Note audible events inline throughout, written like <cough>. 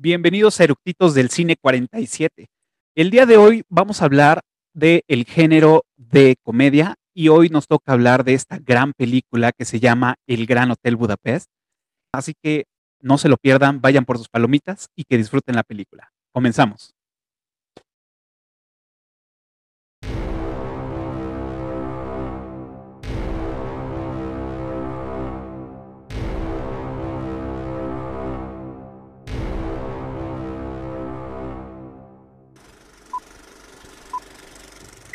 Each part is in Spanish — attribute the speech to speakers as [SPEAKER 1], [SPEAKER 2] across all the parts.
[SPEAKER 1] Bienvenidos a Eructitos del Cine 47. El día de hoy vamos a hablar del el género de comedia y hoy nos toca hablar de esta gran película que se llama El Gran Hotel Budapest. Así que no se lo pierdan, vayan por sus palomitas y que disfruten la película. Comenzamos.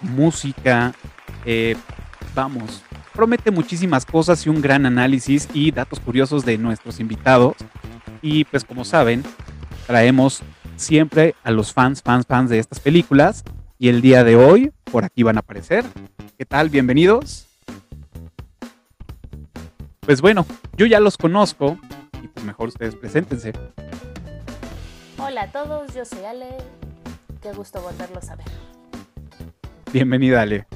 [SPEAKER 1] música, eh, vamos, promete muchísimas cosas y un gran análisis y datos curiosos de nuestros invitados. Y pues como saben, traemos siempre a los fans, fans, fans de estas películas. Y el día de hoy, por aquí van a aparecer. ¿Qué tal? Bienvenidos. Pues bueno, yo ya los conozco y pues mejor ustedes preséntense.
[SPEAKER 2] Hola a todos, yo soy Ale. Qué gusto volverlos a ver.
[SPEAKER 1] Bienvenida, Ale.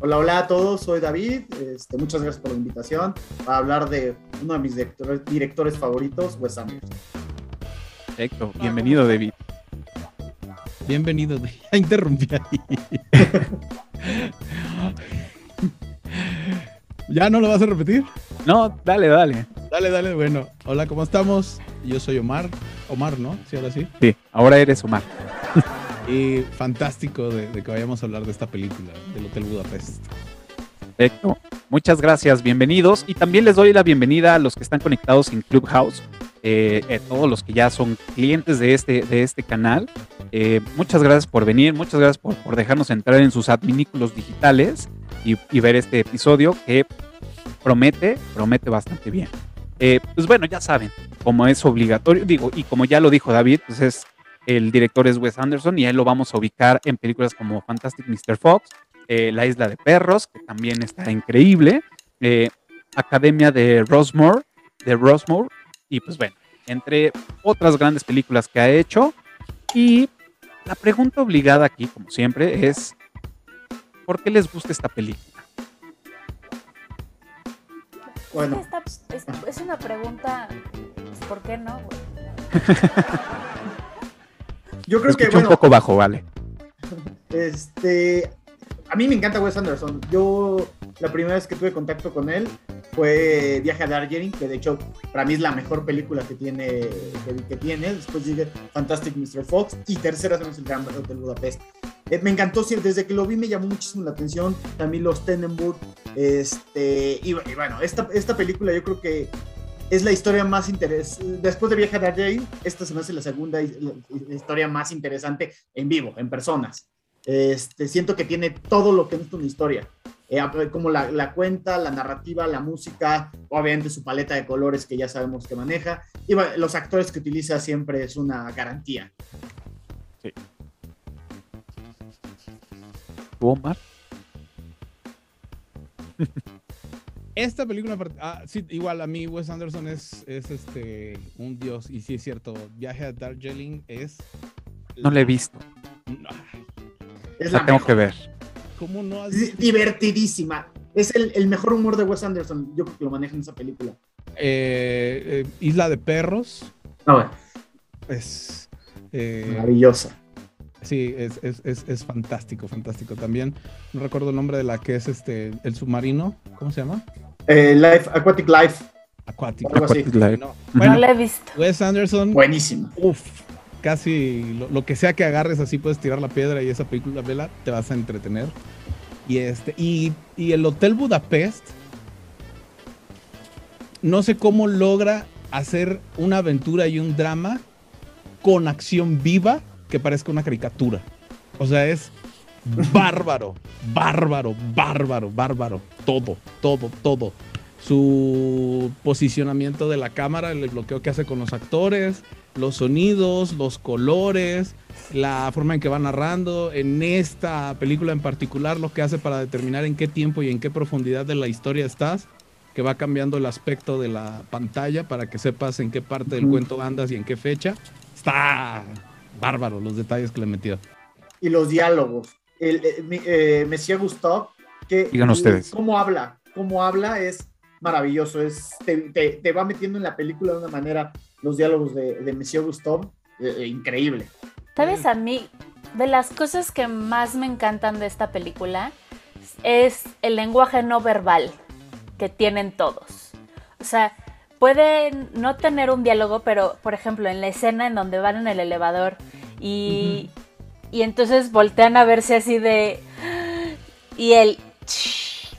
[SPEAKER 3] Hola, hola a todos, soy David. Este, muchas gracias por la invitación para hablar de uno de mis directores, directores favoritos, Wes Anderson.
[SPEAKER 1] Perfecto, bienvenido, David.
[SPEAKER 4] Bienvenido, <laughs> ya interrumpí ahí. <laughs> ¿Ya no lo vas a repetir?
[SPEAKER 1] No, dale, dale.
[SPEAKER 4] Dale, dale, bueno. Hola, ¿cómo estamos? Yo soy Omar. Omar, ¿no? Sí, ahora sí.
[SPEAKER 1] Sí, ahora eres Omar. <laughs>
[SPEAKER 4] Y fantástico de, de que vayamos a hablar de esta película, del Hotel Budapest.
[SPEAKER 1] Perfecto. Muchas gracias, bienvenidos. Y también les doy la bienvenida a los que están conectados en Clubhouse, eh, eh, todos los que ya son clientes de este, de este canal. Eh, muchas gracias por venir, muchas gracias por, por dejarnos entrar en sus adminículos digitales y, y ver este episodio que promete, promete bastante bien. Eh, pues bueno, ya saben, como es obligatorio, digo, y como ya lo dijo David, pues es el director es Wes Anderson y a él lo vamos a ubicar en películas como Fantastic Mr. Fox, eh, La Isla de Perros, que también está increíble, eh, Academia de Rosemore, de Rosemore, y pues bueno, entre otras grandes películas que ha hecho. Y la pregunta obligada aquí, como siempre, es ¿por qué les gusta esta película?
[SPEAKER 3] Bueno,
[SPEAKER 2] Esta es, es una pregunta, pues, ¿por qué no? <laughs>
[SPEAKER 3] yo creo que, bueno,
[SPEAKER 1] un poco bajo, vale.
[SPEAKER 3] este, a mí me encanta Wes Anderson. Yo, la primera vez que tuve contacto con él fue Viaje a Darjeeling, que de hecho para mí es la mejor película que tiene. Que, que tiene. Después sigue Fantastic Mr. Fox y tercera tenemos el Gran Hotel Budapest. Eh, me encantó, desde que lo vi me llamó muchísimo la atención. También los Tenenburg. Este, y, y bueno, esta, esta película yo creo que es la historia más interesante. Después de Viaje a Darjeeling, esta se me hace la segunda la historia más interesante en vivo, en personas. Este, siento que tiene todo lo que necesita una historia. Eh, como la, la cuenta, la narrativa, la música, obviamente su paleta de colores que ya sabemos que maneja, y bueno, los actores que utiliza siempre es una garantía.
[SPEAKER 1] ¿Tú, Omar? <laughs>
[SPEAKER 4] Esta película, ah, sí, igual a mí Wes Anderson es, es este un dios y sí es cierto, Viaje a Darjeeling es...
[SPEAKER 1] No la he visto,
[SPEAKER 4] No,
[SPEAKER 3] Es
[SPEAKER 1] la
[SPEAKER 3] la
[SPEAKER 1] tengo
[SPEAKER 3] mejor.
[SPEAKER 1] que ver.
[SPEAKER 4] ¿Cómo no has
[SPEAKER 3] Es
[SPEAKER 4] visto?
[SPEAKER 3] divertidísima. Es el, el mejor humor de Wes Anderson. Yo creo que lo maneja en esa película.
[SPEAKER 4] Eh, eh, Isla de Perros
[SPEAKER 3] No, bueno,
[SPEAKER 4] es... eh,
[SPEAKER 3] maravillosa.
[SPEAKER 4] Sí, es, es, es, es fantástico, fantástico. También no recuerdo el nombre de la que es este el submarino. ¿Cómo se llama?
[SPEAKER 3] Eh, Life, Aquatic Life, así.
[SPEAKER 1] Aquatic Life.
[SPEAKER 4] No.
[SPEAKER 1] Ujú.
[SPEAKER 4] Bueno,
[SPEAKER 2] No la he visto.
[SPEAKER 4] Wes Anderson,
[SPEAKER 3] buenísima.
[SPEAKER 4] uff, casi lo, lo que sea que agarres así puedes tirar la piedra y esa película vela te vas a entretener. Y este y, y el Hotel Budapest no sé cómo logra hacer una aventura y un drama con acción viva que parezca una caricatura. O sea, es bárbaro, bárbaro, bárbaro, bárbaro. Todo, todo, todo. su posicionamiento de la cámara, el bloqueo que hace con los actores, los sonidos, los colores, la forma en que va narrando. En esta película en particular, lo que hace para determinar en qué tiempo y en qué profundidad de la historia estás, que va cambiando el aspecto de la pantalla para que sepas en qué parte del cuento andas y en qué fecha. Está bárbaro los detalles que le metió.
[SPEAKER 3] Y los diálogos. El, eh, me, eh, gustó que
[SPEAKER 1] Digan ustedes.
[SPEAKER 3] cómo habla, cómo habla es maravilloso, es, te, te- te va metiendo en la película de una manera los diálogos de, de Monsieur Gustav, eh, eh, increíble.
[SPEAKER 2] ¿Sabes a mí? De las cosas que más me encantan de esta película es el lenguaje no verbal que tienen todos. O sea, pueden no tener un diálogo, pero por ejemplo, en la escena en donde van en el elevador y, y entonces voltean a verse así de. Y el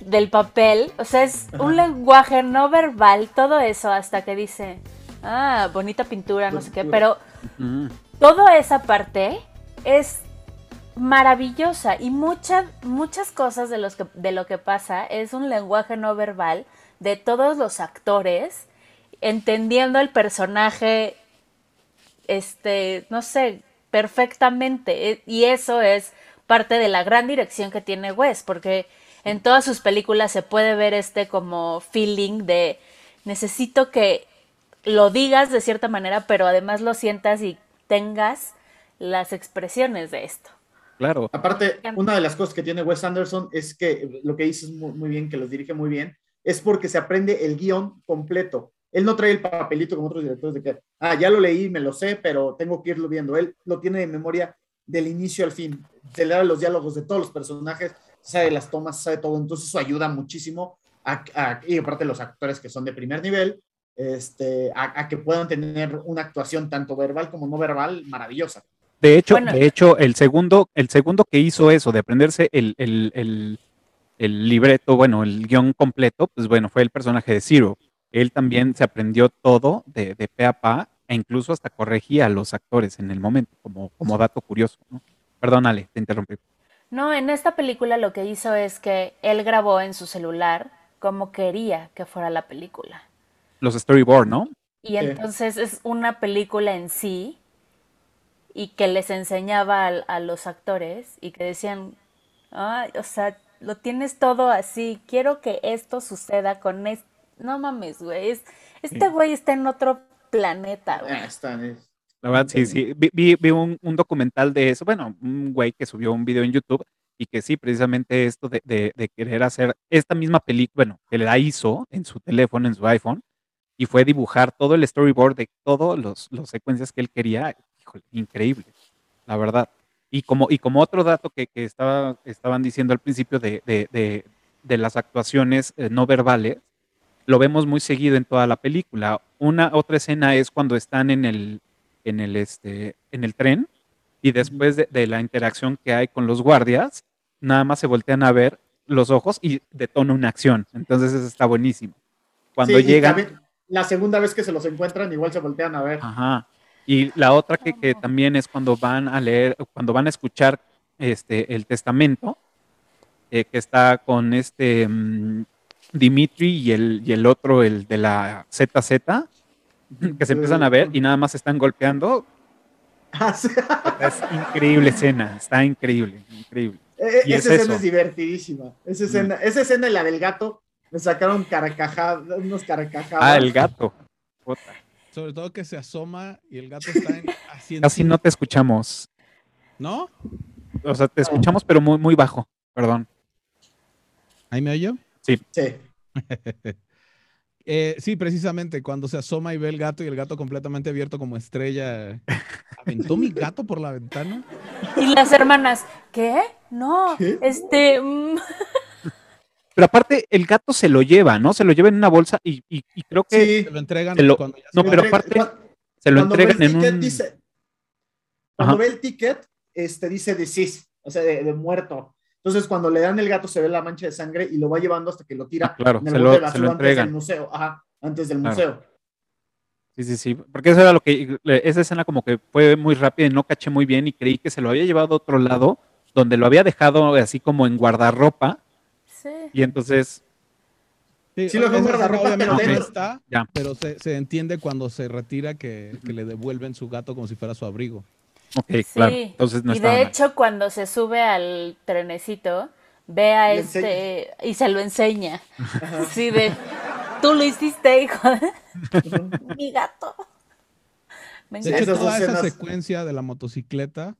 [SPEAKER 2] del papel. O sea, es un lenguaje no verbal, todo eso, hasta que dice. Ah, bonita pintura, no sé qué. Pero
[SPEAKER 1] Mm.
[SPEAKER 2] toda esa parte es maravillosa y muchas muchas cosas de, los que, de lo que pasa es un lenguaje no verbal de todos los actores entendiendo el personaje este no sé perfectamente E- y eso es parte de la gran dirección que tiene Wes porque en todas sus películas se puede ver este como feeling de necesito que lo digas de cierta manera, pero además lo sientas y tengas las expresiones de esto.
[SPEAKER 1] Claro.
[SPEAKER 3] Aparte, una de las cosas que tiene Wes Anderson es que lo que dices muy, muy bien, que los dirige muy bien, es porque se aprende el guion completo. Él no trae el papelito como otros directores de que, ah, ya lo leí, me lo sé, pero tengo que irlo viendo. Él lo tiene de memoria del inicio al fin. Se le da los diálogos de todos los personajes, sabe las tomas, sabe todo. Entonces eso ayuda muchísimo a, a- y aparte los actores que son de primer nivel, este, a, a que puedan tener una actuación tanto verbal como no verbal maravillosa.
[SPEAKER 1] De hecho,
[SPEAKER 2] Bueno.
[SPEAKER 1] de hecho, el segundo, el segundo que hizo eso de aprenderse el, el- el- el libreto, bueno, el guion completo, pues bueno, fue el personaje de Zero. Él también se aprendió todo de, de pe a pa e incluso hasta corregía a los actores en el momento, como, como dato curioso. ¿no? Perdón, Ale, te interrumpí.
[SPEAKER 2] No, en esta película lo que hizo es que él grabó en su celular como quería que fuera la película.
[SPEAKER 1] Los storyboard, ¿no?
[SPEAKER 2] Y entonces es una película en sí y que les enseñaba al- a, los actores y que decían, ay, o sea, lo tienes todo así, quiero que esto suceda con este... No mames, güey, es- este
[SPEAKER 1] Sí.
[SPEAKER 2] güey está en otro planeta, güey.
[SPEAKER 3] Ah, están, eh,
[SPEAKER 1] La verdad, sí, sí. Vi, vi- vi un, un documental de eso, bueno, un güey que subió un video en YouTube y que sí, precisamente esto de, de- de querer hacer esta misma película, bueno, que la hizo en su teléfono, en su iPhone, y fue dibujar todo el storyboard de todos los, los secuencias que él quería. Híjole, increíble, la verdad. Y como, y como otro dato que, que estaba, estaban diciendo al principio de, de- de- de las actuaciones eh, no verbales, lo vemos muy seguido en toda la película. Una otra escena es cuando están en el, en el, este, en el tren y después de, de la interacción que hay con los guardias, nada más se voltean a ver los ojos y detona una acción. Entonces eso está buenísimo. Cuando
[SPEAKER 3] Sí,
[SPEAKER 1] llegan...
[SPEAKER 3] la segunda vez que se los encuentran, igual se voltean a ver.
[SPEAKER 1] Ajá. Y la otra que, que también es cuando van a leer, cuando van a escuchar este, el testamento, eh, que está con este mm, Dimitri y el, y el otro, el de la ZZ, que se empiezan a ver y nada más se están golpeando.
[SPEAKER 3] Ah, sí.
[SPEAKER 1] Es increíble escena, está increíble, increíble.
[SPEAKER 3] Eh,
[SPEAKER 1] Y es
[SPEAKER 3] esa escena
[SPEAKER 1] eso.
[SPEAKER 3] es divertidísima. Esa escena, esa escena y la del gato me sacaron carcajadas, unos carcajadas.
[SPEAKER 1] Ah, el gato. Puta.
[SPEAKER 4] Sobre todo que se asoma y el gato está en, <laughs> así
[SPEAKER 1] Casi no te escuchamos.
[SPEAKER 4] ¿No?
[SPEAKER 1] O sea, te escuchamos, pero muy, muy bajo. Perdón.
[SPEAKER 4] ¿Ahí me oyo?
[SPEAKER 3] Sí. <laughs>
[SPEAKER 4] Eh, sí, precisamente, cuando se asoma y ve el gato y el gato completamente abierto como estrella. ¿Aventó mi gato por la ventana?
[SPEAKER 2] Y las hermanas, ¿qué? No,
[SPEAKER 3] ¿Qué?
[SPEAKER 2] este... mm, <laughs>
[SPEAKER 1] Pero aparte, el gato se lo lleva, ¿no? Se lo lleva en una bolsa y, y- y creo que
[SPEAKER 3] Sí.
[SPEAKER 4] Se lo entregan
[SPEAKER 1] Se lo-
[SPEAKER 4] cuando ya
[SPEAKER 1] no,
[SPEAKER 4] se
[SPEAKER 1] pero
[SPEAKER 4] va.
[SPEAKER 1] aparte-
[SPEAKER 3] Cuando-
[SPEAKER 1] se lo entregan
[SPEAKER 3] el
[SPEAKER 1] en
[SPEAKER 3] ticket,
[SPEAKER 1] un...
[SPEAKER 3] dice- cuando
[SPEAKER 1] Ajá.
[SPEAKER 3] ve el ticket, este, dice deceased, o sea, de, de muerto. Entonces, cuando le dan el gato, se ve la mancha de sangre y lo va llevando hasta que lo tira
[SPEAKER 1] Ah, claro,
[SPEAKER 3] en el
[SPEAKER 1] se lo-
[SPEAKER 3] de
[SPEAKER 1] se lo
[SPEAKER 3] basura antes
[SPEAKER 1] entregan.
[SPEAKER 3] del museo. Ajá, antes del
[SPEAKER 1] Claro.
[SPEAKER 3] museo.
[SPEAKER 1] Sí, sí, sí. Porque eso era lo que... Esa escena como que fue muy rápida y no caché muy bien y creí que se lo había llevado a otro lado, donde lo había dejado así como en guardarropa
[SPEAKER 2] sí.
[SPEAKER 1] y entonces...
[SPEAKER 3] Sí, lo dejó
[SPEAKER 4] esa
[SPEAKER 3] guardarropa, pero dentro.
[SPEAKER 4] está,
[SPEAKER 1] Ya.
[SPEAKER 4] pero se, se entiende cuando se retira que, que le devuelven su gato como si fuera su abrigo.
[SPEAKER 1] Ok,
[SPEAKER 2] Sí.
[SPEAKER 1] claro. Entonces no
[SPEAKER 2] y de
[SPEAKER 1] mal.
[SPEAKER 2] hecho, cuando se sube al trenecito, ve a
[SPEAKER 3] Le
[SPEAKER 2] este y se lo enseña. Sí, de tú lo hiciste, hijo <laughs> mi gato. Me
[SPEAKER 4] De hecho,
[SPEAKER 3] esas
[SPEAKER 4] toda esa secuencia de la motocicleta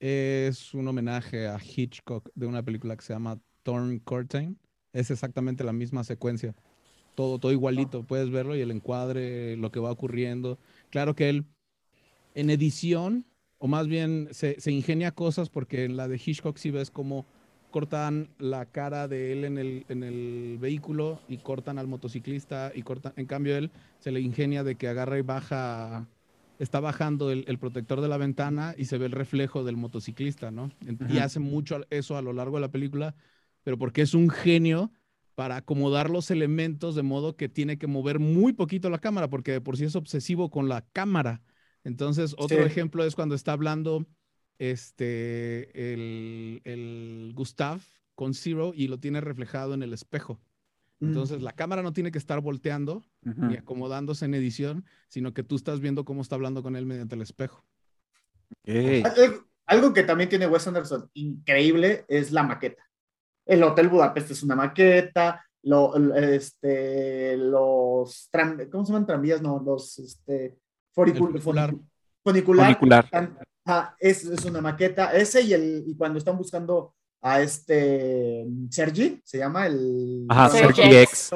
[SPEAKER 4] es un homenaje a Hitchcock de una película que se llama Torn Curtain. Es exactamente la misma secuencia. Todo, todo igualito. Puedes verlo y el encuadre, lo que va ocurriendo. Claro que él, en edición, o más bien se, se ingenia cosas porque en la de Hitchcock sí ves cómo cortan la cara de él en el, en el vehículo y cortan al motociclista y cortan, en cambio él se le ingenia de que agarra y baja, está bajando el, el protector de la ventana y se ve el reflejo del motociclista, ¿no? Y hace mucho eso a lo largo de la película, pero porque es un genio para acomodar los elementos de modo que tiene que mover muy poquito la cámara, porque de por sí es obsesivo con la cámara. Entonces, otro
[SPEAKER 3] Sí.
[SPEAKER 4] ejemplo es cuando está hablando este, el, el Gustav con Zero y lo tiene reflejado en el espejo.
[SPEAKER 3] Mm.
[SPEAKER 4] Entonces, la cámara no tiene que estar volteando ni acomodándose en edición, sino que tú estás viendo cómo está hablando con él mediante el espejo.
[SPEAKER 3] Algo, que también tiene Wes Anderson increíble es la maqueta. El Hotel Budapest es una maqueta, lo- este, los tram- ¿cómo se llaman tranvías? No, los este, foricul-
[SPEAKER 4] funicular.
[SPEAKER 3] funicu- funicular.
[SPEAKER 1] Funicular.
[SPEAKER 3] tan- ah, es, es una maqueta. Ese y el y cuando están buscando a este Sergi, se llama el
[SPEAKER 1] Ajá,
[SPEAKER 2] Sergi X.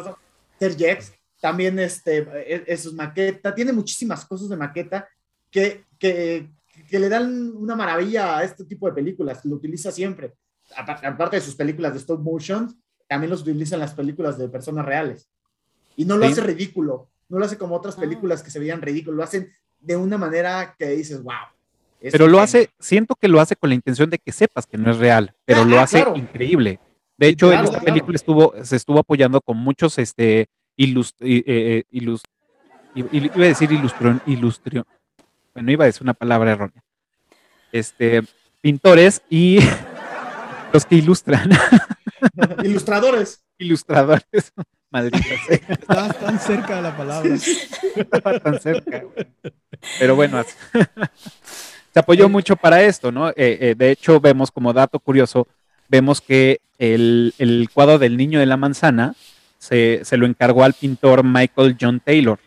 [SPEAKER 3] Sergi X, también este, eso es maqueta, tiene muchísimas cosas de maqueta que, que, que le dan una maravilla a este tipo de películas, lo utiliza siempre. Apa- Aparte de sus películas de stop motion, también los utiliza en las películas de personas reales. Y no lo
[SPEAKER 1] Sí.
[SPEAKER 3] hace ridículo, no lo hace como otras
[SPEAKER 2] Ah.
[SPEAKER 3] películas que se veían ridículo, lo hacen de una manera que dices, wow.
[SPEAKER 1] Pero lo
[SPEAKER 3] ingenio".
[SPEAKER 1] hace, siento que lo hace con la intención de que sepas que no es real, pero
[SPEAKER 3] Ah,
[SPEAKER 1] lo hace
[SPEAKER 3] claro.
[SPEAKER 1] increíble. De hecho, en esta
[SPEAKER 3] claro.
[SPEAKER 1] película estuvo, se estuvo apoyando con muchos este eh, eh, iba a decir ilustro, ilustrio, bueno, iba a decir una palabra errónea. Este, pintores y <laughs> los que ilustran,
[SPEAKER 3] Ilustradores.
[SPEAKER 1] ilustradores, maldita sea,
[SPEAKER 4] Estabas tan cerca de la palabra.
[SPEAKER 1] estaba tan cerca. güey. Pero bueno, así- se apoyó mucho para esto, ¿no? Eh, eh, de hecho, vemos como dato curioso, vemos que el, el cuadro del niño de la manzana se, se lo encargó al pintor Michael John Taylor.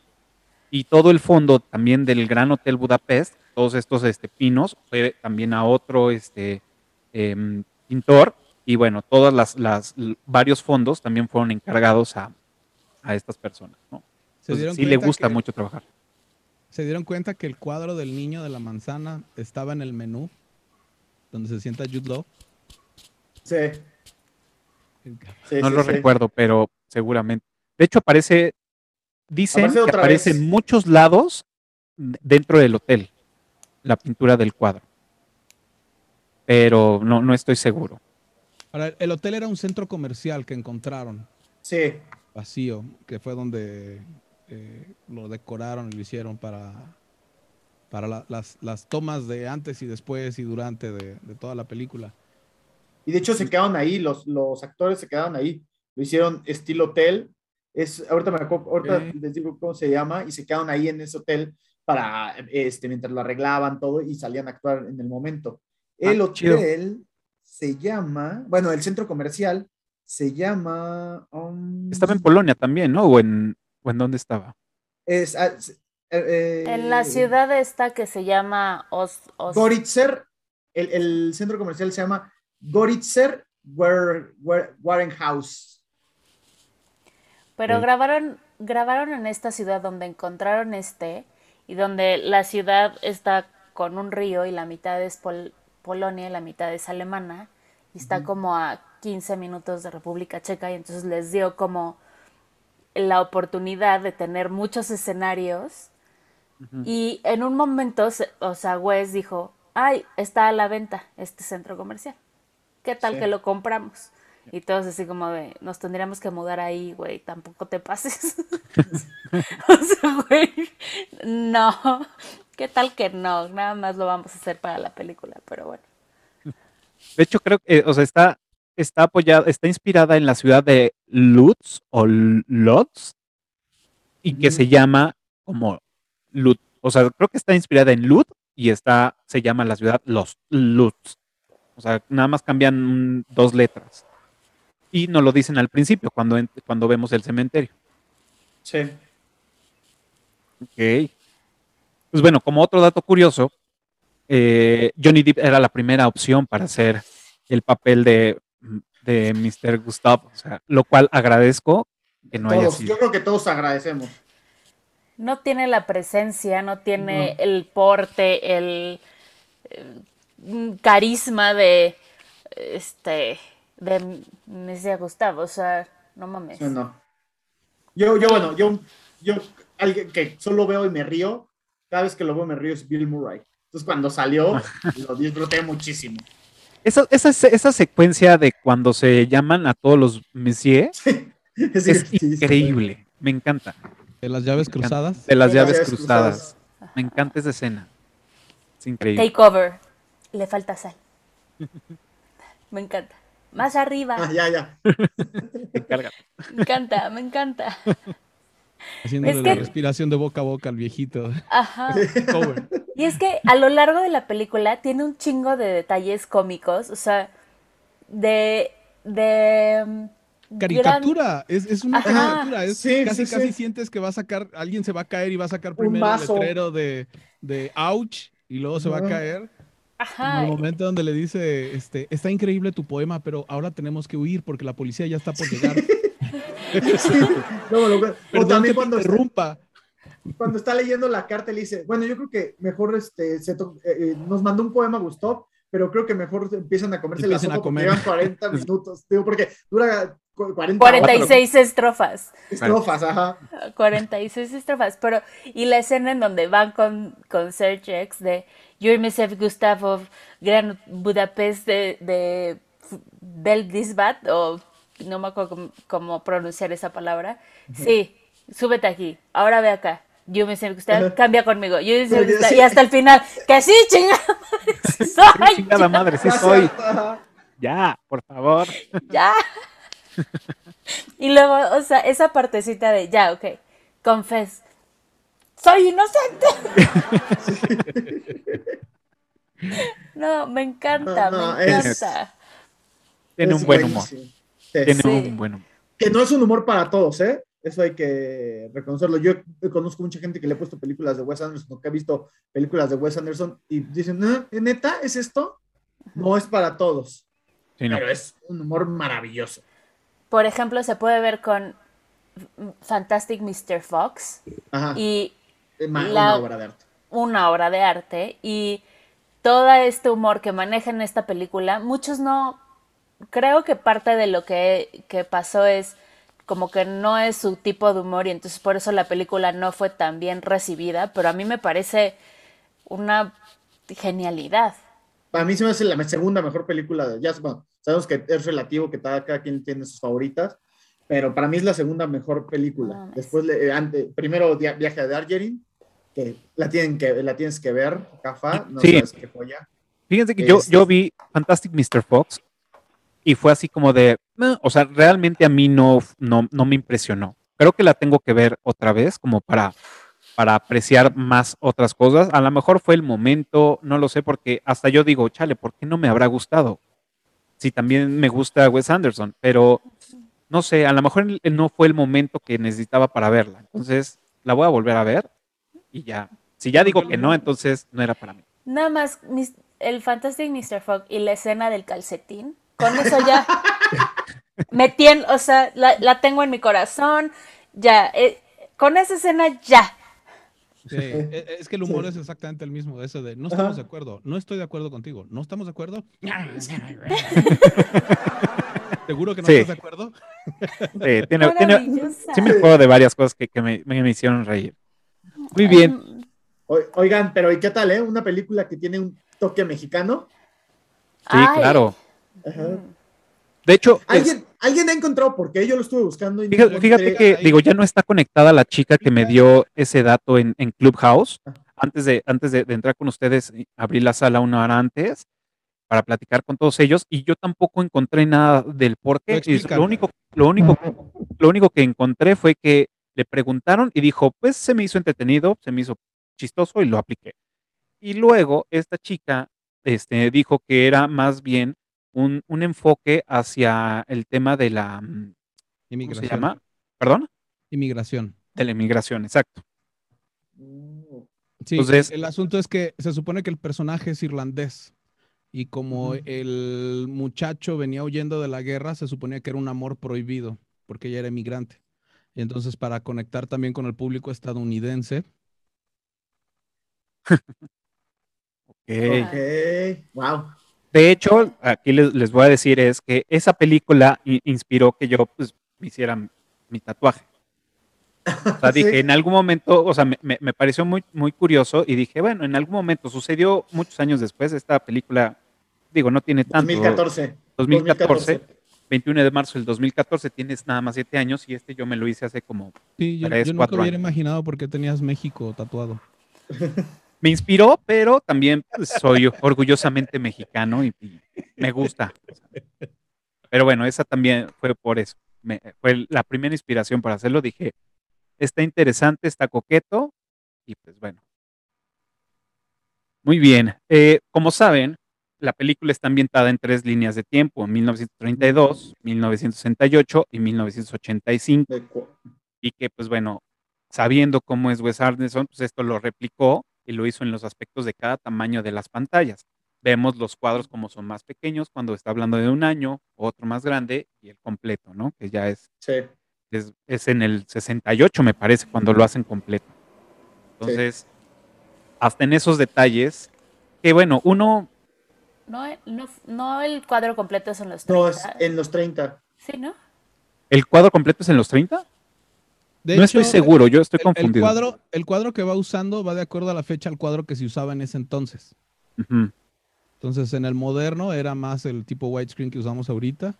[SPEAKER 1] Y todo el fondo también del Gran Hotel Budapest, todos estos este, pinos, fue también a otro este, em, pintor. Y bueno, todas las, las varios fondos también fueron encargados a, a estas personas, ¿no?
[SPEAKER 4] Se
[SPEAKER 1] Entonces,
[SPEAKER 4] dieron
[SPEAKER 1] sí le gusta
[SPEAKER 4] que-
[SPEAKER 1] mucho trabajar.
[SPEAKER 4] Se dieron cuenta que el cuadro del niño de la manzana estaba en el menú donde se sienta Jude Law.
[SPEAKER 3] Sí, sí,
[SPEAKER 1] no
[SPEAKER 3] sí,
[SPEAKER 1] lo
[SPEAKER 3] sí.
[SPEAKER 1] recuerdo, pero seguramente. De hecho, aparece, dicen
[SPEAKER 3] Aparece
[SPEAKER 1] que aparece
[SPEAKER 3] vez.
[SPEAKER 1] en muchos lados dentro del hotel, la pintura del cuadro. Pero no, no estoy seguro.
[SPEAKER 4] Ahora, el hotel era un centro comercial que encontraron
[SPEAKER 3] Sí,
[SPEAKER 4] vacío, que fue donde eh, lo decoraron y lo hicieron para, para la- las, las tomas de antes y después y durante de, de toda la película.
[SPEAKER 3] Y de hecho se quedaron ahí, los, los actores se quedaron ahí. Lo hicieron estilo hotel. Es, ahorita me acuerdo, ahorita les digo cómo se llama, y se quedaron ahí en ese hotel para, este, mientras lo arreglaban todo y salían a actuar en el momento. El
[SPEAKER 1] Ah, chido.
[SPEAKER 3] Se llama, bueno, el centro comercial se llama... um,
[SPEAKER 1] Estaba en Polonia también, ¿no? ¿O en, o en dónde estaba?
[SPEAKER 3] es, ah, s- eh,
[SPEAKER 2] En la
[SPEAKER 3] eh,
[SPEAKER 2] ciudad esta que se llama Os, Os-
[SPEAKER 3] Goritzer, el, el centro comercial se llama Goritzer War- War- Warenhaus.
[SPEAKER 2] Pero grabaron, grabaron en esta ciudad donde encontraron este y donde la ciudad está con un río y la mitad es Pol- Polonia y la mitad es alemana y está como a 15 minutos de República Checa y entonces les dio como la oportunidad de tener muchos escenarios y en un momento, o sea, Wes dijo, ay, está a la venta este centro comercial. ¿Qué tal
[SPEAKER 3] Sí.
[SPEAKER 2] que lo compramos? Y todos así como de, nos tendríamos que mudar ahí, güey, tampoco te pases. <laughs> o sea, güey, no. ¿Qué tal que no? Nada más lo vamos a hacer para la película, pero bueno.
[SPEAKER 1] De hecho, creo que, eh, o sea, está, está apoyada, está inspirada en la ciudad de Lutz o Lutz y que se llama como Lut. O sea, creo que está inspirada en Lut y está, se llama la ciudad Los Lutz. O sea, nada más cambian dos letras. Y nos lo dicen al principio, cuando, cuando vemos el cementerio.
[SPEAKER 3] Sí.
[SPEAKER 1] Ok. Pues bueno, como otro dato curioso, eh, Johnny Depp era la primera opción para hacer el papel de, de Mr. Gustav, o sea, lo cual agradezco que no haya sido.
[SPEAKER 3] Yo creo que todos agradecemos.
[SPEAKER 2] No tiene la presencia, no tiene el porte, el, carisma de este de Mr. Gustav, o sea, no mames.
[SPEAKER 3] no. Yo, yo, bueno, yo, yo, alguien que solo veo y me río, cada vez que lo veo me río es Bill Murray. Entonces cuando salió, <laughs> lo disfruté muchísimo.
[SPEAKER 1] Esa, esa, esa, secuencia de cuando se llaman a todos los Messier <laughs> es increíble. Me encanta.
[SPEAKER 4] De las llaves cruzadas.
[SPEAKER 1] De las llaves, cruzadas. Me encanta esa escena. Es increíble.
[SPEAKER 2] Takeover. Le falta sal. <laughs> Me encanta. Más arriba.
[SPEAKER 3] Ah, ya, ya.
[SPEAKER 2] me encanta, me encanta.
[SPEAKER 4] Haciéndole la respiración de boca a boca al viejito.
[SPEAKER 2] Ajá. <laughs> y es que a lo largo de la película tiene un chingo de detalles cómicos, o sea, de... de
[SPEAKER 4] mm, caricatura, es, una caricatura, es, casi casi sientes que va a sacar, alguien se va a caer y va a sacar primero el letrero de, de ouch y luego se va a caer.
[SPEAKER 2] Ajá.
[SPEAKER 4] En el momento donde le dice, este, está increíble tu poema, pero ahora tenemos que huir porque la policía ya está por llegar. <laughs>
[SPEAKER 3] o también cuando Está, cuando está leyendo la carta, le dice, bueno, yo creo que mejor este, eh, eh, nos mandó un poema Gustav, pero creo que mejor empiezan a comerse la sopa porque llevan 40 <laughs> minutos, digo, porque dura 40,
[SPEAKER 2] 46 estrofas.
[SPEAKER 3] Estrofas, ajá.
[SPEAKER 2] 46 estrofas, pero y la escena en donde van con, con Serge X de You're Mr. Gustav of Gran Budapest de, de Beldisbat o no me acuerdo cómo, pronunciar esa palabra. Sí, súbete aquí, ahora ve acá. Yo me sé que cambia conmigo. Yo y hasta el final, que sí, <laughs> chingada
[SPEAKER 1] madre, sí <laughs> soy. chingada madre, sí soy. Ya, por favor.
[SPEAKER 2] Ya. <laughs> Y luego, o sea, esa partecita de, ya, ok, confes. Soy inocente. no, me encanta, me encanta.
[SPEAKER 1] tiene un buen humor. Tiene un buen
[SPEAKER 3] Que no es un humor para todos, ¿eh? Eso hay que reconocerlo. Yo conozco mucha gente que le ha puesto películas de Wes Anderson, que ha visto películas de Wes Anderson y dicen, ¿Eh, ¿neta es esto? No es para todos. Pero es un humor maravilloso.
[SPEAKER 2] Por ejemplo, se puede ver con Fantastic Mr. Fox y
[SPEAKER 3] una obra de arte.
[SPEAKER 2] Una obra de arte y todo este humor que maneja en esta película, muchos no creo que parte de lo que, pasó es como que no es su tipo de humor y entonces por eso la película no fue tan bien recibida, pero a mí me parece una genialidad.
[SPEAKER 3] Para mí se me hace la segunda mejor película de Jazz. sabemos que es relativo, que cada, quien tiene sus favoritas, pero para mí es la segunda mejor película. Después, eh, primero Viaje a Darjeeling, que la, tienen que la tienes que ver, Cafa, no sabes qué joya.
[SPEAKER 1] Fíjense que yo, yo vi Fantastic Mr. Fox y fue así como de, o sea, realmente a mí no, no, no me impresionó. Creo que la tengo que ver otra vez como para, para apreciar más otras cosas. A lo mejor fue el momento, no lo sé, porque hasta yo digo, chale, ¿por qué no me habrá gustado? Si también me gusta Wes Anderson, pero no sé, a lo mejor no fue el momento que necesitaba para verla. Entonces, la voy a volver a ver y ya. Si ya digo que no, entonces no era para mí.
[SPEAKER 2] Nada más, el Fantastic Mr. Fogg y la escena del calcetín con eso ya me tiene, o sea, la, tengo en mi corazón, ya, eh, con esa escena ya.
[SPEAKER 4] Sí, e, e, es que el humor es exactamente el mismo, eso de no estamos de acuerdo, no estoy de acuerdo contigo, no estamos de acuerdo. <laughs> ¿Seguro que no estás de acuerdo?
[SPEAKER 1] Sí, tiene, tiene, sí me acuerdo de varias cosas que, que me, me, hicieron reír. Muy bien.
[SPEAKER 3] Oigan, pero ¿y qué tal, eh? Una película que tiene un toque mexicano.
[SPEAKER 1] Sí, claro. De hecho,
[SPEAKER 3] ¿Alguien, alguien ha encontrado porque yo lo estuve buscando. Y
[SPEAKER 1] fíjate, que, digo, ya no está conectada la chica que me dio ese dato en, en Clubhouse. Antes, de, antes de, entrar con ustedes, abrí la sala una hora antes para platicar con todos ellos y yo tampoco encontré nada del por qué.
[SPEAKER 4] Lo.
[SPEAKER 1] Lo único, lo, único, lo único que encontré fue que le preguntaron y dijo, pues se me hizo entretenido, se me hizo chistoso y lo apliqué. Y luego esta chica este, dijo que era más bien un, un enfoque hacia el tema de la, mm, ¿cómo se
[SPEAKER 4] Inmigración.
[SPEAKER 1] llama? ¿Perdón?
[SPEAKER 4] Inmigración.
[SPEAKER 1] De la inmigración, exacto.
[SPEAKER 3] Mm,
[SPEAKER 4] Sí,
[SPEAKER 1] Entonces-
[SPEAKER 4] el asunto es que se supone que el personaje es irlandés y como el muchacho venía huyendo de la guerra, se suponía que era un amor prohibido porque ella era emigrante. Y entonces para conectar también con el público estadounidense, <laughs>
[SPEAKER 1] Ok.
[SPEAKER 3] Ok, wow.
[SPEAKER 1] De hecho, aquí les, les voy a decir es que esa película inspiró que yo pues, me hiciera mi tatuaje. O sea, <laughs> dije,
[SPEAKER 3] Sí.
[SPEAKER 1] en algún momento, o sea, me, me- me pareció muy, muy curioso y dije, bueno, en algún momento sucedió muchos años después, esta película, digo, no tiene tanto.
[SPEAKER 3] 2014.
[SPEAKER 1] 2014, 21 de marzo del 2014, tienes nada más siete años y este yo me lo hice hace como...
[SPEAKER 4] sí, yo,
[SPEAKER 1] Tres,
[SPEAKER 4] yo nunca
[SPEAKER 1] cuatro
[SPEAKER 4] hubiera
[SPEAKER 1] años.
[SPEAKER 4] imaginado por qué tenías México tatuado. <laughs>
[SPEAKER 1] Me inspiró, pero también pues, soy orgullosamente mexicano y, y me gusta. Pero bueno, esa también fue por eso. Me- fue la primera inspiración para hacerlo. Dije, está interesante, está coqueto y pues bueno. Muy bien. Eh, como saben, la película está ambientada en tres líneas de tiempo, en 1932, 1968 y 1985
[SPEAKER 3] De cu-
[SPEAKER 1] y que pues bueno, sabiendo cómo es Wes Anderson, pues esto lo replicó y lo hizo en los aspectos de cada tamaño de las pantallas. Vemos los cuadros como son más pequeños cuando está hablando de un año, otro más grande y el completo, ¿no? Que ya es,
[SPEAKER 3] Sí.
[SPEAKER 1] es, es en el 68, me parece, cuando lo hacen completo. Entonces, hasta en esos detalles, que bueno, uno,
[SPEAKER 2] No, no, no el cuadro completo es en los 30.
[SPEAKER 3] No, es en los 30.
[SPEAKER 2] Sí, ¿no?
[SPEAKER 1] ¿el cuadro completo es en los 30?
[SPEAKER 4] De
[SPEAKER 1] no estoy seguro, yo estoy
[SPEAKER 4] el- el,
[SPEAKER 1] confundido.
[SPEAKER 4] cuadro, el cuadro que va usando va de acuerdo a la fecha al cuadro que se usaba en ese entonces. Entonces, en el moderno era más el tipo widescreen que usamos ahorita.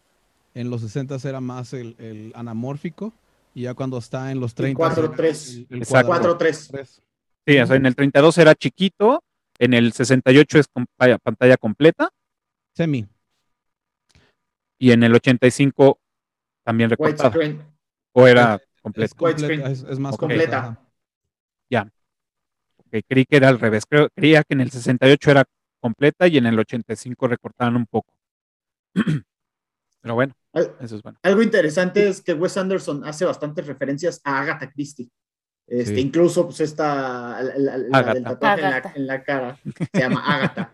[SPEAKER 4] En los 60 era más el, el anamórfico. Y ya cuando está en los 30.
[SPEAKER 3] 4:3.
[SPEAKER 4] el, el
[SPEAKER 1] Exacto.
[SPEAKER 4] cuadro
[SPEAKER 3] 4-3.
[SPEAKER 4] 3.
[SPEAKER 1] Sí, o sea, en el 32 era chiquito, en el 68 es con pa- pantalla completa
[SPEAKER 4] Semi.
[SPEAKER 1] y en el 85 también recortada. O era completo.
[SPEAKER 4] completa, es, es más completa.
[SPEAKER 1] Ok, creí que era al revés. Creo, creía que en el 68 era completa y en el 85 recortaban un poco. <clears throat> Pero bueno,
[SPEAKER 3] Al-
[SPEAKER 1] eso es bueno.
[SPEAKER 3] Algo interesante es que Wes Anderson hace bastantes referencias a Agatha Christie. Este,
[SPEAKER 4] Sí.
[SPEAKER 3] Incluso, pues, esta, la, la- del tatuaje en la,
[SPEAKER 2] Agatha.
[SPEAKER 3] en la cara se llama Agatha.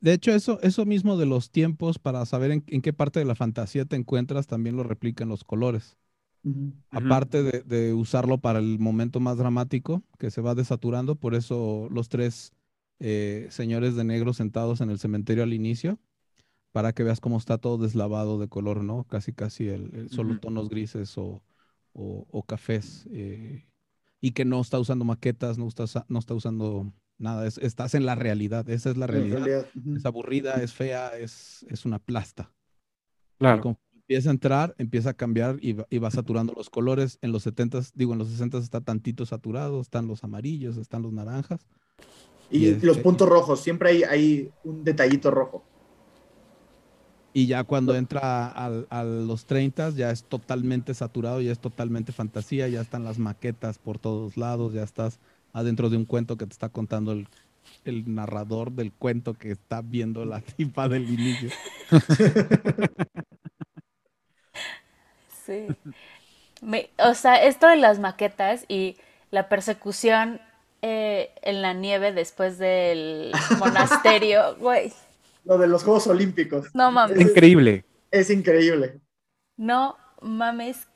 [SPEAKER 4] De hecho, eso, eso mismo de los tiempos para saber en, en qué parte de la fantasía te encuentras también lo replican los colores. Aparte de, de usarlo para el momento más dramático, que se va desaturando, por eso los tres eh, señores de negro sentados en el cementerio al inicio, para que veas cómo está todo deslavado de color, ¿no? Casi, casi el, el- solo tonos grises o, o- o cafés. eh, y que no está usando maquetas, no está, no está usando nada, es- estás en la realidad, esa es la realidad. Es aburrida, es fea, es, es una plasta.
[SPEAKER 1] Claro.
[SPEAKER 4] Empieza a entrar, empieza a cambiar y va, y va saturando los colores. En los 70 digo, en los 60 está tantito saturado, están los amarillos, están los naranjas.
[SPEAKER 3] Y,
[SPEAKER 4] y
[SPEAKER 3] los
[SPEAKER 4] este-
[SPEAKER 3] puntos rojos, siempre hay, hay un detallito rojo.
[SPEAKER 4] Y ya cuando entra al- a, los 30 ya es totalmente saturado, ya es totalmente fantasía, ya están las maquetas por todos lados, ya estás adentro de un cuento que te está contando el, el narrador del cuento que está viendo la <laughs> tipa del inicio. <laughs>
[SPEAKER 2] Sí. Me- o sea, esto de las maquetas y la persecución eh, en la nieve después del <laughs> monasterio, güey.
[SPEAKER 3] Lo de los Juegos Olímpicos.
[SPEAKER 2] No mames.
[SPEAKER 1] Increíble.
[SPEAKER 3] Es increíble.
[SPEAKER 2] No mames.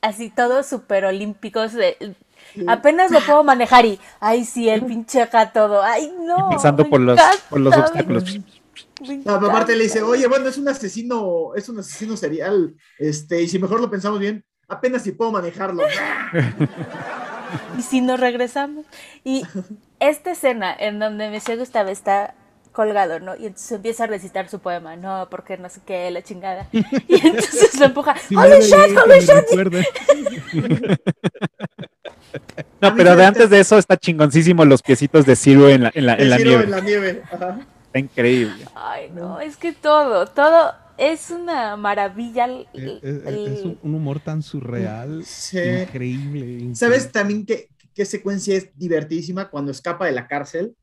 [SPEAKER 2] Así todos súper olímpicos. de- apenas lo puedo manejar y, ay, sí, el pinche acá todo. Ay, no.
[SPEAKER 1] Pasando
[SPEAKER 2] me
[SPEAKER 1] por los, por los obstáculos.
[SPEAKER 2] Me
[SPEAKER 3] No, pero aparte le dice, oye, bueno, es un asesino, es un asesino serial. Este, y si mejor lo pensamos bien, apenas si puedo manejarlo. <laughs> <laughs>
[SPEAKER 2] Y si nos regresamos. Y esta escena en donde Monsieur Gustave está colgado, ¿no? Y entonces empieza a recitar su poema, no, porque no sé qué, la chingada. <laughs> Y entonces lo empuja,
[SPEAKER 4] Si
[SPEAKER 2] ¡Holy shit, holy
[SPEAKER 4] me
[SPEAKER 2] shit!
[SPEAKER 1] No, pero de antes de eso está chingoncísimo los piecitos de Zero en la, en la, en la nieve.
[SPEAKER 3] en la nieve. Ajá.
[SPEAKER 1] Está increíble.
[SPEAKER 2] Ay, no, es que todo, todo es una maravilla. el-
[SPEAKER 4] Es, es-
[SPEAKER 2] el-
[SPEAKER 4] es un, un humor tan surreal,
[SPEAKER 3] Sí.
[SPEAKER 4] increíble, increíble.
[SPEAKER 3] ¿Sabes también qué, qué secuencia es divertidísima cuando escapa de la cárcel?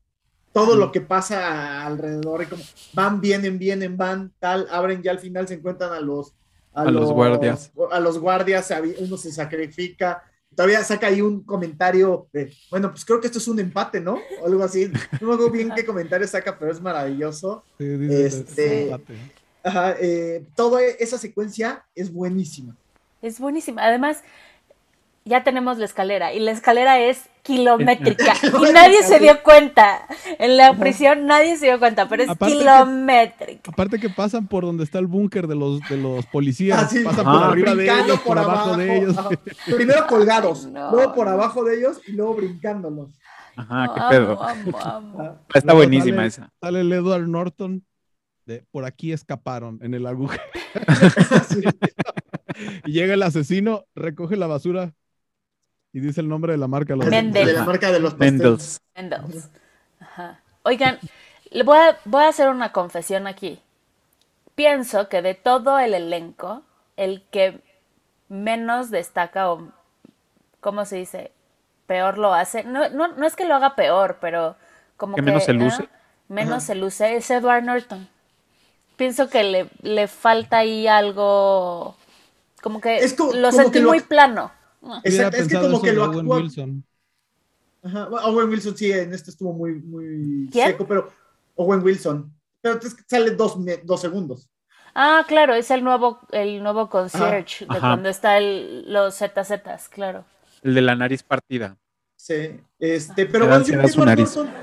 [SPEAKER 3] Todo lo que pasa alrededor y como van, vienen, vienen, van, tal, abren, ya al final se encuentran a los
[SPEAKER 1] A los guardias.
[SPEAKER 3] A los guardias, uno se sacrifica. Todavía saca ahí un comentario de, bueno, pues creo que esto es un empate, ¿no? O algo así. No me acuerdo bien qué comentario saca, pero es maravilloso.
[SPEAKER 4] Sí, dice,
[SPEAKER 3] Este-
[SPEAKER 4] empate.
[SPEAKER 3] Ajá, eh, toda esa secuencia es buenísima.
[SPEAKER 2] Es buenísima. Además, ya tenemos la escalera y la escalera es kilométrica <laughs> y nadie se dio cuenta. En la prisión nadie se dio cuenta, pero es
[SPEAKER 4] Aparte que-
[SPEAKER 2] kilométrica.
[SPEAKER 4] Aparte que pasan por donde está el búnker de los, de los policías,
[SPEAKER 3] Ah, sí.
[SPEAKER 4] pasan por arriba de ellos, por, abajo, de ellos.
[SPEAKER 3] ajá. Primero colgados, <laughs>
[SPEAKER 2] no.
[SPEAKER 3] luego por abajo de ellos y luego brincándolos.
[SPEAKER 1] Ajá, qué
[SPEAKER 2] Amo,
[SPEAKER 1] pedo.
[SPEAKER 2] amo, amo.
[SPEAKER 3] Ah,
[SPEAKER 1] Está
[SPEAKER 4] Luego
[SPEAKER 1] buenísima
[SPEAKER 4] sale-
[SPEAKER 1] esa.
[SPEAKER 4] Sale el Edward Norton de por aquí escaparon en el agujero. <laughs>
[SPEAKER 3] sí.
[SPEAKER 4] Y llega el asesino, recoge la basura y dice el nombre de la marca.
[SPEAKER 2] Mendel.
[SPEAKER 3] De la marca de los.
[SPEAKER 1] Mendels.
[SPEAKER 2] Mendels. Ajá. Oigan, le voy a, voy a hacer una confesión aquí. Pienso que de todo el elenco, el que menos destaca o, ¿cómo se dice? Peor lo hace. No, no, no es que lo haga peor, pero como
[SPEAKER 1] ¿Que
[SPEAKER 2] que...
[SPEAKER 1] menos se
[SPEAKER 2] ¿eh?
[SPEAKER 1] luce?
[SPEAKER 2] Menos
[SPEAKER 3] Ajá.
[SPEAKER 2] se luce es Edward Norton. Pienso que le, le falta ahí algo... Como que
[SPEAKER 3] Es
[SPEAKER 2] lo
[SPEAKER 3] como
[SPEAKER 2] sentí
[SPEAKER 3] que lo-
[SPEAKER 2] muy plano.
[SPEAKER 3] Exacto, es que como que lo
[SPEAKER 4] Owen
[SPEAKER 3] actúa.
[SPEAKER 4] Wilson.
[SPEAKER 3] Ajá, bueno, Owen Wilson sí, en este estuvo muy, muy
[SPEAKER 2] ¿Quién?
[SPEAKER 3] seco, pero Owen Wilson. Pero es que sale dos, dos segundos.
[SPEAKER 2] Ah, claro, es el nuevo, el nuevo concierge de
[SPEAKER 1] Ajá.
[SPEAKER 2] cuando está el, los ZZs, claro.
[SPEAKER 1] El de la nariz partida.
[SPEAKER 3] Sí, este, pero
[SPEAKER 1] Le
[SPEAKER 3] bueno, yo Edward
[SPEAKER 1] nariz.
[SPEAKER 3] Norton,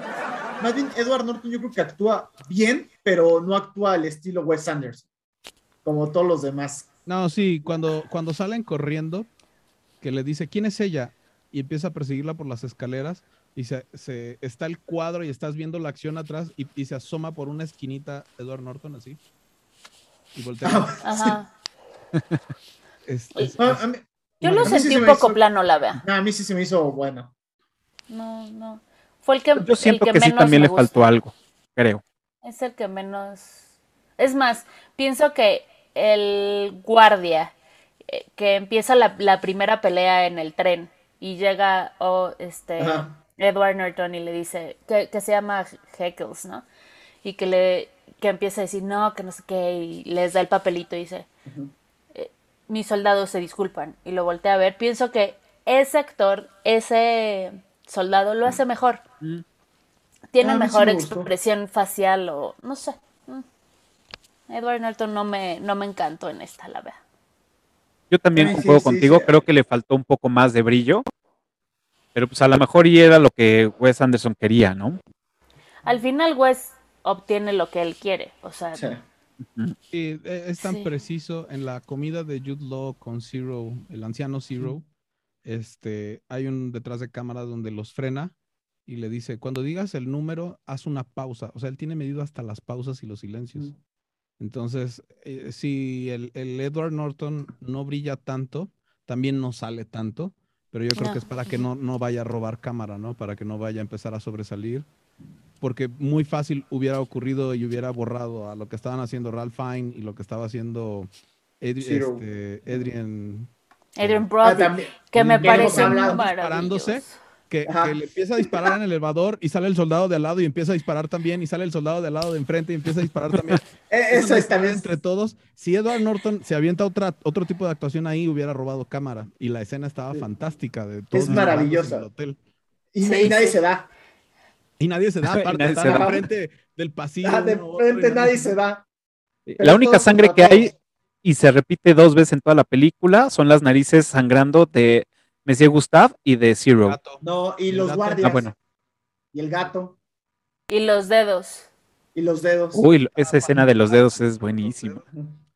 [SPEAKER 3] más bien Edward Norton yo creo que actúa bien, pero no actúa al estilo Wes Anderson, como todos los demás.
[SPEAKER 4] No, sí, cuando, cuando salen corriendo, que le dice, ¿quién es ella? Y empieza a perseguirla por las escaleras y se, se- está el cuadro y estás viendo la acción atrás y, y se asoma por una esquinita Edward Norton así. Y voltea. <laughs>
[SPEAKER 2] Ajá.
[SPEAKER 4] Es- es- es-
[SPEAKER 3] a mí,
[SPEAKER 2] Yo lo
[SPEAKER 3] sí
[SPEAKER 2] sentí
[SPEAKER 3] se
[SPEAKER 2] un poco
[SPEAKER 3] hizo-
[SPEAKER 2] plano, la vea.
[SPEAKER 3] no, a mí sí se me hizo bueno.
[SPEAKER 2] No, no. Fue el que,
[SPEAKER 1] Yo siento
[SPEAKER 2] el
[SPEAKER 1] que,
[SPEAKER 2] que,
[SPEAKER 1] sí
[SPEAKER 2] menos
[SPEAKER 1] también
[SPEAKER 2] me
[SPEAKER 1] le faltó algo, creo.
[SPEAKER 2] Es el que menos. Es más, pienso que el guardia eh, que empieza la, la primera pelea en el tren y llega oh, este
[SPEAKER 3] Ajá.
[SPEAKER 2] Edward Norton y le dice que, que se llama Heckles, ¿no? Y que le que empieza a decir no, que no sé qué y les da el papelito y dice eh, mis soldados se disculpan y lo voltea a ver. Pienso que ese actor, ese soldado lo hace mejor.
[SPEAKER 1] Mm.
[SPEAKER 2] Tiene
[SPEAKER 3] Ah, sí
[SPEAKER 2] mejor
[SPEAKER 3] me
[SPEAKER 2] expresión facial o no sé. Mm. Edward Norton no me, no me encantó en esta, la verdad.
[SPEAKER 1] Yo también concuerdo
[SPEAKER 3] sí,
[SPEAKER 1] contigo,
[SPEAKER 3] sí.
[SPEAKER 1] creo que le faltó un poco más de brillo. Pero pues a lo mejor y era lo que Wes Anderson quería, ¿no?
[SPEAKER 2] Al final Wes obtiene lo que él quiere, o sea,
[SPEAKER 3] Sí.
[SPEAKER 4] Sí, e- es tan
[SPEAKER 2] Sí.
[SPEAKER 4] preciso. En la comida de Jude Law con Zero, el anciano Zero, este, hay un detrás de cámara donde los frena y le dice, cuando digas el número, haz una pausa. O sea, él tiene medido hasta las pausas y los silencios.
[SPEAKER 3] Mm.
[SPEAKER 4] Entonces, eh, si el, el Edward Norton no brilla tanto, también no sale tanto, pero yo creo
[SPEAKER 2] No.
[SPEAKER 4] que es para que no, no vaya a robar cámara, ¿no? Para que no vaya a empezar a sobresalir. Porque muy fácil hubiera ocurrido y hubiera borrado a lo que estaban haciendo Ralph Fine y lo que estaba haciendo
[SPEAKER 3] Zero.
[SPEAKER 4] este, Adrian,
[SPEAKER 2] Adrian
[SPEAKER 3] Ah,
[SPEAKER 2] Brody,
[SPEAKER 3] también.
[SPEAKER 2] que me parece maravilloso.
[SPEAKER 4] Que, le empieza a disparar en el elevador y sale el soldado de al lado y empieza a disparar también y sale el soldado de al lado de enfrente y empieza a disparar también. <laughs>
[SPEAKER 3] Eh, Eso es también.
[SPEAKER 4] entre todos. Si Edward Norton se avienta otra, otro tipo de actuación ahí, hubiera robado cámara. Y la escena estaba
[SPEAKER 3] Sí.
[SPEAKER 4] fantástica. De todos
[SPEAKER 3] Es maravillosa.
[SPEAKER 4] en el hotel.
[SPEAKER 3] Y,
[SPEAKER 2] Sí,
[SPEAKER 3] y nadie
[SPEAKER 2] sí.
[SPEAKER 3] se da.
[SPEAKER 4] Y nadie se da, <laughs> aparte,
[SPEAKER 1] nadie
[SPEAKER 4] están
[SPEAKER 1] se da.
[SPEAKER 4] enfrente del pasillo.
[SPEAKER 3] Ah, de
[SPEAKER 4] uno, otro, y
[SPEAKER 3] frente nadie se da. Pero
[SPEAKER 1] la única sangre que hay y se repite dos veces en toda la película son las narices sangrando de Monsieur Gustave y de Zero.
[SPEAKER 4] Gato.
[SPEAKER 3] No, y los guardias.
[SPEAKER 1] Ah, bueno.
[SPEAKER 3] Y el gato.
[SPEAKER 2] Y los dedos.
[SPEAKER 3] Y los dedos.
[SPEAKER 1] Uy, esa escena de los dedos es buenísima.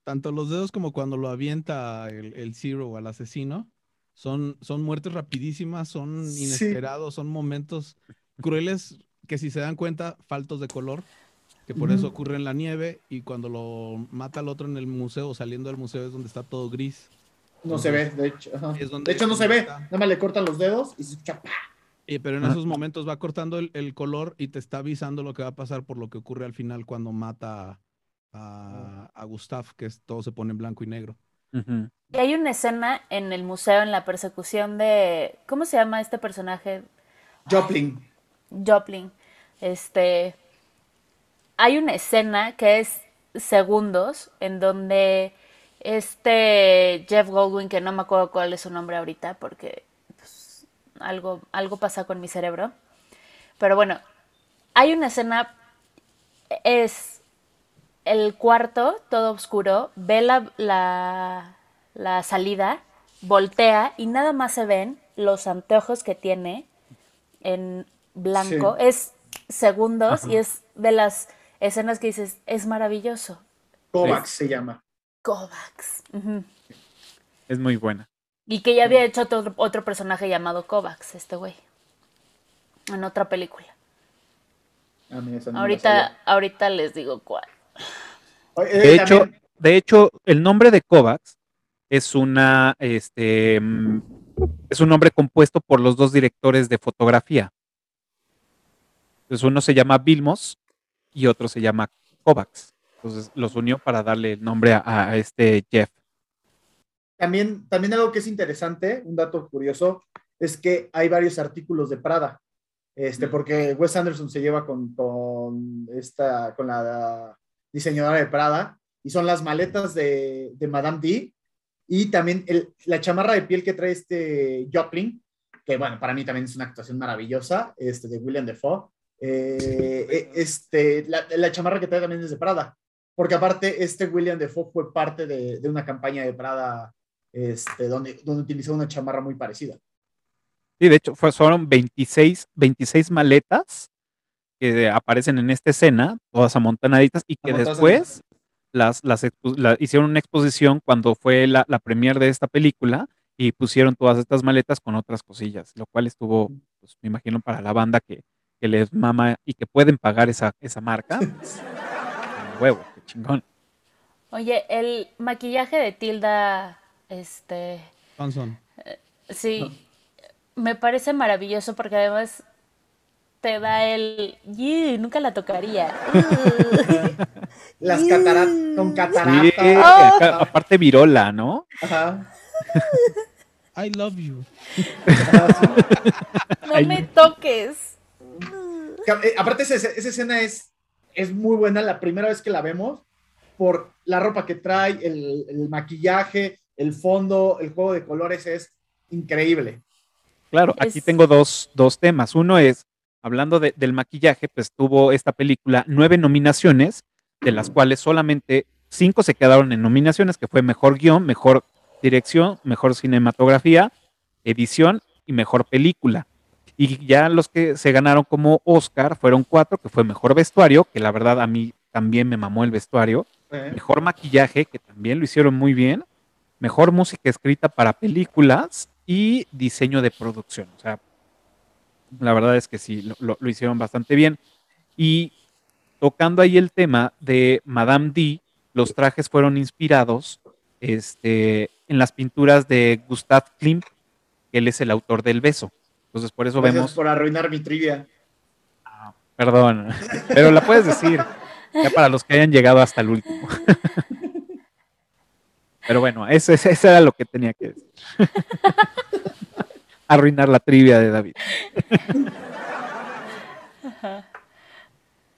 [SPEAKER 4] Tanto los dedos como cuando lo avienta el, el Zero al asesino, son, son muertes rapidísimas, son
[SPEAKER 3] Sí.
[SPEAKER 4] inesperados, son momentos crueles que si se dan cuenta, faltos de color, que por eso ocurre en la nieve y cuando lo mata al otro en el museo, saliendo del museo es donde está todo gris.
[SPEAKER 3] No se ve, de hecho. ajá.
[SPEAKER 4] Es donde-
[SPEAKER 3] De hecho, no se ve. Nada más le cortan los dedos y se.
[SPEAKER 4] Y, pero en
[SPEAKER 1] Ah.
[SPEAKER 4] esos momentos va cortando el, el color y te está avisando lo que va a pasar por lo que ocurre al final cuando mata a, a Gustav, que es- todo se pone en blanco y negro.
[SPEAKER 2] Y hay una escena en el museo en la persecución de. ¿Cómo se llama este personaje?
[SPEAKER 3] Joplin.
[SPEAKER 2] Joplin. Este. Hay una escena que es segundos en donde este Jeff Goldwyn, que no me acuerdo cuál es su nombre ahorita porque pues, algo, algo pasa con mi cerebro. Pero bueno, hay una escena, es el cuarto, todo oscuro, ve la, la, la salida, voltea y nada más se ven los anteojos que tiene en blanco.
[SPEAKER 3] Sí.
[SPEAKER 2] Es segundos
[SPEAKER 1] Ajá.
[SPEAKER 2] y es de las escenas que dices, es maravilloso.
[SPEAKER 3] Kovacs se llama.
[SPEAKER 2] Kovacs.
[SPEAKER 1] Es muy buena.
[SPEAKER 2] Y que ya había hecho otro, otro personaje llamado Kovacs, este güey. En otra película.
[SPEAKER 3] A mí esa no
[SPEAKER 2] Ahorita, ahorita les digo cuál.
[SPEAKER 3] Oye,
[SPEAKER 1] De
[SPEAKER 3] eh,
[SPEAKER 1] hecho, de hecho, el nombre de Kovacs es una, este, mm, es un nombre compuesto por los dos directores de fotografía. Entonces uno se llama Vilmos y otro se llama Kovacs. Entonces los unió para darle el nombre a, a este Jeff.
[SPEAKER 3] También, también algo que es interesante, un dato curioso, es que hay varios artículos de Prada. Este,
[SPEAKER 1] Mm.
[SPEAKER 3] porque Wes Anderson se lleva con, con esta, con la diseñadora de Prada, y son las maletas de, de Madame D, y también el- la chamarra de piel que trae este Joplin, que bueno, para mí también es una actuación maravillosa, este, de William Defoe. Eh, eh, este, la, la chamarra que trae también es de Prada, porque aparte este William Defoe fue parte de, de una campaña de Prada este, donde, donde utilizó una chamarra muy parecida.
[SPEAKER 1] Sí, de hecho, fue, fueron 26, 26 maletas que aparecen en esta escena, todas amontonaditas, y que después las, las la- hicieron una exposición cuando fue la, la premier de esta película y pusieron todas estas maletas con otras cosillas, lo cual estuvo, pues, me imagino, para la banda que, que les mama y que pueden pagar esa, esa marca. pues, <laughs> huevo, chingón.
[SPEAKER 2] Oye, el maquillaje de Tilda, este,
[SPEAKER 4] Johnson.
[SPEAKER 2] sí, me parece maravilloso porque además te da el, "Yi, nunca la tocaría. <laughs>
[SPEAKER 3] Las cataratas, con
[SPEAKER 1] Sí,
[SPEAKER 3] catarata.
[SPEAKER 1] acá- aparte virola, ¿no?
[SPEAKER 3] Ajá.
[SPEAKER 4] I love you. <laughs>
[SPEAKER 2] No me toques.
[SPEAKER 3] Eh, Aparte, esa, esa escena es, es muy buena la primera vez que la vemos por la ropa que trae, el, el maquillaje, el fondo, el juego de colores es increíble.
[SPEAKER 1] Claro, aquí
[SPEAKER 2] Es-
[SPEAKER 1] tengo dos, dos temas. Uno es, hablando de- del maquillaje, pues tuvo esta película nueve nominaciones, de las cuales solamente cinco se quedaron en nominaciones, que fue mejor guion, mejor dirección, mejor cinematografía, edición y mejor película. Y ya los que se ganaron como Oscar fueron cuatro, que fue mejor vestuario, que la verdad a mí también me mamó el vestuario,
[SPEAKER 3] ¿eh?
[SPEAKER 1] mejor maquillaje, que también lo hicieron muy bien, mejor música escrita para películas y diseño de producción. O sea, la verdad es que sí, lo, lo- lo hicieron bastante bien. Y tocando ahí el tema de Madame D, los trajes fueron inspirados este, en las pinturas de Gustav Klimt, que él es el autor del beso. Entonces, por eso
[SPEAKER 3] Gracias
[SPEAKER 1] vemos
[SPEAKER 3] por arruinar mi trivia.
[SPEAKER 1] Perdón, pero la puedes decir ya para los que hayan llegado hasta el último. Pero bueno, eso, eso- eso era lo que tenía que decir. Arruinar la trivia de David.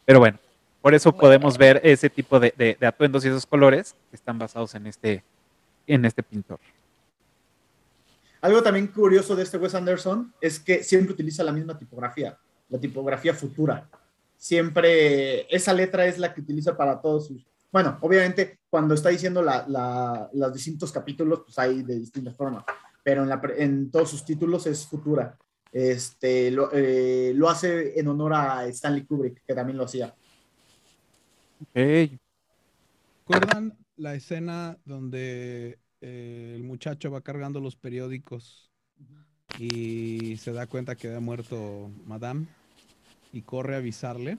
[SPEAKER 1] Pero bueno, por eso podemos ver ese tipo de, de- de atuendos y esos colores que están basados en este, en este pintor.
[SPEAKER 3] Algo también curioso de este Wes Anderson es que siempre utiliza la misma tipografía, la tipografía futura. Siempre esa letra es la que utiliza para todos sus... Bueno, obviamente cuando está diciendo la- la- los distintos capítulos, pues hay de distintas formas, pero en, la en todos sus títulos es futura. Este, lo, eh, lo hace en honor a Stanley Kubrick, que también lo hacía.
[SPEAKER 1] Ok.
[SPEAKER 4] ¿Recuerdan la escena donde eh, el muchacho va cargando los periódicos y se da cuenta que ha muerto Madame y corre a avisarle?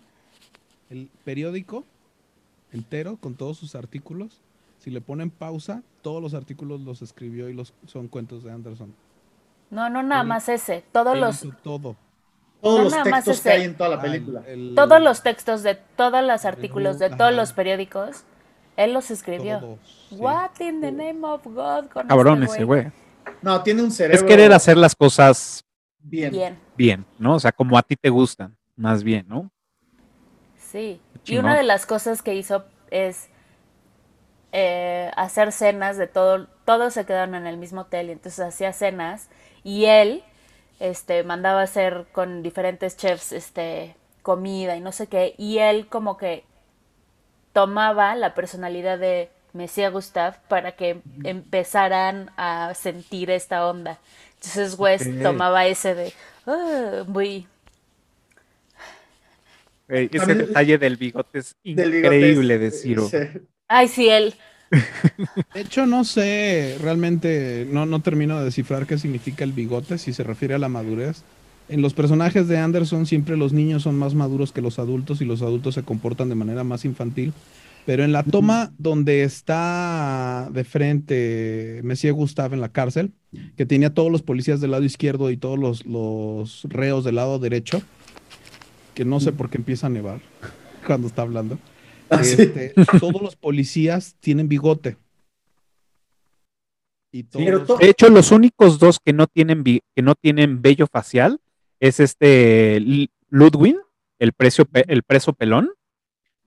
[SPEAKER 4] El periódico entero con todos sus artículos, si le ponen pausa, todos los artículos los escribió y los son cuentos de Anderson.
[SPEAKER 2] No, no nada
[SPEAKER 4] Él-
[SPEAKER 2] más ese. Todos los,
[SPEAKER 4] todo.
[SPEAKER 3] Todos
[SPEAKER 2] No
[SPEAKER 3] los
[SPEAKER 2] nada más
[SPEAKER 3] textos que hay en toda la
[SPEAKER 4] Ah,
[SPEAKER 3] película.
[SPEAKER 4] el-
[SPEAKER 2] Todos los textos de todos los artículos de
[SPEAKER 4] Ajá.
[SPEAKER 2] todos los periódicos, él los escribió.
[SPEAKER 4] todos, sí.
[SPEAKER 2] What in the name of God con
[SPEAKER 1] Cabrón
[SPEAKER 2] este
[SPEAKER 1] ese güey.
[SPEAKER 3] No, tiene un cerebro
[SPEAKER 1] Es querer hacer las cosas
[SPEAKER 3] bien.
[SPEAKER 2] Bien,
[SPEAKER 1] bien, ¿no? O sea, como a ti te gustan, más bien, ¿no?
[SPEAKER 2] sí. Y una de las cosas que hizo es eh, hacer cenas de todo, todos se quedaron en el mismo hotel y entonces hacía cenas y él este mandaba hacer con diferentes chefs este comida y no sé qué y él como que tomaba la personalidad de Mesía Gustav para que empezaran a sentir esta onda. Entonces West tomaba ese de "Ah", muy
[SPEAKER 1] ese detalle del bigote es
[SPEAKER 3] Del bigote
[SPEAKER 1] increíble de Ciro.
[SPEAKER 3] sí.
[SPEAKER 2] ay sí él <laughs>
[SPEAKER 4] De hecho, no sé, realmente no, no termino de descifrar qué significa el bigote, si se refiere a la madurez. En los personajes de Anderson siempre los niños son más maduros que los adultos y los adultos se comportan de manera más infantil. Pero en la toma donde está de frente Messier Gustave en la cárcel, que tenía todos los policías del lado izquierdo y todos los, los reos del lado derecho, que no sé por qué empieza a nevar <laughs> cuando está hablando.
[SPEAKER 3] Ah, sí.
[SPEAKER 4] Este, todos los policías tienen bigote. Y todos-
[SPEAKER 1] De hecho, los únicos dos que no tienen que no tienen vello facial es este Ludwig, el precio el preso pelón,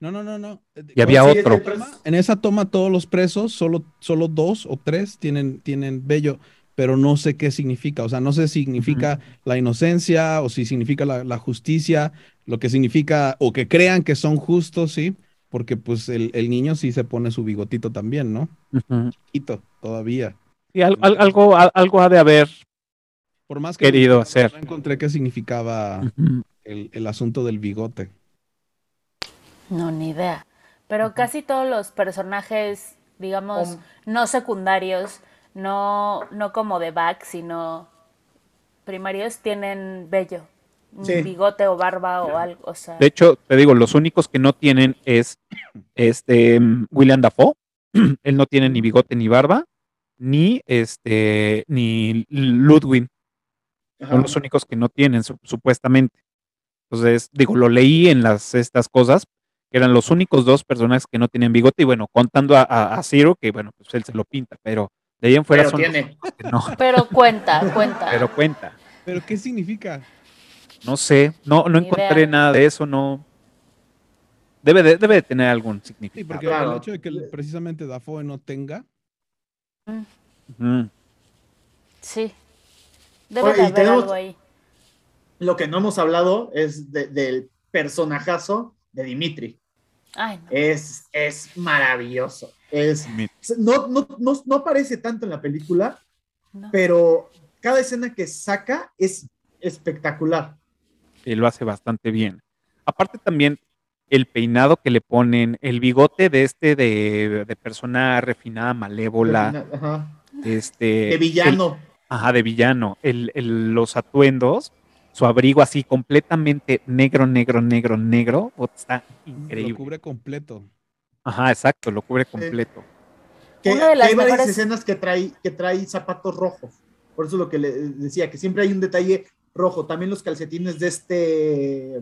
[SPEAKER 4] No, no, no, no.
[SPEAKER 1] y había otro.
[SPEAKER 4] En esa toma todos los presos, solo, solo dos o tres tienen, tienen vello, pero no sé qué significa. O sea, no sé si significa la inocencia o si significa la, la justicia, lo que significa, o que crean que son justos, sí, porque pues el, el niño sí se pone su bigotito también, ¿no? Chiquito, todavía.
[SPEAKER 1] Sí, al- al- algo, al- algo ha de haber.
[SPEAKER 4] Por más que
[SPEAKER 1] Querido
[SPEAKER 4] no-
[SPEAKER 1] hacer.
[SPEAKER 4] no encontré qué significaba el, el asunto del bigote.
[SPEAKER 2] No, ni idea. Pero casi todos los personajes, digamos, no secundarios, no, no como de back, sino primarios, tienen vello. Un
[SPEAKER 3] Sí.
[SPEAKER 2] bigote o barba o algo. O sea,
[SPEAKER 1] De hecho, te digo, los únicos que no tienen es este mm, William Dafoe. <clears throat> Él no tiene ni bigote ni barba, ni este ni Ludwig.
[SPEAKER 3] Ajá.
[SPEAKER 1] Son los únicos que no tienen, su- supuestamente. Entonces, digo, lo leí en las estas cosas, que eran los únicos dos personajes que no tienen bigote, y bueno, contando a, a, a Ciro, que bueno, pues él se lo pinta, pero de ahí en fuera
[SPEAKER 3] Pero
[SPEAKER 1] son
[SPEAKER 3] tiene.
[SPEAKER 1] no, <laughs>
[SPEAKER 2] pero cuenta, cuenta.
[SPEAKER 1] pero cuenta.
[SPEAKER 4] ¿Pero qué significa?
[SPEAKER 1] No sé, no, no
[SPEAKER 2] Ni
[SPEAKER 1] encontré
[SPEAKER 2] idea.
[SPEAKER 1] nada de eso, no. Debe de, debe de tener algún
[SPEAKER 4] Sí,
[SPEAKER 1] significado.
[SPEAKER 4] porque
[SPEAKER 3] Claro.
[SPEAKER 4] el hecho de que precisamente Dafoe no tenga,
[SPEAKER 1] Ujú.
[SPEAKER 2] Sí. Debe
[SPEAKER 3] Oye,
[SPEAKER 2] de haber
[SPEAKER 3] tenemos-
[SPEAKER 2] algo ahí.
[SPEAKER 3] Lo que no hemos hablado es de- del personajazo de Dimitri.
[SPEAKER 2] Ay, no.
[SPEAKER 3] Es, es maravilloso. Es, no, no, no, no aparece tanto en la película,
[SPEAKER 2] no.
[SPEAKER 3] pero cada escena que saca es espectacular.
[SPEAKER 1] y lo hace bastante bien. Aparte también el peinado que le ponen, el bigote de este de, de persona refinada, malévola,
[SPEAKER 3] Ajá.
[SPEAKER 1] este
[SPEAKER 3] De villano.
[SPEAKER 1] el- ajá, de villano, el, el- los atuendos, su abrigo así completamente negro, negro, negro, negro, puta, está
[SPEAKER 4] lo
[SPEAKER 1] increíble.
[SPEAKER 4] cubre completo.
[SPEAKER 1] Ajá, exacto, lo cubre completo.
[SPEAKER 3] Que,
[SPEAKER 2] Una de
[SPEAKER 3] que
[SPEAKER 2] las
[SPEAKER 3] hay varias
[SPEAKER 2] mejores-
[SPEAKER 3] escenas que trae, que trae zapatos rojos. Por eso lo que le decía, que siempre hay un detalle rojo. También los calcetines de este,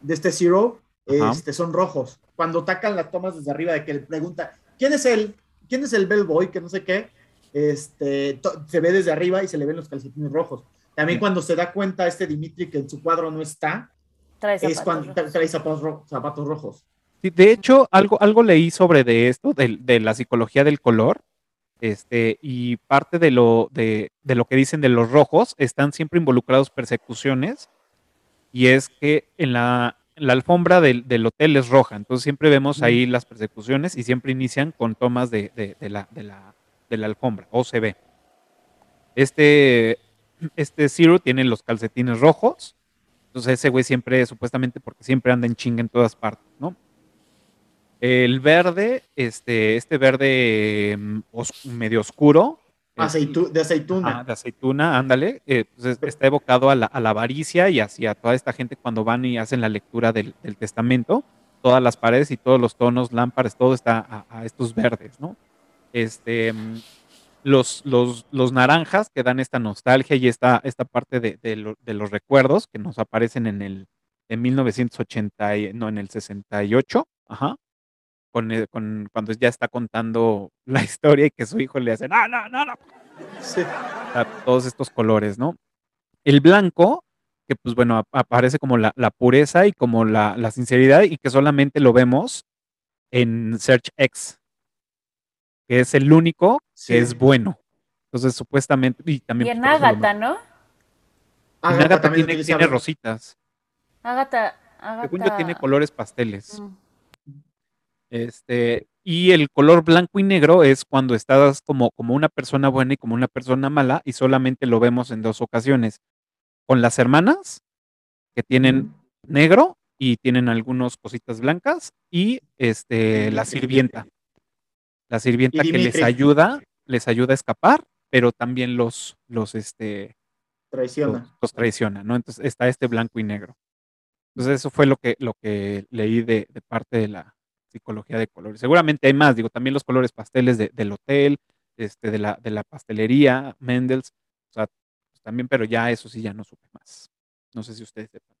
[SPEAKER 3] de este Zero este, son rojos. Cuando atacan las tomas desde arriba de que le pregunta, ¿quién es él? ¿Quién es el bellboy? Que no sé qué. Este, se ve desde arriba y se le ven los calcetines rojos. También
[SPEAKER 1] Sí.
[SPEAKER 3] cuando se da cuenta este Dimitri que en su cuadro no está,
[SPEAKER 2] Trae
[SPEAKER 3] es
[SPEAKER 2] zapatos
[SPEAKER 3] cuando
[SPEAKER 2] rojos.
[SPEAKER 3] trae zapatos, ro- zapatos rojos.
[SPEAKER 1] Sí, de hecho, algo, algo leí sobre de esto, de, de la psicología del color, este, y parte de lo, de, de lo que dicen de los rojos, están siempre involucrados persecuciones, y es que en la, la alfombra del, del hotel es roja, entonces siempre vemos ahí las persecuciones y siempre inician con tomas de, de- de la, de, la, de la alfombra, o se ve. Este, este Zero tiene los calcetines rojos, entonces ese güey siempre, supuestamente, porque siempre anda en chinga en todas partes, ¿no? El verde, este, este verde mm, os- medio oscuro.
[SPEAKER 3] Aceitu- de aceituna.
[SPEAKER 1] ah, de aceituna, ándale. eh, pues, es- está evocado a la, a la avaricia y hacia toda esta gente cuando van y hacen la lectura del, del testamento. Todas las paredes y todos los tonos, lámparas, todo está a, a estos verdes, ¿no? Este, mm, los, los, los naranjas que dan esta nostalgia y esta, esta parte de, de, lo- de los recuerdos que nos aparecen en el en 1980, y- no, en el 68, ajá, con, el- con cuando ya está contando <laughs> la historia y que su hijo le hace, no, no, no, no,
[SPEAKER 3] Sí.
[SPEAKER 1] todos estos colores, ¿no? El blanco, que pues bueno, ap- aparece como la, la pureza y como la, la sinceridad y que solamente lo vemos en Search X, que es el único
[SPEAKER 3] Sí.
[SPEAKER 1] que es bueno. Entonces, supuestamente, y también...
[SPEAKER 2] Y en
[SPEAKER 1] pues,
[SPEAKER 2] Agatha, ¿no?
[SPEAKER 1] En
[SPEAKER 3] Agatha
[SPEAKER 1] Agatha
[SPEAKER 3] también
[SPEAKER 1] tiene, rositas.
[SPEAKER 2] Agatha. Agatha...
[SPEAKER 1] Según yo, tiene colores pasteles.
[SPEAKER 2] Mm.
[SPEAKER 1] Este, y el color blanco y negro es cuando estás como, como una persona buena y como una persona mala, y solamente lo vemos en dos ocasiones. Con las hermanas, que tienen negro y tienen algunas cositas blancas, y este, la sirvienta. La sirvienta que les ayuda, les ayuda a escapar, pero también los, los, este,
[SPEAKER 3] Traiciona.
[SPEAKER 1] los, los traiciona, ¿no? Entonces está este blanco y negro. Entonces eso fue lo que, lo que leí de, de parte de la psicología de colores. Seguramente hay más, digo, también los colores pasteles de- del hotel, este, de la, de la pastelería, Mendels, o sea, pues también, pero ya eso sí ya no supe más. No sé si ustedes sepan.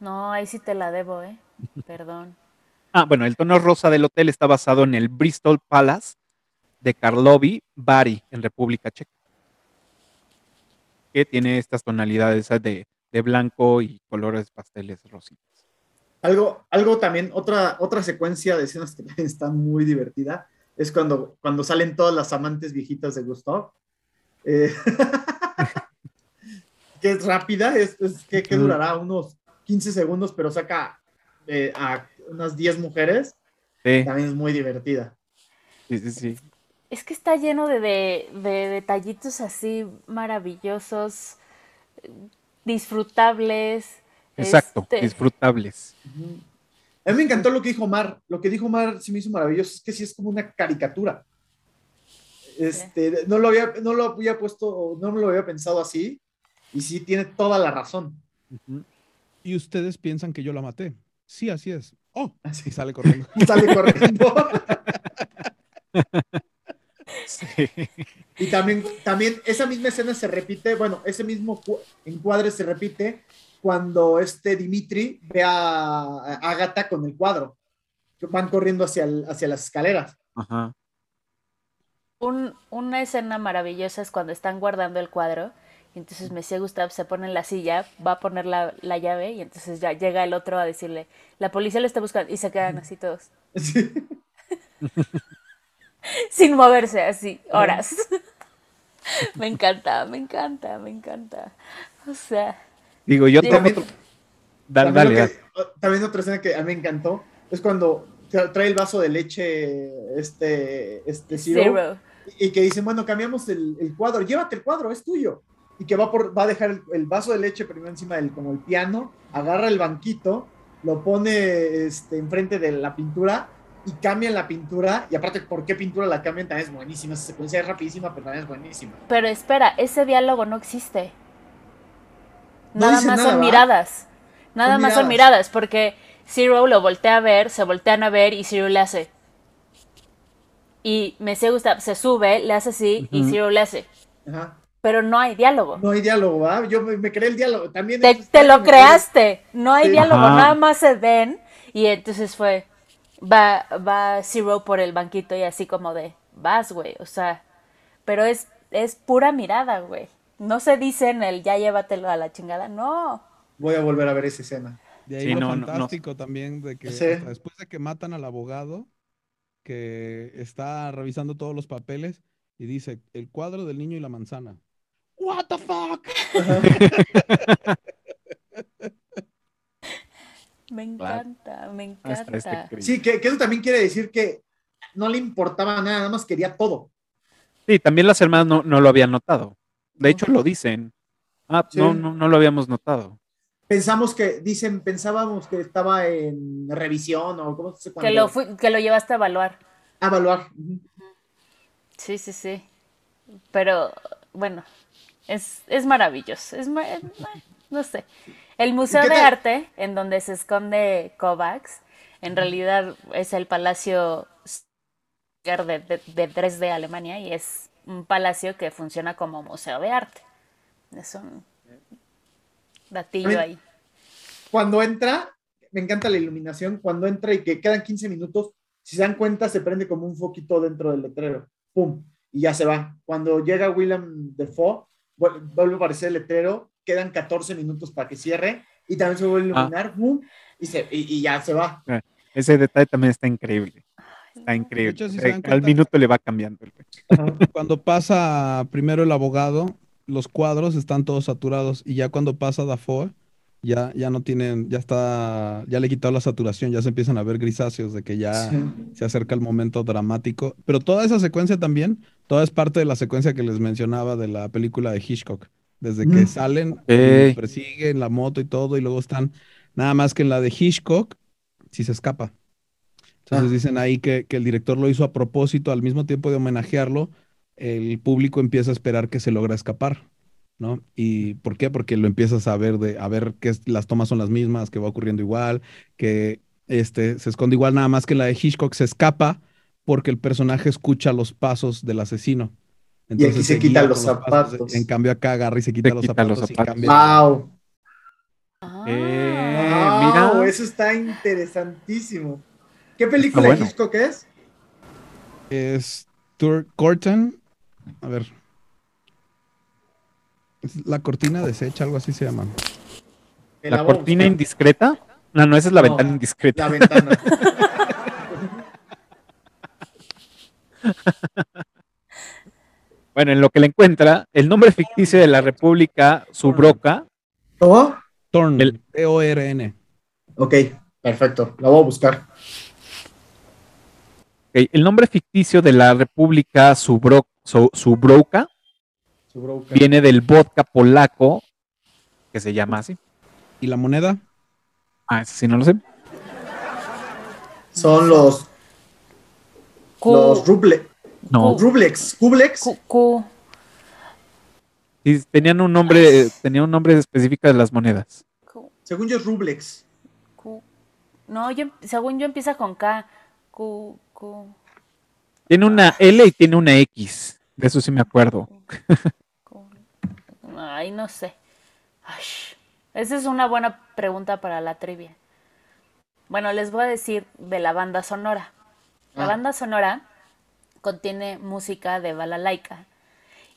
[SPEAKER 2] No, ahí sí te la debo, ¿eh? <laughs> Perdón.
[SPEAKER 1] Ah, bueno, el tono rosa del hotel está basado en el Bristol Palace de Karlovy Vary, en República Checa. Que tiene estas tonalidades de, de blanco y colores pasteles rositas.
[SPEAKER 3] Algo, algo también, otra, otra secuencia de escenas que también está muy divertida, es cuando, cuando salen todas las amantes viejitas de Gustav. Eh, <laughs> que es rápida, es, es que, durará unos 15 segundos, pero saca eh, a unas 10 mujeres.
[SPEAKER 1] Sí,
[SPEAKER 3] También es muy divertida.
[SPEAKER 1] sí, sí, sí.
[SPEAKER 2] Es que está lleno de, de- de detallitos así maravillosos, disfrutables.
[SPEAKER 1] Exacto,
[SPEAKER 2] este,
[SPEAKER 1] disfrutables.
[SPEAKER 3] A mí me encantó lo que dijo Mar. Lo que dijo Mar sí me hizo maravilloso. Es que sí es como una caricatura. Este, no lo había, no lo había puesto, no me lo había pensado así. Y sí tiene toda la razón.
[SPEAKER 4] Y ustedes piensan que yo la maté. Sí, así es. Oh,
[SPEAKER 3] Así.
[SPEAKER 4] y sale corriendo. <laughs>
[SPEAKER 3] Sale corriendo. <laughs>
[SPEAKER 1] Sí.
[SPEAKER 3] y también, también esa misma escena se repite, bueno, ese mismo cu- encuadre se repite cuando este Dimitri ve a a Agatha con el cuadro. Van corriendo hacia, el- hacia las escaleras.
[SPEAKER 1] Ajá.
[SPEAKER 2] un- una escena maravillosa es cuando están guardando el cuadro. Y entonces Mesía Gustav se pone en la silla, va a poner la, la llave y entonces ya llega el otro a decirle, la policía lo está buscando y se quedan así todos,
[SPEAKER 3] Sí. <laughs>
[SPEAKER 2] sin moverse así, horas. <laughs> me encanta, me encanta, me encanta. O sea,
[SPEAKER 1] Digo, yo tengo
[SPEAKER 3] También-
[SPEAKER 1] otro- Dale,
[SPEAKER 3] También,
[SPEAKER 1] dale,
[SPEAKER 3] lo que- o- también otra escena que a mí me encantó es cuando tra- trae el vaso de leche este, este Zero,
[SPEAKER 2] zero.
[SPEAKER 3] y que dicen, bueno, cambiamos el, el cuadro, llévate el cuadro, es tuyo. Y que va, por, va a dejar el, el vaso de leche primero encima del como el piano, agarra el banquito, lo pone este, enfrente de la pintura y cambian la pintura. Y aparte, ¿por qué pintura la cambian? También es buenísima. Esa secuencia es rapidísima, pero también es buenísima.
[SPEAKER 2] Pero espera, ese diálogo no existe.
[SPEAKER 3] No
[SPEAKER 2] Nada más
[SPEAKER 3] nada,
[SPEAKER 2] son
[SPEAKER 3] ¿va?
[SPEAKER 2] miradas. Nada
[SPEAKER 3] Son
[SPEAKER 2] más son
[SPEAKER 3] miradas.
[SPEAKER 2] porque Zero lo voltea a ver, se voltean a ver y Zero le hace. Y Mesía Gustav se sube, le hace así y
[SPEAKER 1] Ujú.
[SPEAKER 2] Zero le hace.
[SPEAKER 3] Ajá.
[SPEAKER 2] Pero no hay diálogo.
[SPEAKER 3] No hay diálogo, ¿va? Yo me, me creé el diálogo. También
[SPEAKER 2] Te, lo
[SPEAKER 3] creé-
[SPEAKER 2] creaste. No hay
[SPEAKER 3] Sí.
[SPEAKER 2] diálogo,
[SPEAKER 1] Ajá.
[SPEAKER 2] nada más se ven. Y entonces fue. Va, va Zero por el banquito y así como de. Vas, güey. O sea. Pero es, es pura mirada, güey. No se dice en el ya llévatelo a la chingada. No.
[SPEAKER 3] Voy a volver a ver esa escena.
[SPEAKER 4] De ahí
[SPEAKER 1] Sí,
[SPEAKER 4] lo
[SPEAKER 1] no, no, no.
[SPEAKER 4] fantástico también de que
[SPEAKER 3] Sí.
[SPEAKER 4] después de que matan al abogado, que está revisando todos los papeles y dice el cuadro del niño y la manzana. What the fuck? <laughs>
[SPEAKER 2] Me
[SPEAKER 1] Claro.
[SPEAKER 2] encanta, me
[SPEAKER 1] este
[SPEAKER 2] encanta.
[SPEAKER 3] Sí, que, que eso también quiere decir que no le importaba nada, nada más quería todo.
[SPEAKER 1] Sí, también las hermanas no, no lo habían notado. De hecho, lo dicen. Ah,
[SPEAKER 3] Sí.
[SPEAKER 1] no, no, no lo habíamos notado.
[SPEAKER 3] Pensamos que, dicen, pensábamos que estaba en revisión o cómo se
[SPEAKER 2] Que lo, fui- que lo llevaste a evaluar.
[SPEAKER 3] A evaluar.
[SPEAKER 2] Sí, sí, sí. Pero bueno, es, es maravilloso. Es, es- no sé. El Museo de? Arte, en donde se esconde Kovacs, en realidad es el Palacio de, de, de Dresde, Alemania, y es un palacio que funciona como museo de arte. Es un datillo ahí.
[SPEAKER 3] Cuando entra, me encanta la iluminación, cuando entra y que quedan 15 minutos, si se dan cuenta, se prende como un foquito dentro del letrero. ¡Pum! Y ya se va. Cuando llega William Defoe, vuelve a aparecer el letrero, quedan 14 minutos para que cierre y también se vuelve a
[SPEAKER 1] Ah.
[SPEAKER 3] iluminar, ¡pum! Y, se, y, y ya se va.
[SPEAKER 1] Ese detalle también está increíble. Está increíble.
[SPEAKER 4] hecho, si
[SPEAKER 1] O
[SPEAKER 4] se
[SPEAKER 1] sea,
[SPEAKER 4] dan
[SPEAKER 1] al
[SPEAKER 4] cuenta-
[SPEAKER 1] minuto le va cambiando. el.
[SPEAKER 4] Cuando pasa primero el abogado, los cuadros están todos saturados y ya cuando pasa Dafoe, ya, ya no tienen, ya está, ya le he quitado la saturación, ya se empiezan a ver grisáceos de que ya
[SPEAKER 3] Sí.
[SPEAKER 4] se acerca el momento dramático. Pero toda esa secuencia también, toda es parte de la secuencia que les mencionaba de la película de Hitchcock. Desde que
[SPEAKER 3] Mm.
[SPEAKER 4] salen,
[SPEAKER 1] Ok.
[SPEAKER 4] y persiguen la moto y todo, y luego están, nada más que en la de Hitchcock, si se escapa. Entonces
[SPEAKER 3] Ah.
[SPEAKER 4] dicen ahí que, que el director lo hizo a propósito, al mismo tiempo de homenajearlo, el público empieza a esperar que se logra escapar, ¿no? ¿Y por qué? Porque lo empiezas a ver de, a ver que es- las tomas son las mismas, que va ocurriendo igual, que este se esconde igual, nada más que la de Hitchcock se escapa porque el personaje escucha los pasos del asesino.
[SPEAKER 3] aquí se quita
[SPEAKER 4] guía
[SPEAKER 3] los zapatos.
[SPEAKER 4] En cambio acá agarra y se quita,
[SPEAKER 1] Se
[SPEAKER 4] los,
[SPEAKER 1] quita los
[SPEAKER 4] zapatos y
[SPEAKER 1] zapatos.
[SPEAKER 4] cambia.
[SPEAKER 3] ¡Wow!
[SPEAKER 1] Eh, mira.
[SPEAKER 3] Wow, eso está interesantísimo. ¿Qué película
[SPEAKER 1] bueno.
[SPEAKER 3] de Hitchcock es?
[SPEAKER 4] Es Tour Corten. A ver. La cortina deshecha, algo así se llama.
[SPEAKER 1] ¿La cortina indiscreta? No, no, esa es la
[SPEAKER 3] No,
[SPEAKER 1] ventana indiscreta.
[SPEAKER 3] La ventana. <laughs>
[SPEAKER 1] Bueno, en lo que le encuentra, el nombre ficticio de la República Subroca,
[SPEAKER 3] ¿Cómo?
[SPEAKER 4] Torn.
[SPEAKER 1] El-
[SPEAKER 4] T-O-R-N.
[SPEAKER 3] Ok, perfecto. La voy a buscar.
[SPEAKER 1] ok, el nombre ficticio de la República Subro- Su- Subroca. Viene del vodka polaco, que se llama así.
[SPEAKER 4] ¿Y la moneda?
[SPEAKER 1] Ah, ese sí no lo sé.
[SPEAKER 3] Son los,
[SPEAKER 2] Q,
[SPEAKER 3] los ruble,
[SPEAKER 1] No,
[SPEAKER 3] rublex.
[SPEAKER 2] Q,
[SPEAKER 1] sí, tenían un nombre, tenía un nombre específico de las monedas.
[SPEAKER 3] Según yo es rublex.
[SPEAKER 2] Q. No, yo, según yo empieza con K. Q, Q,
[SPEAKER 1] Tiene una L y tiene una X. De eso sí me acuerdo.
[SPEAKER 2] Ay, no sé. Ay, esa es una buena pregunta para la trivia. Bueno, les voy a decir de la banda sonora. La
[SPEAKER 3] Ah.
[SPEAKER 2] banda sonora contiene música de balalaika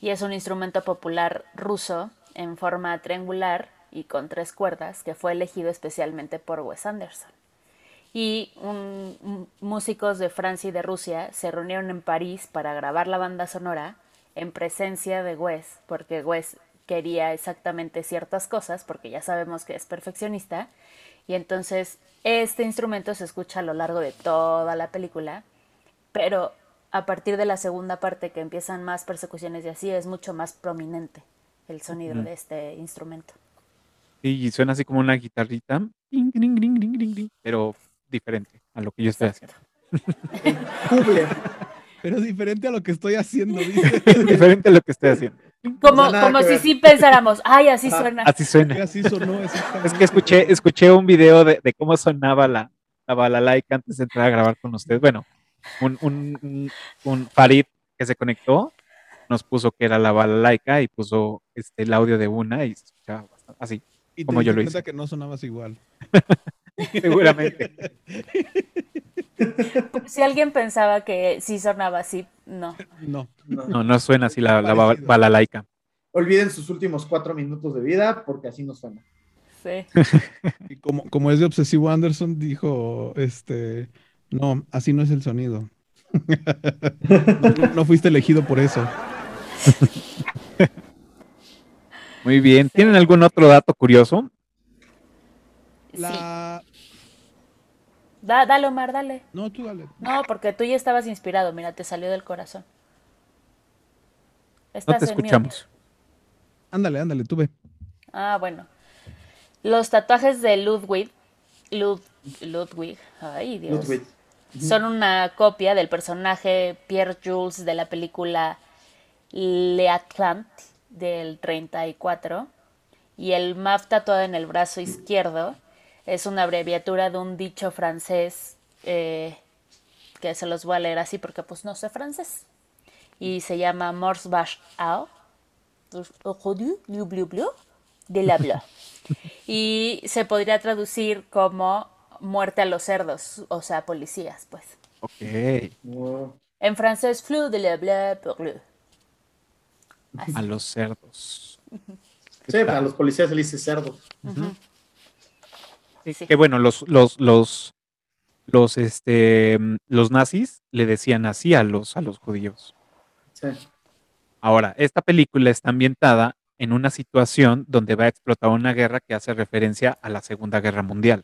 [SPEAKER 2] y es un instrumento popular ruso en forma triangular y con tres cuerdas que fue elegido especialmente por Wes Anderson. Y un- músicos de Francia y de Rusia se reunieron en París para grabar la banda sonora en presencia de Wes, porque Wes quería exactamente ciertas cosas, porque ya sabemos que es perfeccionista, y entonces este instrumento se escucha a lo largo de toda la película, pero a partir de la segunda parte que empiezan más persecuciones y así es mucho más prominente el sonido de este instrumento.
[SPEAKER 1] Sí, y suena así como una guitarrita, ting, ting, ting, pero diferente a lo que yo estoy haciendo. <laughs>
[SPEAKER 4] Pero diferente a lo que estoy haciendo, dice. <laughs>
[SPEAKER 1] diferente a lo que estoy haciendo.
[SPEAKER 2] Como,
[SPEAKER 3] nada
[SPEAKER 2] como si
[SPEAKER 3] ver.
[SPEAKER 2] sí pensáramos, ay, así
[SPEAKER 3] Ajá.
[SPEAKER 2] suena.
[SPEAKER 1] Así suena.
[SPEAKER 4] así sonó.
[SPEAKER 1] Es que escuché, escuché un video de, de cómo sonaba la, la balalaika antes de entrar a grabar con ustedes. Bueno, un, un, un, un Farid que se conectó nos puso que era la balalaika y puso este, el audio de una y se escuchaba bastante- así,
[SPEAKER 4] Y te
[SPEAKER 1] como yo
[SPEAKER 4] diste
[SPEAKER 1] lo hice.
[SPEAKER 4] que no sonabas igual. <laughs> <laughs>
[SPEAKER 1] seguramente.
[SPEAKER 2] Si alguien pensaba que sí sonaba así, no.
[SPEAKER 4] No.
[SPEAKER 3] No.
[SPEAKER 1] No, no suena así la, la ba-
[SPEAKER 4] Parecido.
[SPEAKER 1] balalaika.
[SPEAKER 3] Olviden sus últimos cuatro minutos de vida porque así no suena.
[SPEAKER 2] Sí. <laughs>
[SPEAKER 4] Y como, como es de obsesivo Anderson, dijo, este, no, así no es el sonido. No, <laughs> no fuiste elegido por eso.
[SPEAKER 1] Muy bien. ¿Tienen algún otro dato curioso?
[SPEAKER 2] Sí. Da- dale, Omar, dale.
[SPEAKER 4] No, tú dale.
[SPEAKER 2] No, porque tú ya estabas inspirado, mira, te salió del corazón.
[SPEAKER 1] No
[SPEAKER 2] Estás
[SPEAKER 1] te
[SPEAKER 2] en mute.
[SPEAKER 1] escuchamos.
[SPEAKER 4] Ándale, ándale, tú ve.
[SPEAKER 2] Ah, bueno. Los tatuajes de Ludwig, Lud, Ludwig, ay Dios,
[SPEAKER 3] Ludwig.
[SPEAKER 2] son una copia del personaje Pierre Jules de la película Le Atlant del 34 y el MAF tatuado en el brazo izquierdo es una abreviatura de un dicho francés eh, que se los voy a leer así porque pues no sé francés. Y se llama Mors Bash Ao. De la bla. <laughs> Y se podría traducir como muerte a los cerdos, o sea, policías, pues.
[SPEAKER 1] Ok.
[SPEAKER 2] En francés, flou de la bla pour le.
[SPEAKER 1] A los cerdos.
[SPEAKER 3] Sí, para los policías se le dice cerdo.
[SPEAKER 1] Sí,
[SPEAKER 2] Sí.
[SPEAKER 1] Que bueno, los, los, los, los, este, mm, los nazis le decían así a los, a los judíos.
[SPEAKER 3] Sí.
[SPEAKER 1] Ahora, esta película está ambientada en una situación donde va a explotar una guerra que hace referencia a la Segunda Guerra Mundial.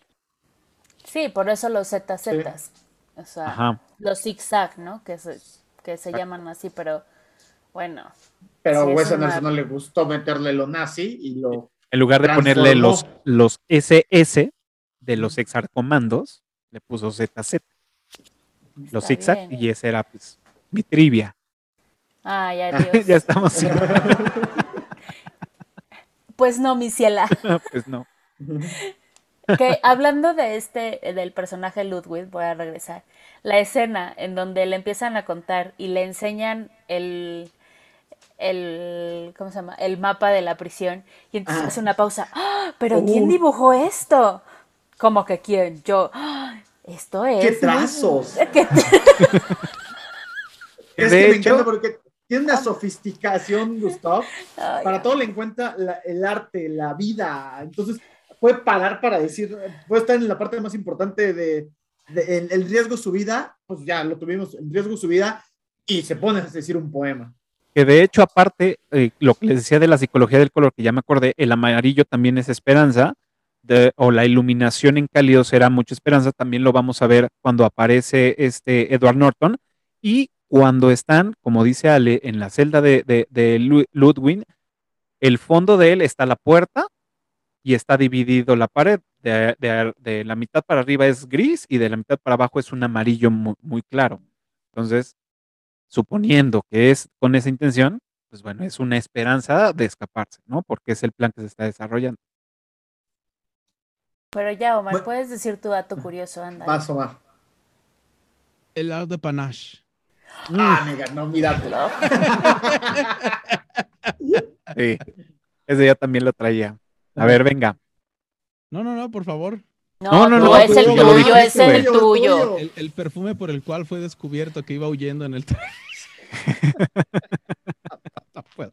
[SPEAKER 2] Sí, por eso los ZZs. O sea,
[SPEAKER 1] Ajá.
[SPEAKER 2] los zigzag, ¿no? Que se, que se llaman así, pero bueno.
[SPEAKER 3] Pero
[SPEAKER 2] Sí,
[SPEAKER 3] a
[SPEAKER 2] es
[SPEAKER 3] Wes
[SPEAKER 2] una-
[SPEAKER 3] Anderson no le gustó meterle lo nazi y lo.
[SPEAKER 1] En lugar de ponerle los, los SS de los exarcomandos, le puso ZZ, los zigzag, y esa era pues mi trivia.
[SPEAKER 2] Ay, <laughs> adiós.
[SPEAKER 1] ya estamos. <laughs>
[SPEAKER 2] Pues no, mi ciela. <laughs>
[SPEAKER 1] pues no.
[SPEAKER 2] Que hablando de este, del personaje Ludwig, voy a regresar. La escena en donde le empiezan a contar y le enseñan el, el, ¿cómo se llama? El mapa de la prisión y entonces
[SPEAKER 3] Ah.
[SPEAKER 2] hace una pausa. ¡Ah! ¿Pero
[SPEAKER 3] Uh.
[SPEAKER 2] quién dibujó esto? ¿Cómo que quién? Yo. ¡Ah! Esto es.
[SPEAKER 3] ¡Qué trazos! <laughs>
[SPEAKER 2] ¿Qué <laughs>
[SPEAKER 3] Es que me
[SPEAKER 1] hecho-
[SPEAKER 3] encanta porque tiene una sofisticación, Gustav.
[SPEAKER 2] Ay,
[SPEAKER 3] Para todo le encuentra la- el arte, la vida. Entonces puede parar para decir, puede estar en la parte más importante de, de- el, el riesgo su vida, pues ya lo tuvimos, el riesgo su vida, y se pone a decir un poema.
[SPEAKER 1] Que de hecho, aparte, eh, lo que les decía de la psicología del color, que ya me acordé, el amarillo también es esperanza, de- o la iluminación en cálido será mucha esperanza, también lo vamos a ver cuando aparece este Edward Norton, y cuando están, como dice Ale, en la celda de, de, de Lu- Ludwig, el fondo de él está la puerta y está dividido la pared. De, de- de la mitad para arriba es gris y de la mitad para abajo es un amarillo muy, muy claro. Entonces, suponiendo que es con esa intención, pues bueno, es una esperanza de escaparse, ¿no? Porque es el plan que se está desarrollando.
[SPEAKER 2] Pero ya, Omar,
[SPEAKER 3] Bueno.
[SPEAKER 2] puedes decir tu dato curioso, anda.
[SPEAKER 3] Vas, Omar.
[SPEAKER 4] El art de panache.
[SPEAKER 3] Ah, me ganó mi dato. <laughs>
[SPEAKER 1] Sí, ese ya también lo traía. A ver, venga.
[SPEAKER 4] No, no, no, por favor.
[SPEAKER 2] No,
[SPEAKER 1] No, no, no,
[SPEAKER 2] es el tuyo, es el tuyo.
[SPEAKER 4] El, el perfume por el cual fue descubierto que iba huyendo en el tren. No <laughs> puedo.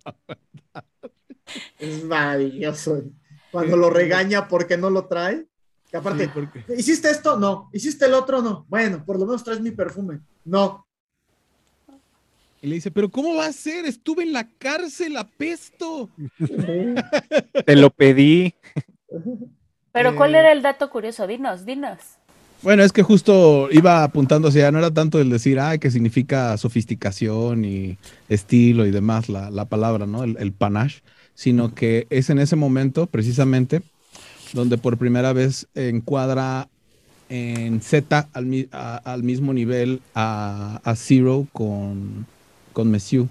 [SPEAKER 3] Es maravilloso. Cuando lo regaña porque no lo trae. Que aparte,
[SPEAKER 4] Sí, porque-
[SPEAKER 3] ¿hiciste esto? No. ¿Hiciste el otro? No. Bueno, por lo menos traes mi perfume. No.
[SPEAKER 4] Y le dice, pero ¿cómo va a ser? Estuve en la cárcel, apesto. <laughs>
[SPEAKER 1] Te lo pedí.
[SPEAKER 2] Pero ¿cuál era el dato curioso? Dinos, dinos.
[SPEAKER 4] Bueno, es que justo iba apuntando hacia, no era tanto el decir, ah, que significa sofisticación y estilo y demás, la, la palabra, ¿no? El, el panache, sino que es en ese momento, precisamente, donde por primera vez encuadra en Z al, mi- a- al mismo nivel a, a Zero con, con Messieu.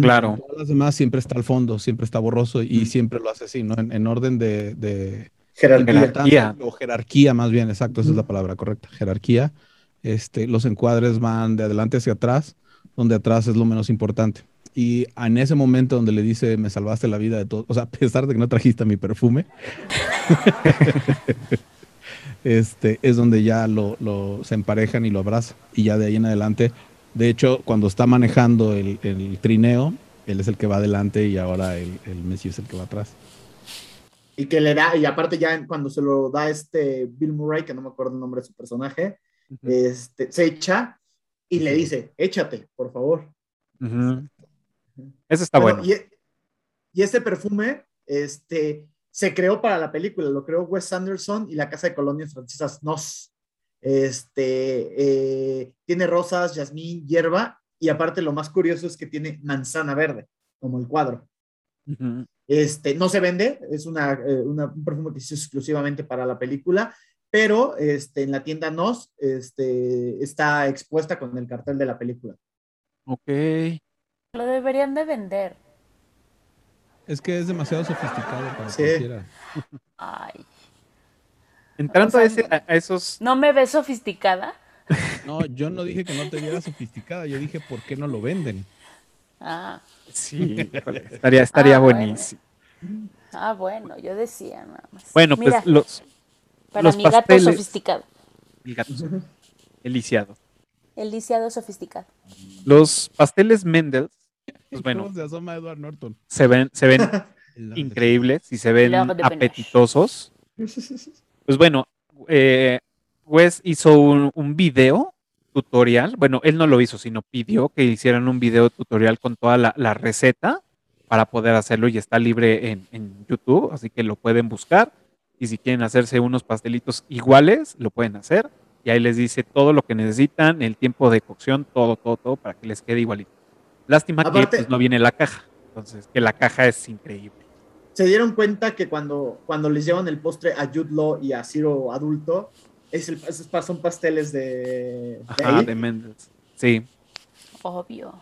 [SPEAKER 1] Claro.
[SPEAKER 4] Todas las demás siempre está al fondo, siempre está borroso y siempre lo hace así, ¿no? En, en orden de, de,
[SPEAKER 3] Jerarquía.
[SPEAKER 1] Jerarquía.
[SPEAKER 4] o jerarquía más bien, exacto, esa es la palabra correcta, jerarquía. Este, los encuadres van de adelante hacia atrás, donde atrás es lo menos importante. Y en ese momento donde le dice, me salvaste la vida de todo, o sea, <laughs> a pesar de que no trajiste mi perfume, <laughs> este, es donde ya lo, lo- se emparejan y lo abraza. Y ya de ahí en adelante, de hecho, cuando está manejando el, el trineo, él es el que va adelante y ahora el, el Messi es el que va atrás.
[SPEAKER 3] Y que le da, y aparte ya cuando se lo da este Bill Murray, que no me acuerdo el nombre de su personaje, este, se echa y le dice, échate, por favor.
[SPEAKER 1] Ujú. Ese está
[SPEAKER 3] Bueno,
[SPEAKER 1] bueno.
[SPEAKER 3] Y, y este perfume este, se creó para la película, lo creó Wes Anderson y la Casa de Colonias Francesas Nos. Este, eh, tiene rosas, jazmín, hierba, y aparte lo más curioso es que tiene manzana verde, como el cuadro. Este, no se vende, es una, eh, una- un perfume que se hizo exclusivamente para la película, pero este, en la tienda Nos este, está expuesta con el cartel de la película.
[SPEAKER 1] Ok.
[SPEAKER 2] Lo deberían de vender.
[SPEAKER 4] Es que es demasiado sofisticado para
[SPEAKER 3] Sí.
[SPEAKER 4] cualquiera.
[SPEAKER 2] Ay.
[SPEAKER 1] Entrando
[SPEAKER 2] O sea,
[SPEAKER 1] a, ese- a- esos
[SPEAKER 2] ¿No me ves sofisticada? <laughs>
[SPEAKER 4] No, yo no dije que no te viera sofisticada, yo dije por qué no lo venden.
[SPEAKER 2] Ah,
[SPEAKER 1] Sí, estaría, estaría
[SPEAKER 2] Ah, bueno.
[SPEAKER 1] buenísimo.
[SPEAKER 2] ah, bueno, yo decía nada más.
[SPEAKER 1] Bueno, pues
[SPEAKER 2] Mira,
[SPEAKER 1] los,
[SPEAKER 2] para
[SPEAKER 1] los
[SPEAKER 2] mi gato
[SPEAKER 1] pasteles-
[SPEAKER 2] sofisticado.
[SPEAKER 1] el gato, el lisiado.
[SPEAKER 2] El lisiado sofisticado.
[SPEAKER 1] Los pasteles Mendels, pues <laughs> bueno,
[SPEAKER 4] ¿Cómo se asoma Edward Norton?
[SPEAKER 1] se ven, se ven <laughs> increíbles y se ven apetitosos. <laughs> Pues bueno, eh, Wes hizo un, un video tutorial. Bueno, él no lo hizo, sino pidió que hicieran un video tutorial con toda la, la receta para poder hacerlo y está libre en, en YouTube, así que lo pueden buscar. Y si quieren hacerse unos pastelitos iguales, lo pueden hacer. Y ahí les dice todo lo que necesitan, el tiempo de cocción, todo, todo, todo, para que les quede igualito. Lástima que
[SPEAKER 3] Aparte-
[SPEAKER 1] pues, no viene la caja. Entonces, que la caja es increíble.
[SPEAKER 3] Se dieron cuenta que cuando, cuando les llevan el postre a Jude Law y a Ciro adulto, es el, esos son pasteles de, de
[SPEAKER 1] Ajá, de Mendels. Sí.
[SPEAKER 2] Obvio.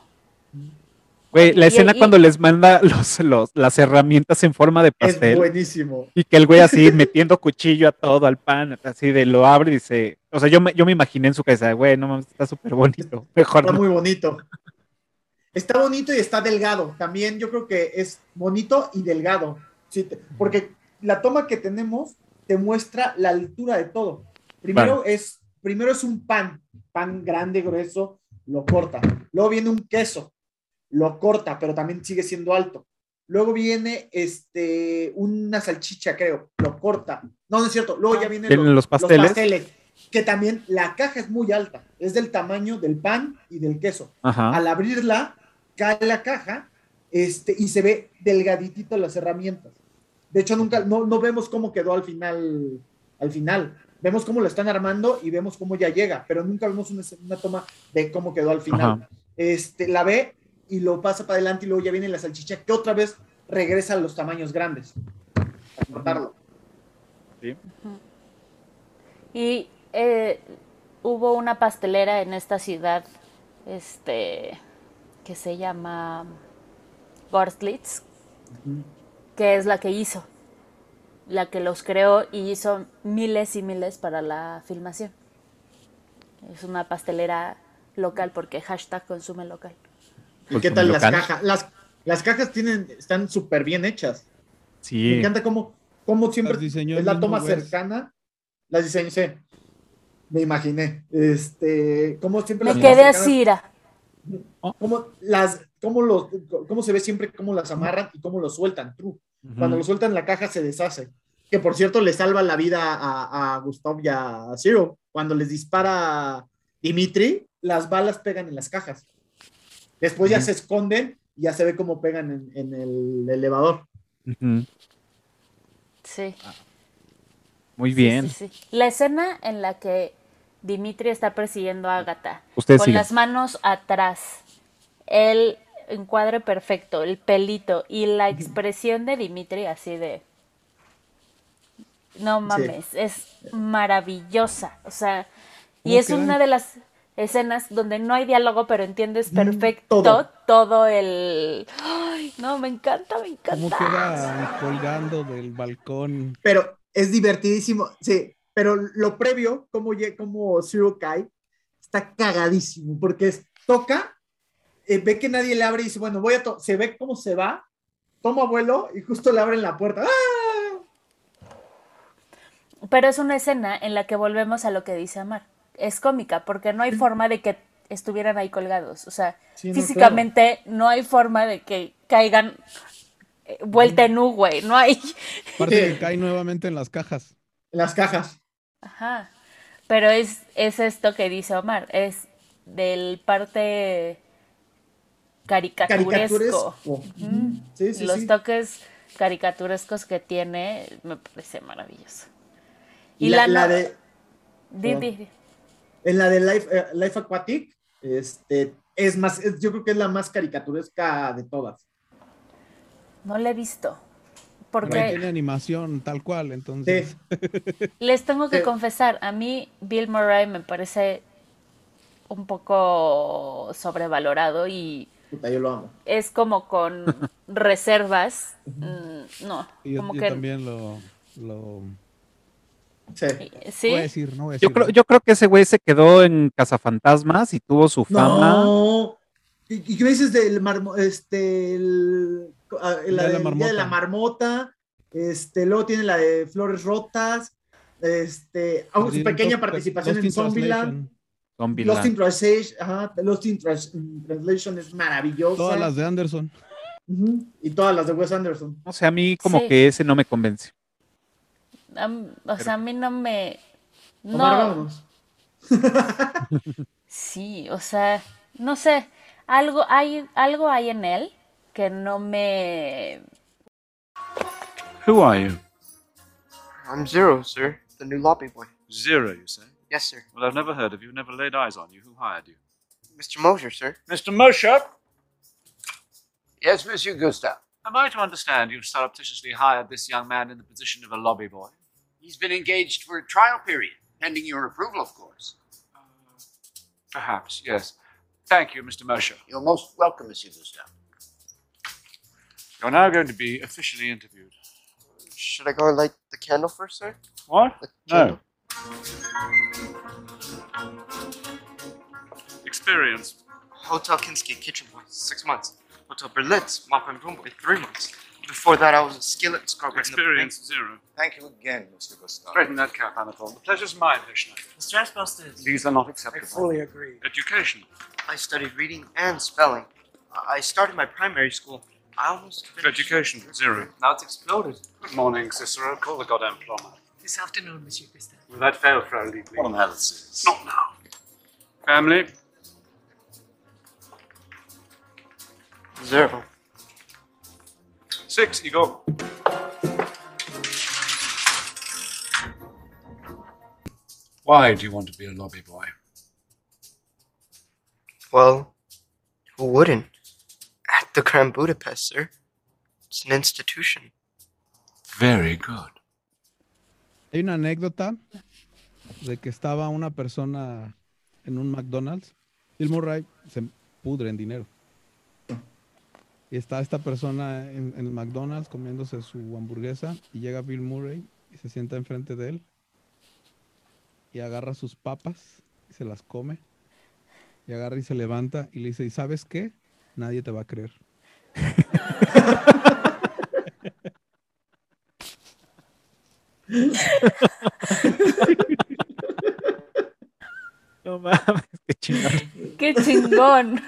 [SPEAKER 1] Güey, la
[SPEAKER 2] Y-
[SPEAKER 1] escena
[SPEAKER 2] y-
[SPEAKER 1] cuando les manda los, los, las herramientas en forma de
[SPEAKER 3] Es
[SPEAKER 1] pastel
[SPEAKER 3] buenísimo.
[SPEAKER 1] y que el güey así <laughs> metiendo cuchillo a todo, al pan, así de lo abre y dice, o sea, yo me, yo me imaginé en su cabeza, güey, no mames, está súper bonito, <laughs> mejor
[SPEAKER 3] Está
[SPEAKER 1] no.
[SPEAKER 3] muy bonito. Está bonito y está delgado. También yo creo que es bonito y delgado. Sí, porque la toma que tenemos te muestra la altura de todo. Primero, es, primero es un pan, pan grande, grueso, lo corta. Luego viene un queso, lo corta, pero también sigue siendo alto. Luego viene este, una salchicha, creo, lo corta. No, no es cierto. Luego ya vienen
[SPEAKER 1] Vienen los pasteles.
[SPEAKER 3] que también la caja es muy alta. Es del tamaño del pan y del queso
[SPEAKER 1] Ajá.
[SPEAKER 3] al abrirla, cae la caja este, y se ve delgaditito las herramientas. De hecho, nunca, no, no vemos cómo quedó al final, al final. Vemos cómo lo están armando y vemos cómo ya llega, pero nunca vemos una, una toma de cómo quedó al final.
[SPEAKER 1] Ajá.
[SPEAKER 3] Este, la ve y lo pasa para adelante y luego ya viene la salchicha que otra vez regresa a los tamaños grandes. A cortarlo.
[SPEAKER 2] Y eh, hubo una pastelera en esta ciudad, este, que se llama Gorstlitz, que es la que hizo, la que los creó y hizo miles y miles para la filmación. Es una pastelera local porque hashtag consume local.
[SPEAKER 3] ¿Y qué
[SPEAKER 1] como
[SPEAKER 3] tal las cajas? Las, las cajas tienen, están súper bien hechas. Me encanta cómo, cómo siempre es la toma cercana. Las diseñó, sí. Me imaginé. Este, cómo siempre
[SPEAKER 2] Me
[SPEAKER 3] las
[SPEAKER 2] quedé así, ira.
[SPEAKER 3] Cómo, las, cómo, los, cómo se ve siempre cómo las amarran y cómo los sueltan. True. Cuando lo sueltan la caja se deshace. Que por cierto le salva la vida a, a Gustav y a Zero. Cuando les dispara Dimitri, las balas pegan en las cajas. Después ya se esconden y ya se ve cómo pegan en, en el elevador.
[SPEAKER 2] Sí.
[SPEAKER 1] Muy
[SPEAKER 2] sí,
[SPEAKER 1] bien.
[SPEAKER 2] sí, sí. La escena en la que Dimitri está persiguiendo a Agatha
[SPEAKER 1] Ustedes
[SPEAKER 2] con las manos atrás, el encuadre perfecto, el pelito y la expresión de Dimitri así de... No mames, es maravillosa. O sea, y
[SPEAKER 4] ¿Cómo
[SPEAKER 2] es una de las escenas donde no hay diálogo, pero entiendes
[SPEAKER 3] Mm,
[SPEAKER 2] perfecto
[SPEAKER 3] todo.
[SPEAKER 2] todo, el... Ay, no, me encanta, me
[SPEAKER 4] ¿Cómo
[SPEAKER 2] encanta.
[SPEAKER 4] queda colgando del balcón?
[SPEAKER 3] pero es divertidísimo, sí, pero lo previo, como, como Zero cae, está cagadísimo, porque es, toca, eh, ve que nadie le abre y dice, bueno, voy a, to-", se ve cómo se va, toma vuelo y justo le abren la puerta. ¡Ah!
[SPEAKER 2] Pero es una escena en la que volvemos a lo que dice Amar. Es cómica porque no hay forma de que estuvieran ahí colgados. O sea,
[SPEAKER 3] Sí, no,
[SPEAKER 2] físicamente no hay forma de que caigan eh, vuelta en U, güey. No hay.
[SPEAKER 4] Aparte que cae nuevamente en las cajas.
[SPEAKER 3] En las cajas.
[SPEAKER 2] Ajá. Pero es, es esto que dice Omar. Es del parte caricaturesco.
[SPEAKER 3] Caricaturesco.
[SPEAKER 2] Mm.
[SPEAKER 3] Sí, sí,
[SPEAKER 2] Los
[SPEAKER 3] sí.
[SPEAKER 2] toques caricaturescos que tiene me parece maravilloso.
[SPEAKER 3] Y la, la
[SPEAKER 2] no-
[SPEAKER 3] de,
[SPEAKER 2] Di, di, di.
[SPEAKER 3] en la de Life, eh, Life Aquatic, este, es más, es- yo creo que es la más caricaturesca de todas.
[SPEAKER 2] No la he visto. Porque
[SPEAKER 4] tiene animación tal cual, entonces.
[SPEAKER 3] Sí. <laughs>
[SPEAKER 2] Les tengo que
[SPEAKER 3] Sí.
[SPEAKER 2] confesar, a mí Bill Murray me parece un poco sobrevalorado y
[SPEAKER 3] Puta, yo lo amo.
[SPEAKER 2] es como con <laughs> reservas. Mm, No,
[SPEAKER 4] Y yo,
[SPEAKER 2] como
[SPEAKER 4] yo
[SPEAKER 2] que
[SPEAKER 4] también lo, lo,
[SPEAKER 3] Sí.
[SPEAKER 2] Sí.
[SPEAKER 4] Voy a decir, no voy a
[SPEAKER 1] Yo creo, yo creo que ese güey se quedó en Cazafantasmas y tuvo su fama.
[SPEAKER 3] No. ¿Y y qué me dices del marmo, este, el, ah,
[SPEAKER 4] El
[SPEAKER 3] la
[SPEAKER 4] de la
[SPEAKER 3] Día de la
[SPEAKER 4] Marmota.
[SPEAKER 3] marmota? Este, luego tiene la de Flores Rotas. Este, ah, su pequeña participación en
[SPEAKER 4] in
[SPEAKER 3] Zombieland.
[SPEAKER 1] Zombieland.
[SPEAKER 3] Lost in Translation, ajá, Lost in Trans- in Translation es maravillosa.
[SPEAKER 4] Todas las de Anderson.
[SPEAKER 3] Y todas las de Wes Anderson.
[SPEAKER 1] No sé, a mí como
[SPEAKER 2] Sí.
[SPEAKER 1] que ese no me convence.
[SPEAKER 2] O sea, a mí no me. No, <laughs> sí, o sea, no sé. Algo hay, algo hay en él que no me.
[SPEAKER 5] Who are you?
[SPEAKER 6] I'm Zero, sir. The new lobby boy.
[SPEAKER 5] Zero, you say?
[SPEAKER 6] Yes, sir.
[SPEAKER 5] Well, I've never heard of you, never laid eyes on you. Who hired you?
[SPEAKER 6] Mr. Mosher, sir.
[SPEAKER 5] Mr. Mosher?
[SPEAKER 7] Yes, Monsieur Gustav.
[SPEAKER 5] Am I to understand you've surreptitiously hired this young man in the position of a lobby boy?
[SPEAKER 7] He's been engaged for a trial period, pending your approval, of course.
[SPEAKER 5] Uh, perhaps, yes. Thank you, Mr. Mosher.
[SPEAKER 7] You're most welcome, Monsieur Gustav.
[SPEAKER 5] You're now going to be officially interviewed.
[SPEAKER 6] Should I go and light the candle first, sir?
[SPEAKER 5] What?
[SPEAKER 6] The
[SPEAKER 5] No. Experience.
[SPEAKER 6] Hotel Kinski kitchen boy, six months. Hotel Berlitz, mop and room boy, three months. Before that, I was a skillet scrubber. in the-
[SPEAKER 5] Experience zero.
[SPEAKER 7] Thank you again, Mr. Gustav.
[SPEAKER 5] Straighten that cap, Anatole. The pleasure's mine, Herr Schneider.
[SPEAKER 8] The Stressbusters.
[SPEAKER 5] These are not acceptable.
[SPEAKER 8] I fully agree.
[SPEAKER 5] Education.
[SPEAKER 6] I studied reading and spelling. I I started my primary school. I almost finished.
[SPEAKER 5] Education zero.
[SPEAKER 8] Now it's exploded.
[SPEAKER 5] Good morning, Cicero. Call the goddamn plumber.
[SPEAKER 8] This afternoon, Monsieur Gustav.
[SPEAKER 5] Will that fail, Frau Liebling?
[SPEAKER 7] What on earth is this?
[SPEAKER 5] Not now. Family.
[SPEAKER 6] Zero.
[SPEAKER 5] Six, you go. Why do you want to be a lobby boy?
[SPEAKER 6] Well, who wouldn't? At the Grand Budapest, sir. It's an institution.
[SPEAKER 5] Very good.
[SPEAKER 4] Hay una anécdota de que estaba una persona en un McDonald's. Bill Murray se pudre en dinero. Y está esta persona en, en el McDonald's comiéndose su hamburguesa y llega Bill Murray y se sienta enfrente de él y agarra sus papas y se las come y agarra y se levanta y le dice, ¿y sabes qué? Nadie te va a creer. <laughs>
[SPEAKER 1] No mames, qué chingón.
[SPEAKER 2] ¡Qué chingón!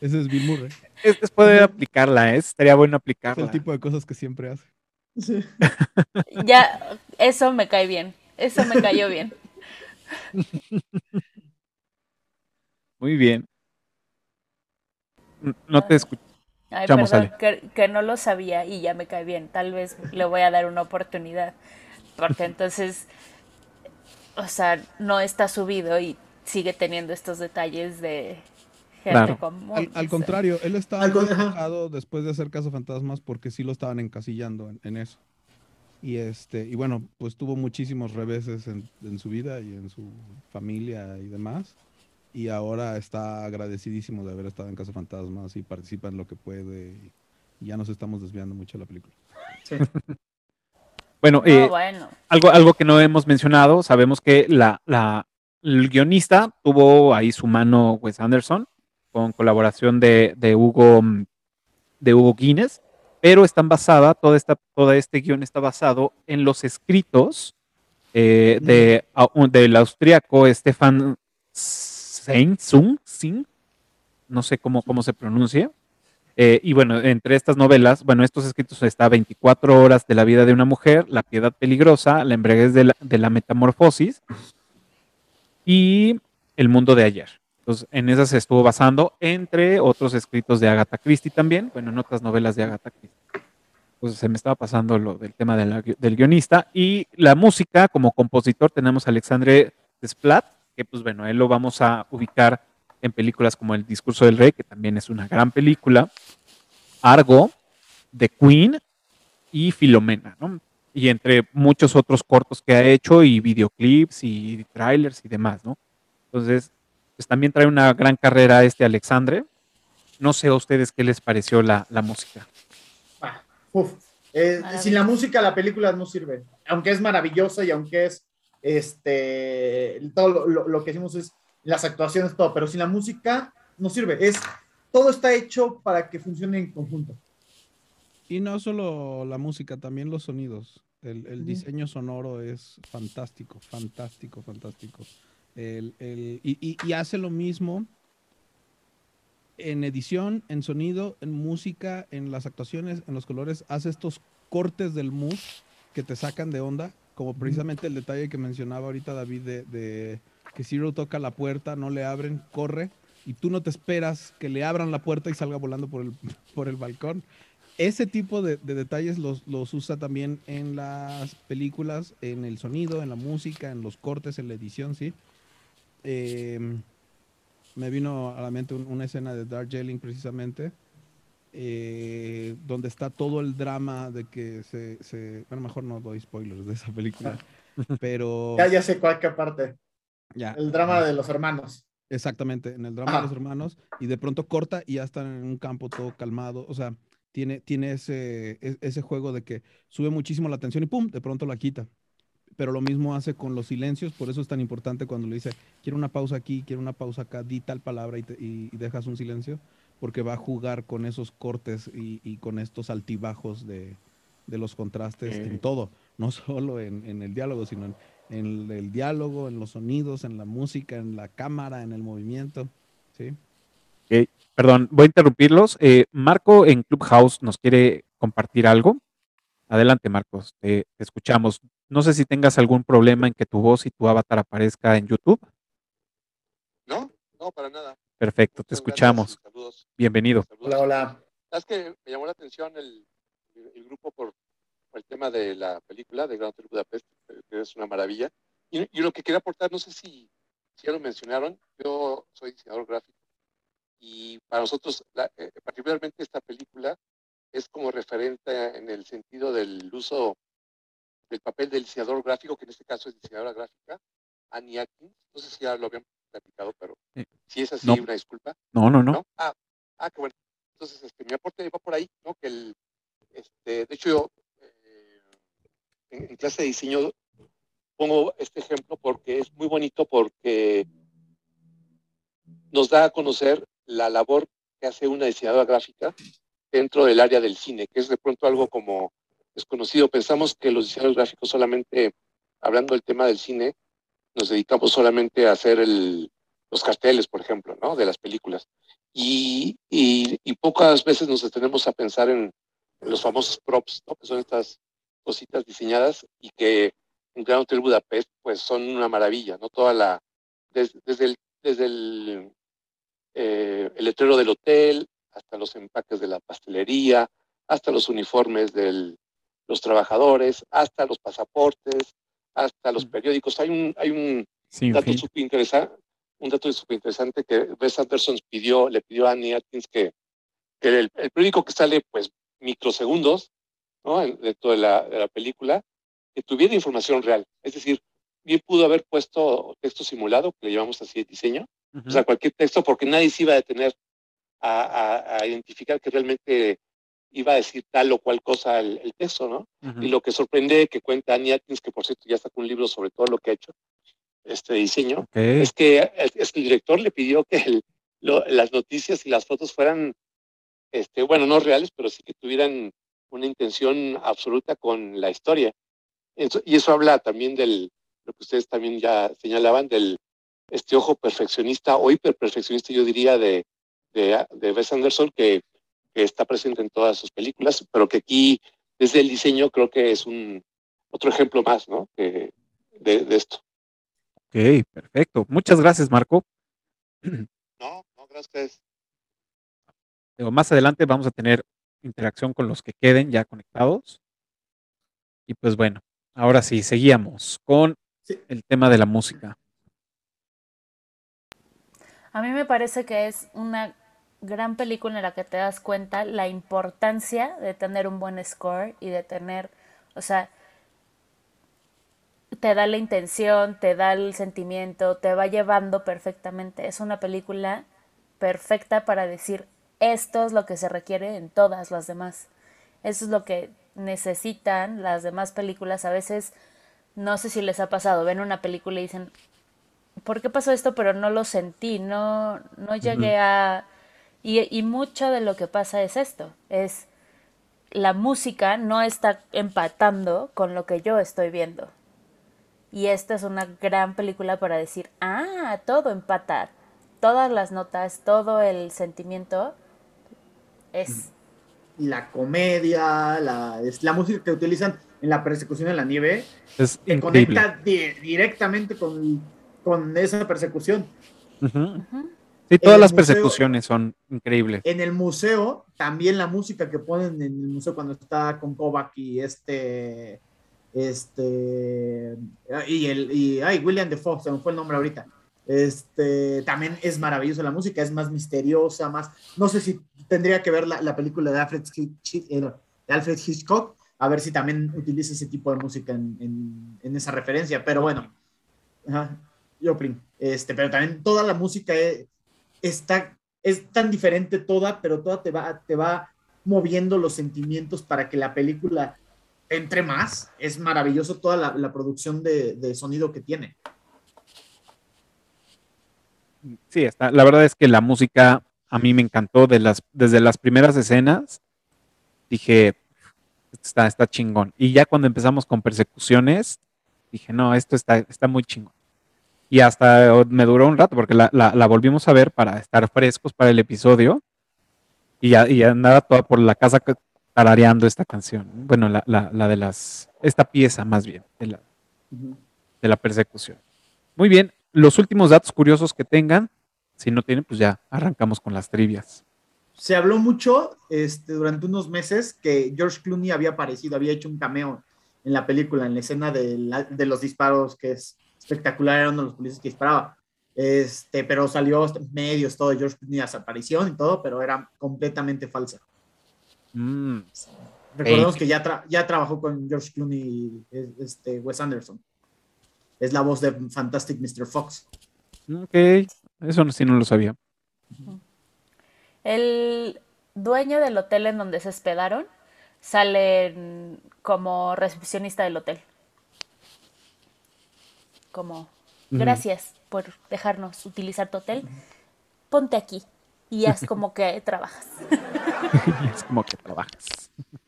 [SPEAKER 4] Ese es Bill Murray.
[SPEAKER 1] Es, es poder aplicarla, ¿eh? Estaría bueno
[SPEAKER 4] Es
[SPEAKER 1] aplicarla.
[SPEAKER 4] el tipo de cosas que siempre hace.
[SPEAKER 3] Sí. <laughs>
[SPEAKER 2] Ya, eso me cae bien. Eso me cayó bien. <laughs>
[SPEAKER 1] Muy bien. No te escucho.
[SPEAKER 2] Ay, perdón, que, que no lo sabía y ya me cae bien. Tal vez le voy a dar una oportunidad. Porque <laughs> entonces, o sea, no está subido y sigue teniendo estos detalles de gente
[SPEAKER 1] Claro.
[SPEAKER 2] común.
[SPEAKER 4] Al, contrario, él estaba enojado después de hacer Caso Fantasmas porque sí lo estaban encasillando en, en eso. Y este, y bueno, pues tuvo muchísimos reveses en, en su vida y en su familia y demás. Y ahora está agradecidísimo de haber estado en Caso Fantasmas y participa en lo que puede. Y, y ya nos estamos desviando mucho de la película.
[SPEAKER 3] Sí. <laughs>
[SPEAKER 1] Bueno,
[SPEAKER 2] No,
[SPEAKER 1] eh,
[SPEAKER 2] bueno.
[SPEAKER 1] algo, algo que no hemos mencionado, sabemos que la, la, el guionista tuvo ahí su mano Wes Anderson con colaboración de, de Hugo mm, de Hugo Guinness, pero están basada, toda esta, todo este guion está basado en los escritos eh, de, del austriaco Stefan Seinsung, Sing, no sé cómo, cómo se pronuncia. Eh, y bueno, entre estas novelas, bueno, estos escritos está 24 horas de la vida de una mujer, La piedad peligrosa, La embriaguez de la, de la metamorfosis y El mundo de ayer. Entonces, en esas se estuvo basando, entre otros escritos de Agatha Christie también, bueno, en otras novelas de Agatha Christie. Pues se me estaba pasando lo del tema de del guionista. Y la música, como compositor, tenemos a Alexandre Desplat, que pues bueno, él lo vamos a ubicar en películas como El discurso del rey, que también es una gran película, Argo, The Queen y Filomena, ¿no? Y entre muchos otros cortos que ha hecho y videoclips y trailers y demás, ¿no? Entonces, pues también trae una gran carrera este Alexandre. No sé a ustedes qué les pareció la, la música.
[SPEAKER 3] Ah, uf. Eh, sin la música la película no sirve. Aunque es maravillosa y aunque es este, todo lo, lo- lo que hicimos es las actuaciones, todo, pero sin la música no sirve. Es, todo está hecho para que funcione en conjunto.
[SPEAKER 4] Y no solo la música, también los sonidos. El, el diseño sonoro es fantástico, fantástico, fantástico. El- el- y, y- y hace lo mismo en edición, en sonido, en música, en las actuaciones, en los colores. Hace estos cortes del mood que te sacan de onda, como precisamente el detalle que mencionaba ahorita David de, de que Zero toca la puerta, no le abren, corre, y tú no te esperas que le abran la puerta y salga volando por el, <laughs> por el balcón ese tipo de, de detalles los, los usa también en las películas, en el sonido, en la música, en los cortes, en la edición, sí. Em, me vino a la mente un- una escena de Darjeeling precisamente, eh, donde está todo el drama de que se, se- Bueno, mejor no doy spoilers de esa película, <laughs> pero...
[SPEAKER 3] Ya, ya sé cuál que parte.
[SPEAKER 4] ya,
[SPEAKER 3] El drama de los hermanos.
[SPEAKER 4] Exactamente, en el drama
[SPEAKER 3] Ajá.
[SPEAKER 4] de los hermanos, y de pronto corta y ya están en un campo todo calmado. O sea, tiene, tiene ese, e- ese juego de que sube muchísimo la tensión y pum, de pronto la quita. Pero lo mismo hace con los silencios, por eso es tan importante cuando le dice, quiero una pausa aquí, quiero una pausa acá, di tal palabra y, te- y- y dejas un silencio, porque va a jugar con esos cortes y, y con estos altibajos de, de los contrastes en todo, no <laughs> solo en, en el diálogo, sino en, en el diálogo, en los sonidos, en la música, en la cámara, en el movimiento. ¿sí?
[SPEAKER 1] Perdón, voy a interrumpirlos. Eh, Marco en Clubhouse nos quiere compartir algo. Adelante, Marcos, te, te escuchamos. No sé si tengas algún problema en que tu voz y tu avatar aparezca en YouTube.
[SPEAKER 9] No, no, para nada.
[SPEAKER 1] Perfecto, te
[SPEAKER 9] Muchas
[SPEAKER 1] escuchamos.
[SPEAKER 9] Saludos.
[SPEAKER 1] Bienvenido.
[SPEAKER 9] saludos.
[SPEAKER 3] Hola, hola.
[SPEAKER 9] Es que me llamó la atención el, el grupo por, por el tema de la película de Grand Hotel Budapest, eh, que es una maravilla. Y, y lo que quería aportar, no sé si, si ya lo mencionaron, yo soy diseñador gráfico y para nosotros, la- eh, particularmente esta película, es como referente en el sentido del uso del papel del diseñador gráfico, que en este caso es diseñadora gráfica, Annie Atkins. No sé si ya lo habían platicado, pero
[SPEAKER 1] Eh,
[SPEAKER 9] si es así,
[SPEAKER 1] no.
[SPEAKER 9] una disculpa.
[SPEAKER 1] No, no, no.
[SPEAKER 9] ¿no? Ah, ah, qué bueno. Entonces, este, mi aporte va por ahí, ¿no? Que el, este, de hecho, yo eh, en, en clase de diseño pongo este ejemplo porque es muy bonito porque nos da a conocer la labor que hace una diseñadora gráfica dentro del área del cine, que es de pronto algo como desconocido. Pensamos que los diseñadores gráficos solamente, hablando del tema del cine, nos dedicamos solamente a hacer el, los carteles, por ejemplo, ¿no? De las películas. Y, y, y pocas veces nos detenemos a pensar en, en los famosos props, ¿no? Que son estas cositas diseñadas y que en Grand Hotel Budapest, pues son una maravilla, ¿no? Toda la, des- desde el, desde el, eh, el letrero del hotel, hasta los empaques de la pastelería, hasta los uniformes de los trabajadores, hasta los pasaportes, hasta los periódicos. Hay un, hay un dato súper interesante, un dato súper interesante que Wes Anderson pidió, le pidió a Annie Atkins que, que el, el periódico que sale pues microsegundos, ¿no? En- Dentro de la, de la película, que tuviera información real. Es decir, bien pudo haber puesto texto simulado, que le llamamos así de diseño, o sea, cualquier texto, porque nadie se iba a detener a, a- a identificar que realmente iba a decir tal o cual cosa el, el texto, ¿no?
[SPEAKER 1] Ujú.
[SPEAKER 9] Y lo que sorprende que cuenta Annie Atkins, que por cierto ya sacó un libro sobre todo lo que ha hecho, este diseño,
[SPEAKER 1] Ok.
[SPEAKER 9] es que es que el director le pidió que el- lo- las noticias y las fotos fueran, este, bueno, no reales, pero sí que tuvieran una intención absoluta con la historia. Eso- y eso habla también del, lo que ustedes también ya señalaban, del este ojo perfeccionista o hiperperfeccionista, yo diría, de, de, de Wes Anderson, que, que está presente en todas sus películas, pero que aquí, desde el diseño, creo que es un otro ejemplo más, ¿no? Que- de, de esto.
[SPEAKER 1] Ok, perfecto. Muchas gracias, Marco.
[SPEAKER 9] No, no, gracias.
[SPEAKER 1] Digo, más adelante vamos a tener interacción con los que queden ya conectados. Y pues bueno, ahora sí, seguíamos con
[SPEAKER 3] Sí.
[SPEAKER 1] el tema de la música.
[SPEAKER 2] A mí me parece que es una gran película en la que te das cuenta la importancia de tener un buen score y de tener, o sea, te da la intención, te da el sentimiento, te va llevando perfectamente. Es una película perfecta para decir esto es lo que se requiere en todas las demás. Eso es lo que necesitan las demás películas. A veces No sé si les ha pasado, ven una película y dicen, ¿por qué pasó esto? Pero no lo sentí, no, no llegué a... Y, y mucho de lo que pasa es esto, es la música no está empatando con lo que yo estoy viendo. Y esta es una gran película para decir, ah, todo empata, todas las notas, todo el sentimiento es...
[SPEAKER 3] La comedia, la, es la música que utilizan en la persecución en la nieve,
[SPEAKER 1] Es increíble.
[SPEAKER 3] conecta di- directamente con, con esa persecución.
[SPEAKER 1] Ujú. Sí, todas las
[SPEAKER 3] museo-
[SPEAKER 1] persecuciones son increíbles.
[SPEAKER 3] En el museo, también la música que ponen en el museo cuando está con Kovac y este. Este. Y el. Y, ay, William Defoe, se me fue el nombre ahorita. Este. También es maravillosa la música, es más misteriosa, más. No sé si tendría que ver la, la película de Alfred, eh, de Alfred Hitchcock, a ver si también utiliza ese tipo de música en, en- en esa referencia, pero bueno. Ajá, Joplin. Este, pero también toda la música es, está, es tan diferente toda, pero toda te va, te va moviendo los sentimientos para que la película entre más. Es maravilloso toda la, producción de, de sonido que tiene.
[SPEAKER 1] Sí, está. La verdad es que la música a mí me encantó de las, desde las primeras escenas. Dije, está, está chingón. Y ya cuando empezamos con persecuciones, dije, no, esto está, está muy chingón. Y hasta me duró un rato porque la, la- la volvimos a ver para estar frescos para el episodio. Y, ya- y andaba toda por la casa ca- tarareando esta canción. Bueno, la, la- la de las, esta pieza más bien, de la, de la persecución. Muy bien, los últimos datos curiosos que tengan, si no tienen, pues ya arrancamos con las trivias.
[SPEAKER 3] Se habló mucho este, durante unos meses que George Clooney había aparecido, había hecho un cameo en la película, en la escena de, la- de los disparos, que es espectacular, era uno de los policías que disparaba. Este, pero salió medios todo George Clooney, aparición y todo, pero era completamente falsa.
[SPEAKER 1] Mm,
[SPEAKER 3] Recordemos que ya, tra- ya trabajó con George Clooney, es- este, Wes Anderson. Es la voz de Fantastic Mr. Fox.
[SPEAKER 1] ok, eso no- sí no lo sabía.
[SPEAKER 2] El dueño del hotel en donde se hospedaron sale como recepcionista del hotel. Como, gracias por dejarnos utilizar tu hotel. Ponte aquí y haz como que trabajas. <laughs>
[SPEAKER 1] es como que trabajas. <laughs>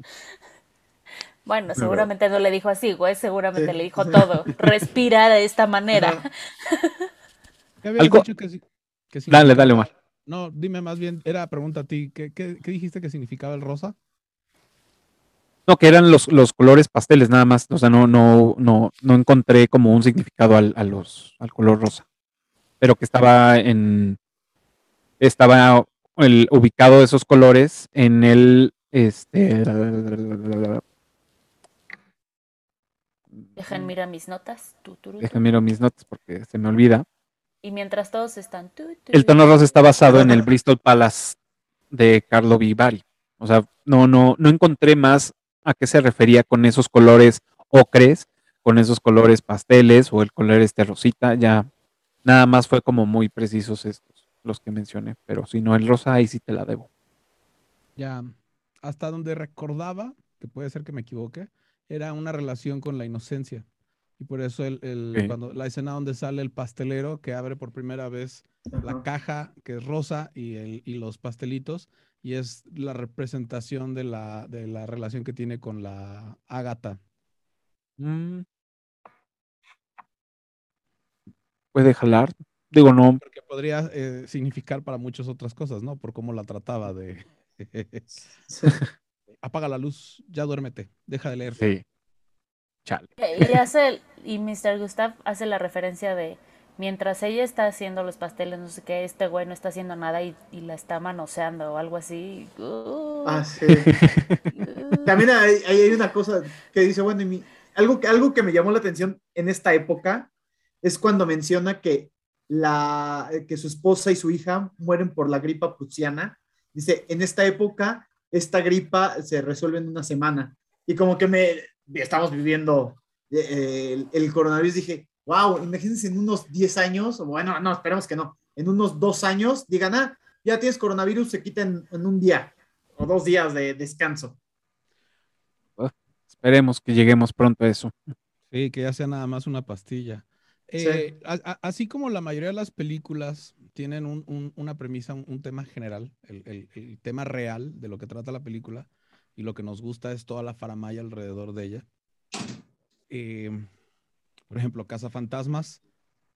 [SPEAKER 2] Bueno, seguramente no le dijo así, güey, seguramente
[SPEAKER 3] Sí.
[SPEAKER 2] le dijo todo. <laughs> Respira de esta manera.
[SPEAKER 3] Ajá.
[SPEAKER 4] ¿Qué habías
[SPEAKER 1] Algo-
[SPEAKER 4] dicho que, si- que
[SPEAKER 1] Dale, dale, Omar.
[SPEAKER 4] No, dime más bien, era pregunta a ti, ¿qué, qué, qué dijiste que significaba el rosa?
[SPEAKER 1] No, que eran los, los colores pasteles nada más. O sea, no, no, no, no encontré como un significado al, a los, al color rosa. Pero que estaba en. Estaba el, ubicado esos colores en el. Este.
[SPEAKER 2] Dejen mira mis notas.
[SPEAKER 1] Déjenme mirar mis notas porque se me olvida.
[SPEAKER 2] Y mientras todos están. tu, tu,
[SPEAKER 1] El tono rosa está basado en el Bristol Palace de Carlo Vivari. O sea, no, no, no encontré más a qué se refería con esos colores ocres, con esos colores pasteles o el color este rosita. Ya nada más fue como muy precisos estos, los que mencioné. Pero si no, el rosa ahí sí te la debo.
[SPEAKER 4] Ya, hasta donde recordaba, que puede ser que me equivoque, era una relación con la inocencia. Y por eso el, el-
[SPEAKER 1] Sí.
[SPEAKER 4] cuando la escena donde sale el pastelero que abre por primera vez la caja que es rosa y, el- y los pastelitos, y es la representación de la, de la relación que tiene con la Ágata.
[SPEAKER 1] Mm. Puede jalar. Digo, no.
[SPEAKER 4] Porque podría eh, significar para muchas otras cosas, ¿no? Por cómo la trataba de... <laughs> Apaga la luz, ya duérmete, deja de leer.
[SPEAKER 1] Sí. Chale.
[SPEAKER 2] Y hace el- y Mr. Gustav hace la referencia de mientras ella está haciendo los pasteles, no sé qué, este güey no está haciendo nada y, y la está manoseando o algo así. Uh,
[SPEAKER 3] Ah, sí.
[SPEAKER 2] uh. <laughs>
[SPEAKER 3] También hay, una cosa que dice, bueno, y mi- algo, que, algo que me llamó la atención en esta época es cuando menciona que, la, que su esposa y su hija mueren por la gripa prusiana. Dice, en esta época, esta gripa se resuelve en una semana. Y como que me estamos viviendo eh, el, el coronavirus, dije, wow, imagínense en unos 10 años, o bueno, no, esperemos que no, en unos dos años, digan, ah, ya tienes coronavirus, se quita en, en un día o dos días de descanso.
[SPEAKER 1] Esperemos que lleguemos pronto a eso.
[SPEAKER 4] Sí, que ya sea nada más una pastilla.
[SPEAKER 3] Sí.
[SPEAKER 4] Eh, a- a- así como la mayoría de las películas tienen un- un- una premisa, un, un tema general, el, el- el tema real de lo que trata la película, y lo que nos gusta es toda la faramaya alrededor de ella. Eh, por ejemplo, Casa Fantasmas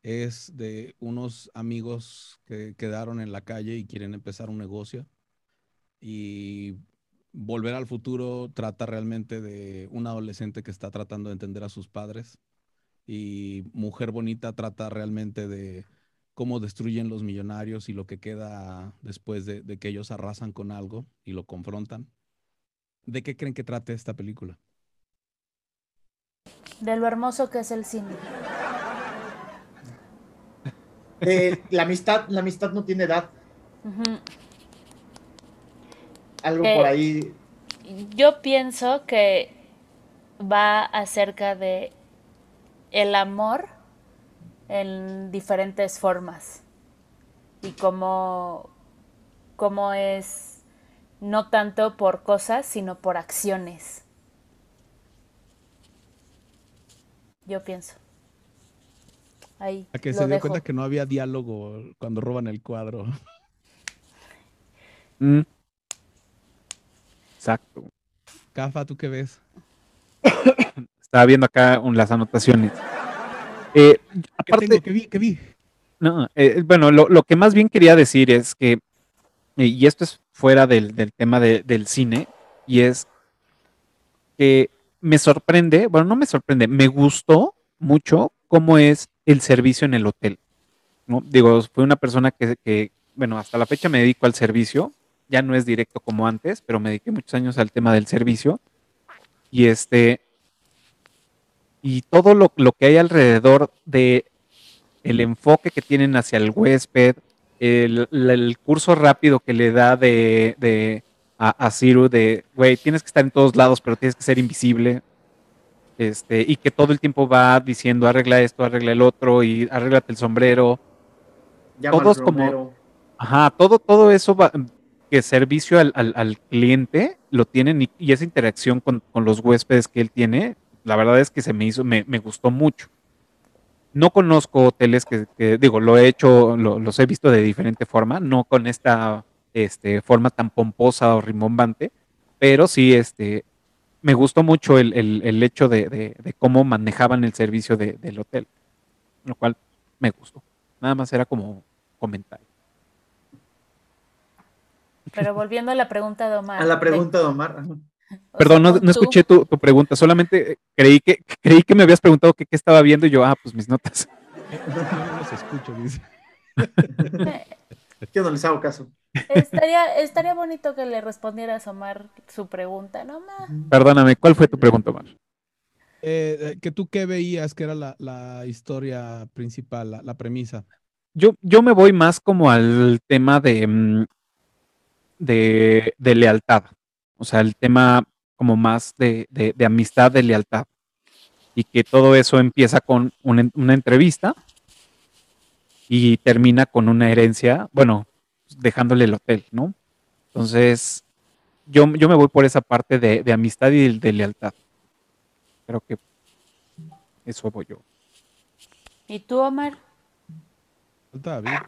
[SPEAKER 4] es de unos amigos que quedaron en la calle y quieren empezar un negocio. Y Volver al futuro trata realmente de un adolescente que está tratando de entender a sus padres. Y Mujer Bonita trata realmente de cómo destruyen los millonarios y lo que queda después de, de que ellos arrasan con algo y lo confrontan. ¿De qué creen que trate esta película?
[SPEAKER 2] De lo hermoso que es el cine.
[SPEAKER 3] Eh, la amistad, la amistad no tiene edad. Algo
[SPEAKER 2] Eh,
[SPEAKER 3] por ahí.
[SPEAKER 2] Yo pienso que va acerca de el amor en diferentes formas y cómo, cómo es no tanto por cosas, sino por acciones. Yo pienso. Ahí.
[SPEAKER 4] A que
[SPEAKER 2] lo
[SPEAKER 4] se dio
[SPEAKER 2] dejo.
[SPEAKER 4] cuenta que no había diálogo cuando roban el cuadro. <laughs>
[SPEAKER 1] Mm. Exacto.
[SPEAKER 4] Cafa, ¿tú qué ves? <coughs>
[SPEAKER 1] Estaba viendo acá un- las anotaciones. Eh,
[SPEAKER 4] ¿Qué
[SPEAKER 1] aparte,
[SPEAKER 4] tengo? ¿Qué vi? ¿Qué vi?
[SPEAKER 1] No, eh, bueno, lo, lo que más bien quería decir es que, eh, y esto es fuera del, del tema de- del cine, y es que me sorprende, bueno, no me sorprende, me gustó mucho cómo es el servicio en el hotel. ¿no? Digo, fui una persona que, bueno, hasta la fecha me dedico al servicio, ya no es directo como antes, pero me dediqué muchos años al tema del servicio. Y este, y todo lo, que hay alrededor de el enfoque que tienen hacia el huésped, el, curso rápido que le da de a, a Ciru de, güey, tienes que estar en todos lados, pero tienes que ser invisible. Este, y que todo el tiempo va diciendo, arregla esto, arregla el otro, y arréglate el sombrero.
[SPEAKER 3] Llama
[SPEAKER 1] todos como-. Ajá, todo, todo eso va, que servicio al, al- al cliente lo tienen y, y esa interacción con, con los huéspedes que él tiene, la verdad es que se me hizo, me, me gustó mucho. No conozco hoteles que, que, digo, lo he hecho, lo- los he visto de diferente forma, no con esta este, forma tan pomposa o rimbombante, pero sí, este, me gustó mucho el, el- el hecho de, de- de cómo manejaban el servicio de- del hotel, lo cual me gustó. Nada más era como comentario.
[SPEAKER 2] Pero volviendo a la pregunta de Omar.
[SPEAKER 3] A la pregunta de Omar. ajá.
[SPEAKER 2] o
[SPEAKER 1] Perdón, no, no escuché tu, tu pregunta, solamente eh, creí que, creí que me habías preguntado qué estaba viendo y yo, ah, pues mis notas. <laughs>
[SPEAKER 4] No los escucho, dice. <laughs>
[SPEAKER 3] Yo no les hago caso.
[SPEAKER 2] Estaría, estaría bonito que le respondieras a Omar su pregunta, ¿no? Ma?
[SPEAKER 1] Perdóname, ¿cuál fue tu pregunta, Omar?
[SPEAKER 4] Eh, eh, que tú qué veías que era la, la historia principal, la, la premisa.
[SPEAKER 1] Yo, yo me voy más como al tema de, mm, de, de lealtad. O sea, el tema como más de, de- de amistad, de lealtad. Y que todo eso empieza con una, una entrevista y termina con una herencia, bueno, dejándole el hotel, ¿no? Entonces, yo, yo me voy por esa parte de, de amistad y de, de lealtad. Creo que eso voy yo.
[SPEAKER 2] ¿Y tú, Omar?
[SPEAKER 4] Falta David.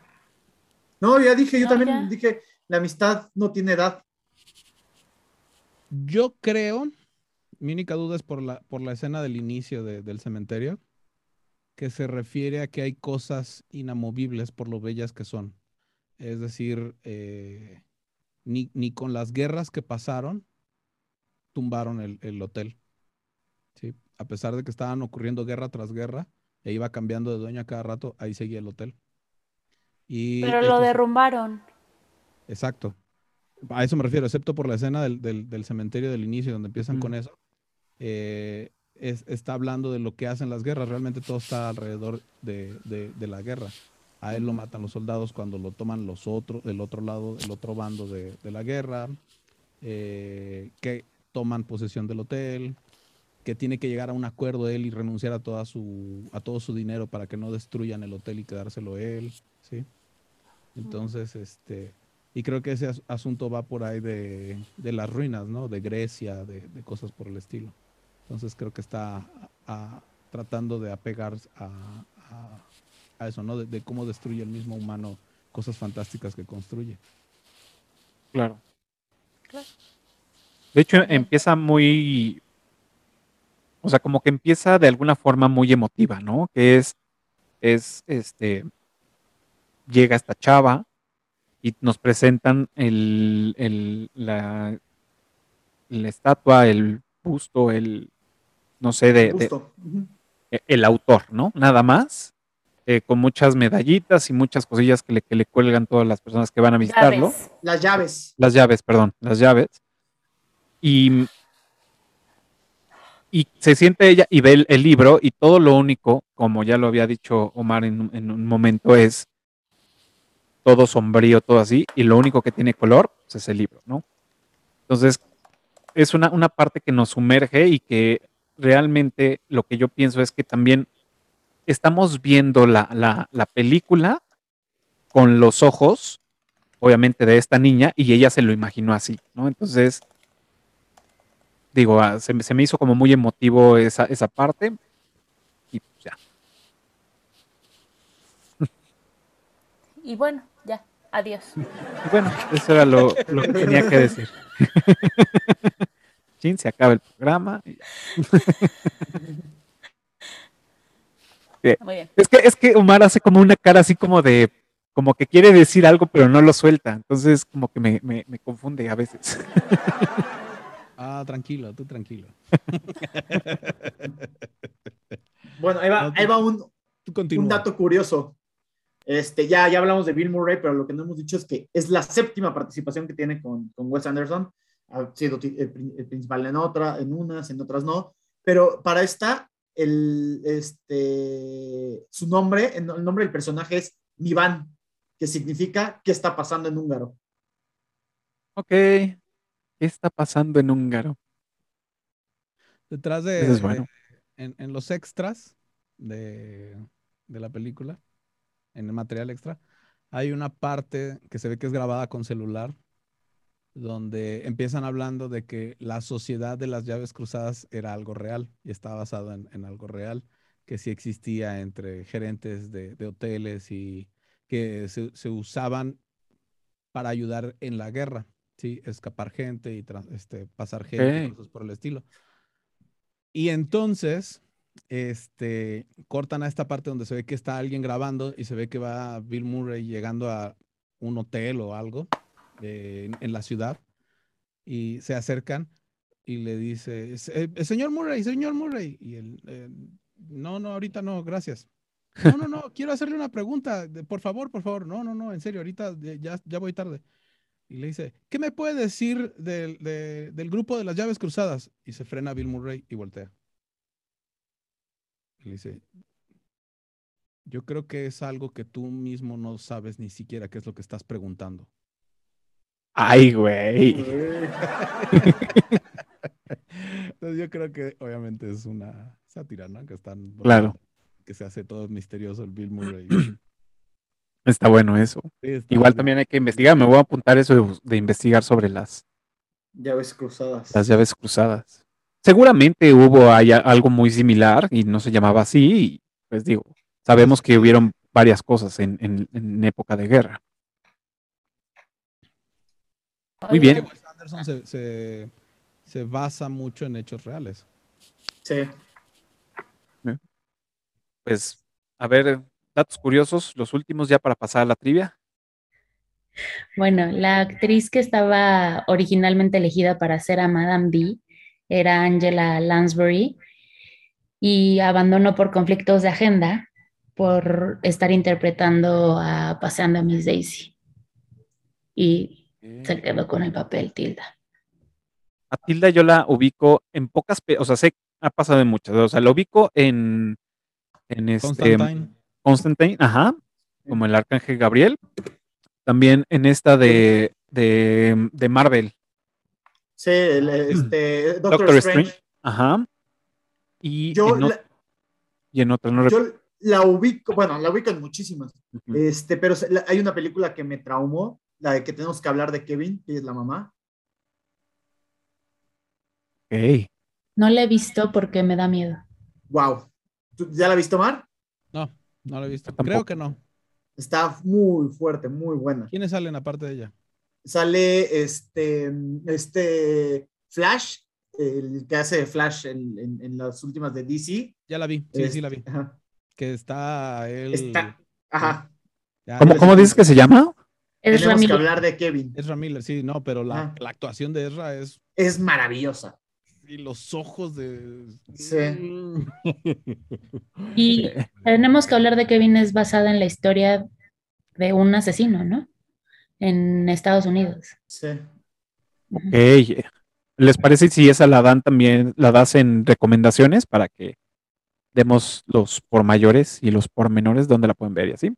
[SPEAKER 3] No, ya dije, yo
[SPEAKER 2] No,
[SPEAKER 3] también
[SPEAKER 2] ya.
[SPEAKER 3] dije, la amistad no tiene edad.
[SPEAKER 4] Yo creo, mi única duda es por la, por la escena del inicio de- del cementerio, que se refiere a que hay cosas inamovibles por lo bellas que son. Es decir, eh, ni, ni con las guerras que pasaron tumbaron el, el hotel. ¿sí? A pesar de que estaban ocurriendo guerra tras guerra, e iba cambiando de dueño a cada rato, ahí seguía el hotel. Y
[SPEAKER 2] Pero lo derrumbaron.
[SPEAKER 4] Exacto. A eso me refiero, excepto por la escena del, del- del cementerio del inicio, donde empiezan con eso. eh, es- está hablando de lo que hacen las guerras. Realmente todo está alrededor de, de- de la guerra. A él lo matan los soldados cuando lo toman los otros, el otro lado, el otro bando de, de la guerra. eh, que toman posesión del hotel. Que tiene que llegar a un acuerdo él y renunciar a toda su, a todo su dinero para que no destruyan el hotel y quedárselo él. ¿sí? Entonces, este, y creo que ese as- asunto va por ahí de, de las ruinas, ¿no? De Grecia, de, cosas por el estilo. Entonces creo que está tratando de apegar a, a- eso, ¿no? De, de cómo destruye el mismo humano cosas fantásticas que construye.
[SPEAKER 1] Claro.
[SPEAKER 2] Claro.
[SPEAKER 1] De hecho, empieza muy. O sea, como que empieza de alguna forma muy emotiva, ¿no? Que es. Es este. Llega esta chava y nos presentan el, el- la, la estatua, el busto, el. No sé, de, e- el autor, ¿no? Nada más. Eh, con muchas medallitas y muchas cosillas que le, que le cuelgan todas las personas que van a visitarlo.
[SPEAKER 2] Llaves.
[SPEAKER 3] Las llaves.
[SPEAKER 1] Las llaves, perdón, las llaves. Y, y se siente ella y ve el, el libro y todo lo único, como ya lo había dicho Omar en, un- en un momento, es todo sombrío, todo así, y lo único que tiene color pues, es el libro, ¿no? Entonces, es una, una parte que nos sumerge y que realmente lo que yo pienso es que también estamos viendo la, la, la película con los ojos obviamente de esta niña y ella se lo imaginó así, ¿no? Entonces, digo, ah, se, me- se me hizo como muy emotivo esa, esa parte y pues ya.
[SPEAKER 2] Y bueno, ya, adiós.
[SPEAKER 1] Bueno, eso era lo, lo que tenía que decir. <laughs> Chin, se acaba el programa. <laughs>
[SPEAKER 2] Muy bien.
[SPEAKER 1] Es que, es que Omar hace como una cara así como de, como que quiere decir algo pero no lo suelta, entonces como que me, me- me confunde a veces. <laughs>
[SPEAKER 4] Ah, tranquilo, tú tranquilo. <laughs>
[SPEAKER 3] Bueno, ahí va,
[SPEAKER 4] No, tú-
[SPEAKER 3] ahí va un, un dato curioso. Este, ya, ya hablamos de Bill Murray, pero lo que no hemos dicho es que es la séptima participación que tiene con, con Wes Anderson. Ha sido el, el principal en otra, en unas, en otras no. Pero para esta, el, este, su nombre, el nombre del personaje es Nivan, que significa ¿qué está pasando en húngaro?
[SPEAKER 1] Ok, ¿qué está pasando en húngaro?
[SPEAKER 4] Detrás de,
[SPEAKER 1] Eso es bueno.
[SPEAKER 4] en, en los extras de, de la película, en el material extra, hay una parte que se ve que es grabada con celular, donde empiezan hablando de que la sociedad de las llaves cruzadas era algo real y estaba basado en, en algo real, que sí existía entre gerentes de, de hoteles y que se, se usaban para ayudar en la guerra, ¿sí? Escapar gente y este, pasar gente,
[SPEAKER 1] Ok.
[SPEAKER 4] cosas por el estilo. Y entonces, este, cortan a esta parte donde se ve que está alguien grabando y se ve que va Bill Murray llegando a un hotel o algo eh, en, en la ciudad y se acercan y le dice, "Se- eh, señor Murray, señor Murray. Y él, "Eh, no, no, ahorita no, gracias. <laughs> No, no, no, quiero hacerle una pregunta, de- por favor, por favor. No, no, no, en serio, ahorita ya, ya voy tarde. Y le dice, ¿qué me puede decir del, de- del grupo de las llaves cruzadas? Y se frena Bill Murray y voltea. Y le dice, yo creo que es algo que tú mismo no sabes ni siquiera qué es lo que estás preguntando.
[SPEAKER 1] Ay, güey.
[SPEAKER 4] Entonces yo creo que obviamente es una sátira, ¿no? Que están
[SPEAKER 1] Claro.
[SPEAKER 4] que se hace todo misterioso el Bill Murray. <clears throat>
[SPEAKER 1] Está bueno eso.
[SPEAKER 4] Sí, está
[SPEAKER 1] Igual también hay que investigar, me voy a apuntar eso de, investigar sobre las,
[SPEAKER 3] Llaves cruzadas.
[SPEAKER 1] las llaves cruzadas. Seguramente hubo algo muy similar y no se llamaba así, y pues digo, sabemos que hubieron varias cosas en, en- en época de guerra. Muy bien.
[SPEAKER 4] Wes Anderson se, se, se basa mucho en hechos reales.
[SPEAKER 3] Sí.
[SPEAKER 1] Pues, a ver, datos curiosos, los últimos ya para pasar a la trivia.
[SPEAKER 10] Bueno, la actriz que estaba originalmente elegida para ser a Madame D era Angela Lansbury y abandonó por conflictos de agenda por estar interpretando a Paseando a Miss Daisy. Y se quedó con el papel, Tilda.
[SPEAKER 1] A Tilda yo la ubico en pocas, o sea, sé, ha pasado en muchas, o sea, la ubico en, en este,
[SPEAKER 4] Constantine.
[SPEAKER 1] Constantine, ajá, como el arcángel Gabriel. También en esta de, de, de Marvel,
[SPEAKER 3] Sí, el, este, <clears throat> Doctor,
[SPEAKER 1] Doctor
[SPEAKER 3] Strange.
[SPEAKER 1] Strange, ajá. Y,
[SPEAKER 3] Yo,
[SPEAKER 1] en,
[SPEAKER 3] la,
[SPEAKER 1] y en otra, no recuerdo.
[SPEAKER 3] yo la ubico, bueno, la ubico en muchísimas. Este, pero hay una película que me traumó, la de que tenemos que hablar de Kevin, que es la mamá.
[SPEAKER 10] No la he visto porque me da miedo.
[SPEAKER 3] Wow. ¿Tú ¿Ya la has visto, Mar?
[SPEAKER 4] No, no la he visto.
[SPEAKER 1] Tampoco.
[SPEAKER 4] Creo que no.
[SPEAKER 3] Está muy fuerte, muy buena.
[SPEAKER 4] ¿Quiénes salen aparte de ella?
[SPEAKER 3] Sale este, este Flash, el que hace Flash en, en- en las últimas de DC.
[SPEAKER 4] Ya la vi, sí, sí
[SPEAKER 3] Este,
[SPEAKER 4] la vi.
[SPEAKER 3] Ajá.
[SPEAKER 4] Que está él.
[SPEAKER 3] Está, ajá.
[SPEAKER 1] ¿Cómo, cómo dices que se llama?
[SPEAKER 10] Es
[SPEAKER 3] Tenemos que
[SPEAKER 10] Ramírez.
[SPEAKER 3] hablar de Kevin.
[SPEAKER 4] Ezra Miller, sí, no, pero la actuación de Ezra es.
[SPEAKER 3] Es maravillosa.
[SPEAKER 4] Y los ojos de. <laughs>
[SPEAKER 3] Sí.
[SPEAKER 10] Y tenemos que hablar de Kevin es basada en la historia de un asesino, ¿no? En Estados Unidos.
[SPEAKER 3] Sí.
[SPEAKER 1] Ok. ¿Les parece si esa la dan también, la das en recomendaciones para que demos los por mayores y los por menores donde la pueden ver y así?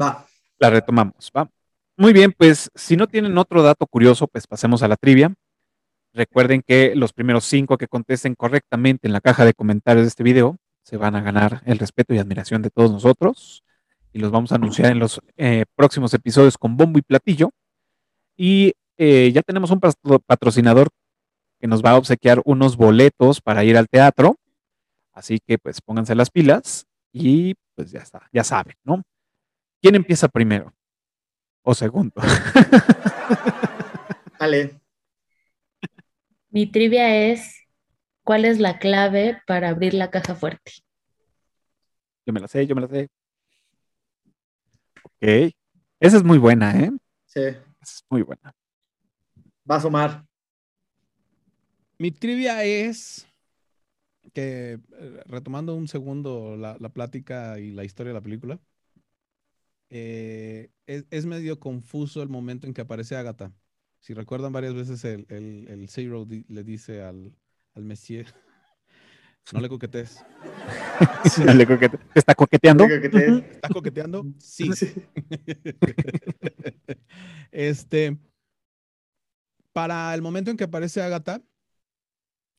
[SPEAKER 3] Va.
[SPEAKER 1] La retomamos, ¿va? Muy bien, pues si no tienen otro dato curioso, pues pasemos a la trivia. Recuerden que los primeros cinco que contesten correctamente en la caja de comentarios de este video se van a ganar el respeto y admiración de todos nosotros. Y los vamos a anunciar en los eh, próximos episodios con bombo y platillo. Y eh, ya tenemos un patro- patrocinador que nos va a obsequiar unos boletos para ir al teatro. Así que pues pónganse las pilas y pues ya está, ya saben, ¿no? ¿Quién empieza primero? O segundo. <laughs>
[SPEAKER 3] Dale.
[SPEAKER 10] Mi trivia es, ¿cuál es la clave para abrir la caja fuerte?
[SPEAKER 1] Yo me la sé, yo me la sé. Ok. Esa es muy buena, ¿eh?
[SPEAKER 3] Sí.
[SPEAKER 1] Esa es muy buena.
[SPEAKER 3] Va a sumar.
[SPEAKER 4] Mi trivia es que, eh, retomando un segundo la, la plática y la historia de la película, eh, es, es medio confuso el momento en que aparece Agatha. Si recuerdan varias veces el, el, el Zero di- le dice al, al Messier, <laughs> no le coquetes.
[SPEAKER 1] No <laughs> le coquete- ¿Te está coqueteando?
[SPEAKER 4] ¿Está coqueteando? Sí.
[SPEAKER 3] Sí. <laughs>
[SPEAKER 4] este, para el momento en que aparece Agatha,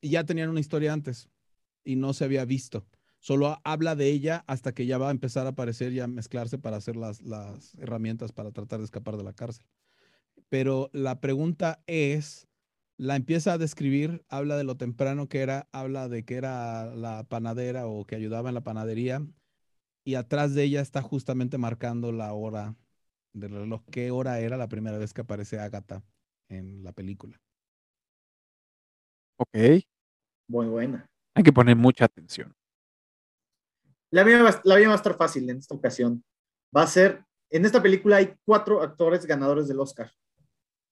[SPEAKER 4] ya tenían una historia antes y no se había visto. Solo habla de ella hasta que ya va a empezar a aparecer y a mezclarse para hacer las, las herramientas para tratar de escapar de la cárcel. Pero la pregunta es, la empieza a describir, habla de lo temprano que era, habla de que era la panadera o que ayudaba en la panadería, y atrás de ella está justamente marcando la hora del reloj. ¿Qué hora era la primera vez que aparece Agatha en la película?
[SPEAKER 1] Ok.
[SPEAKER 3] Muy buena.
[SPEAKER 1] Hay que poner mucha atención.
[SPEAKER 3] La mía, va, a estar fácil en esta ocasión. Va a ser, en esta película hay cuatro actores ganadores del Oscar.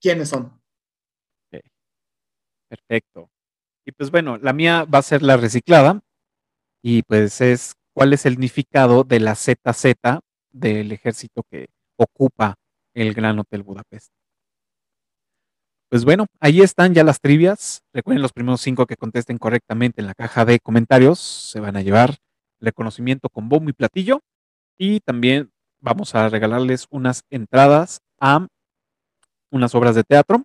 [SPEAKER 3] ¿Quiénes son?
[SPEAKER 1] Perfecto. Y pues bueno, la mía va a ser la reciclada. Y pues es cuál es el significado de la ZZ del ejército que ocupa el Gran Hotel Budapest. Pues bueno, ahí están ya las trivias. Recuerden los primeros cinco que contesten correctamente en la caja de comentarios. Se van a llevar reconocimiento con bombo y platillo. Y también vamos a regalarles unas entradas a unas obras de teatro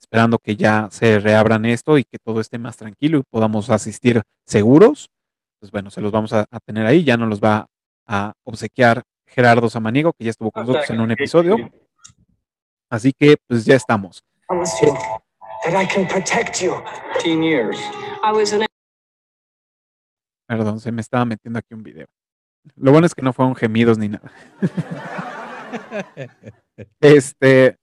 [SPEAKER 1] esperando que ya se reabran esto y que todo esté más tranquilo y podamos asistir seguros. Pues bueno, se los vamos a, a tener ahí. Ya nos los va a obsequiar Gerardo Samaniego, que ya estuvo con nosotros en un episodio. Así que pues ya estamos.
[SPEAKER 11] I was an
[SPEAKER 1] Perdón, se me estaba metiendo aquí un video. Lo bueno es que no fueron gemidos ni nada. <laughs> Este,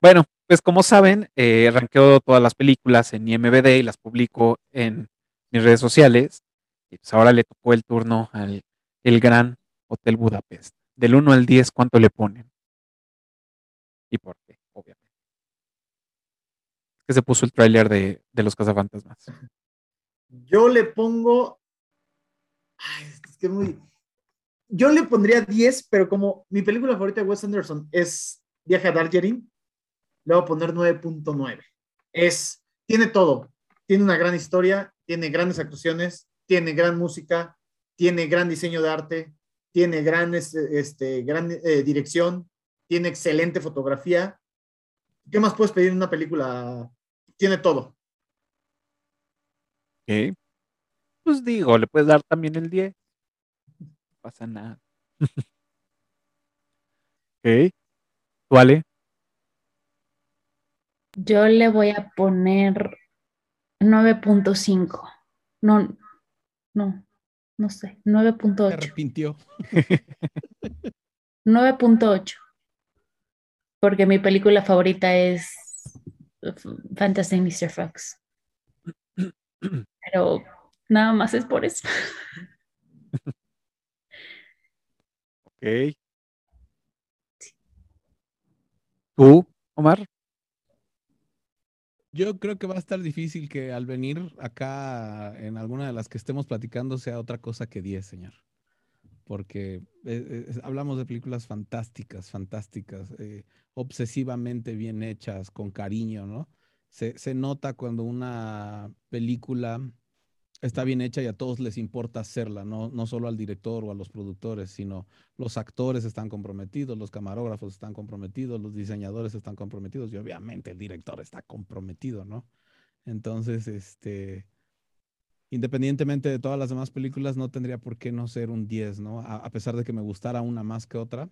[SPEAKER 1] bueno, pues como saben, eh, ranqueo todas las películas en IMBD y las publico en mis redes sociales. Y pues ahora le tocó el turno al el gran Hotel Budapest. Del 1 al 10, ¿cuánto le ponen? ¿Y por qué? Obviamente. Es que se puso el tráiler de, de Los Cazafantasmas.
[SPEAKER 3] Yo le pongo. Es que muy. Yo le pondría 10, pero como mi película favorita de Wes Anderson es Viaje a Darjeeling, le voy a poner 9.9. Es, tiene todo. Tiene una gran historia, tiene grandes actuaciones, tiene gran música, tiene gran diseño de arte, tiene gran, este, este, gran eh, dirección, tiene excelente fotografía. ¿Qué más puedes pedir en una película? Tiene todo.
[SPEAKER 1] Ok. Pues digo, le puedes dar también el 10. No pasa nada. <laughs> ok. ¿Tú, Ale?
[SPEAKER 10] Yo le voy a poner 9.5. No, no, no sé,
[SPEAKER 4] Se
[SPEAKER 10] 9.8.
[SPEAKER 4] arrepintió. <laughs>
[SPEAKER 10] 9.8. Porque mi película favorita es F- Fantastic Mr. Fox. <clears throat> Pero nada más es por eso.
[SPEAKER 1] Ok. ¿Tú, Omar?
[SPEAKER 4] Yo creo que va a estar difícil que al venir acá en alguna de las que estemos platicando sea otra cosa que 10, señor. Porque eh, eh, hablamos de películas fantásticas, fantásticas, eh, obsesivamente bien hechas, con cariño, ¿no? Se, se nota cuando una película está bien hecha y a todos les importa hacerla, no, no solo al director o a los productores, sino los actores están comprometidos, los camarógrafos están comprometidos, los diseñadores están comprometidos y obviamente el director está comprometido, ¿no? Entonces, este, independientemente de todas las demás películas, no tendría por qué no ser un 10, ¿no? A, pesar de que me gustara una más que otra,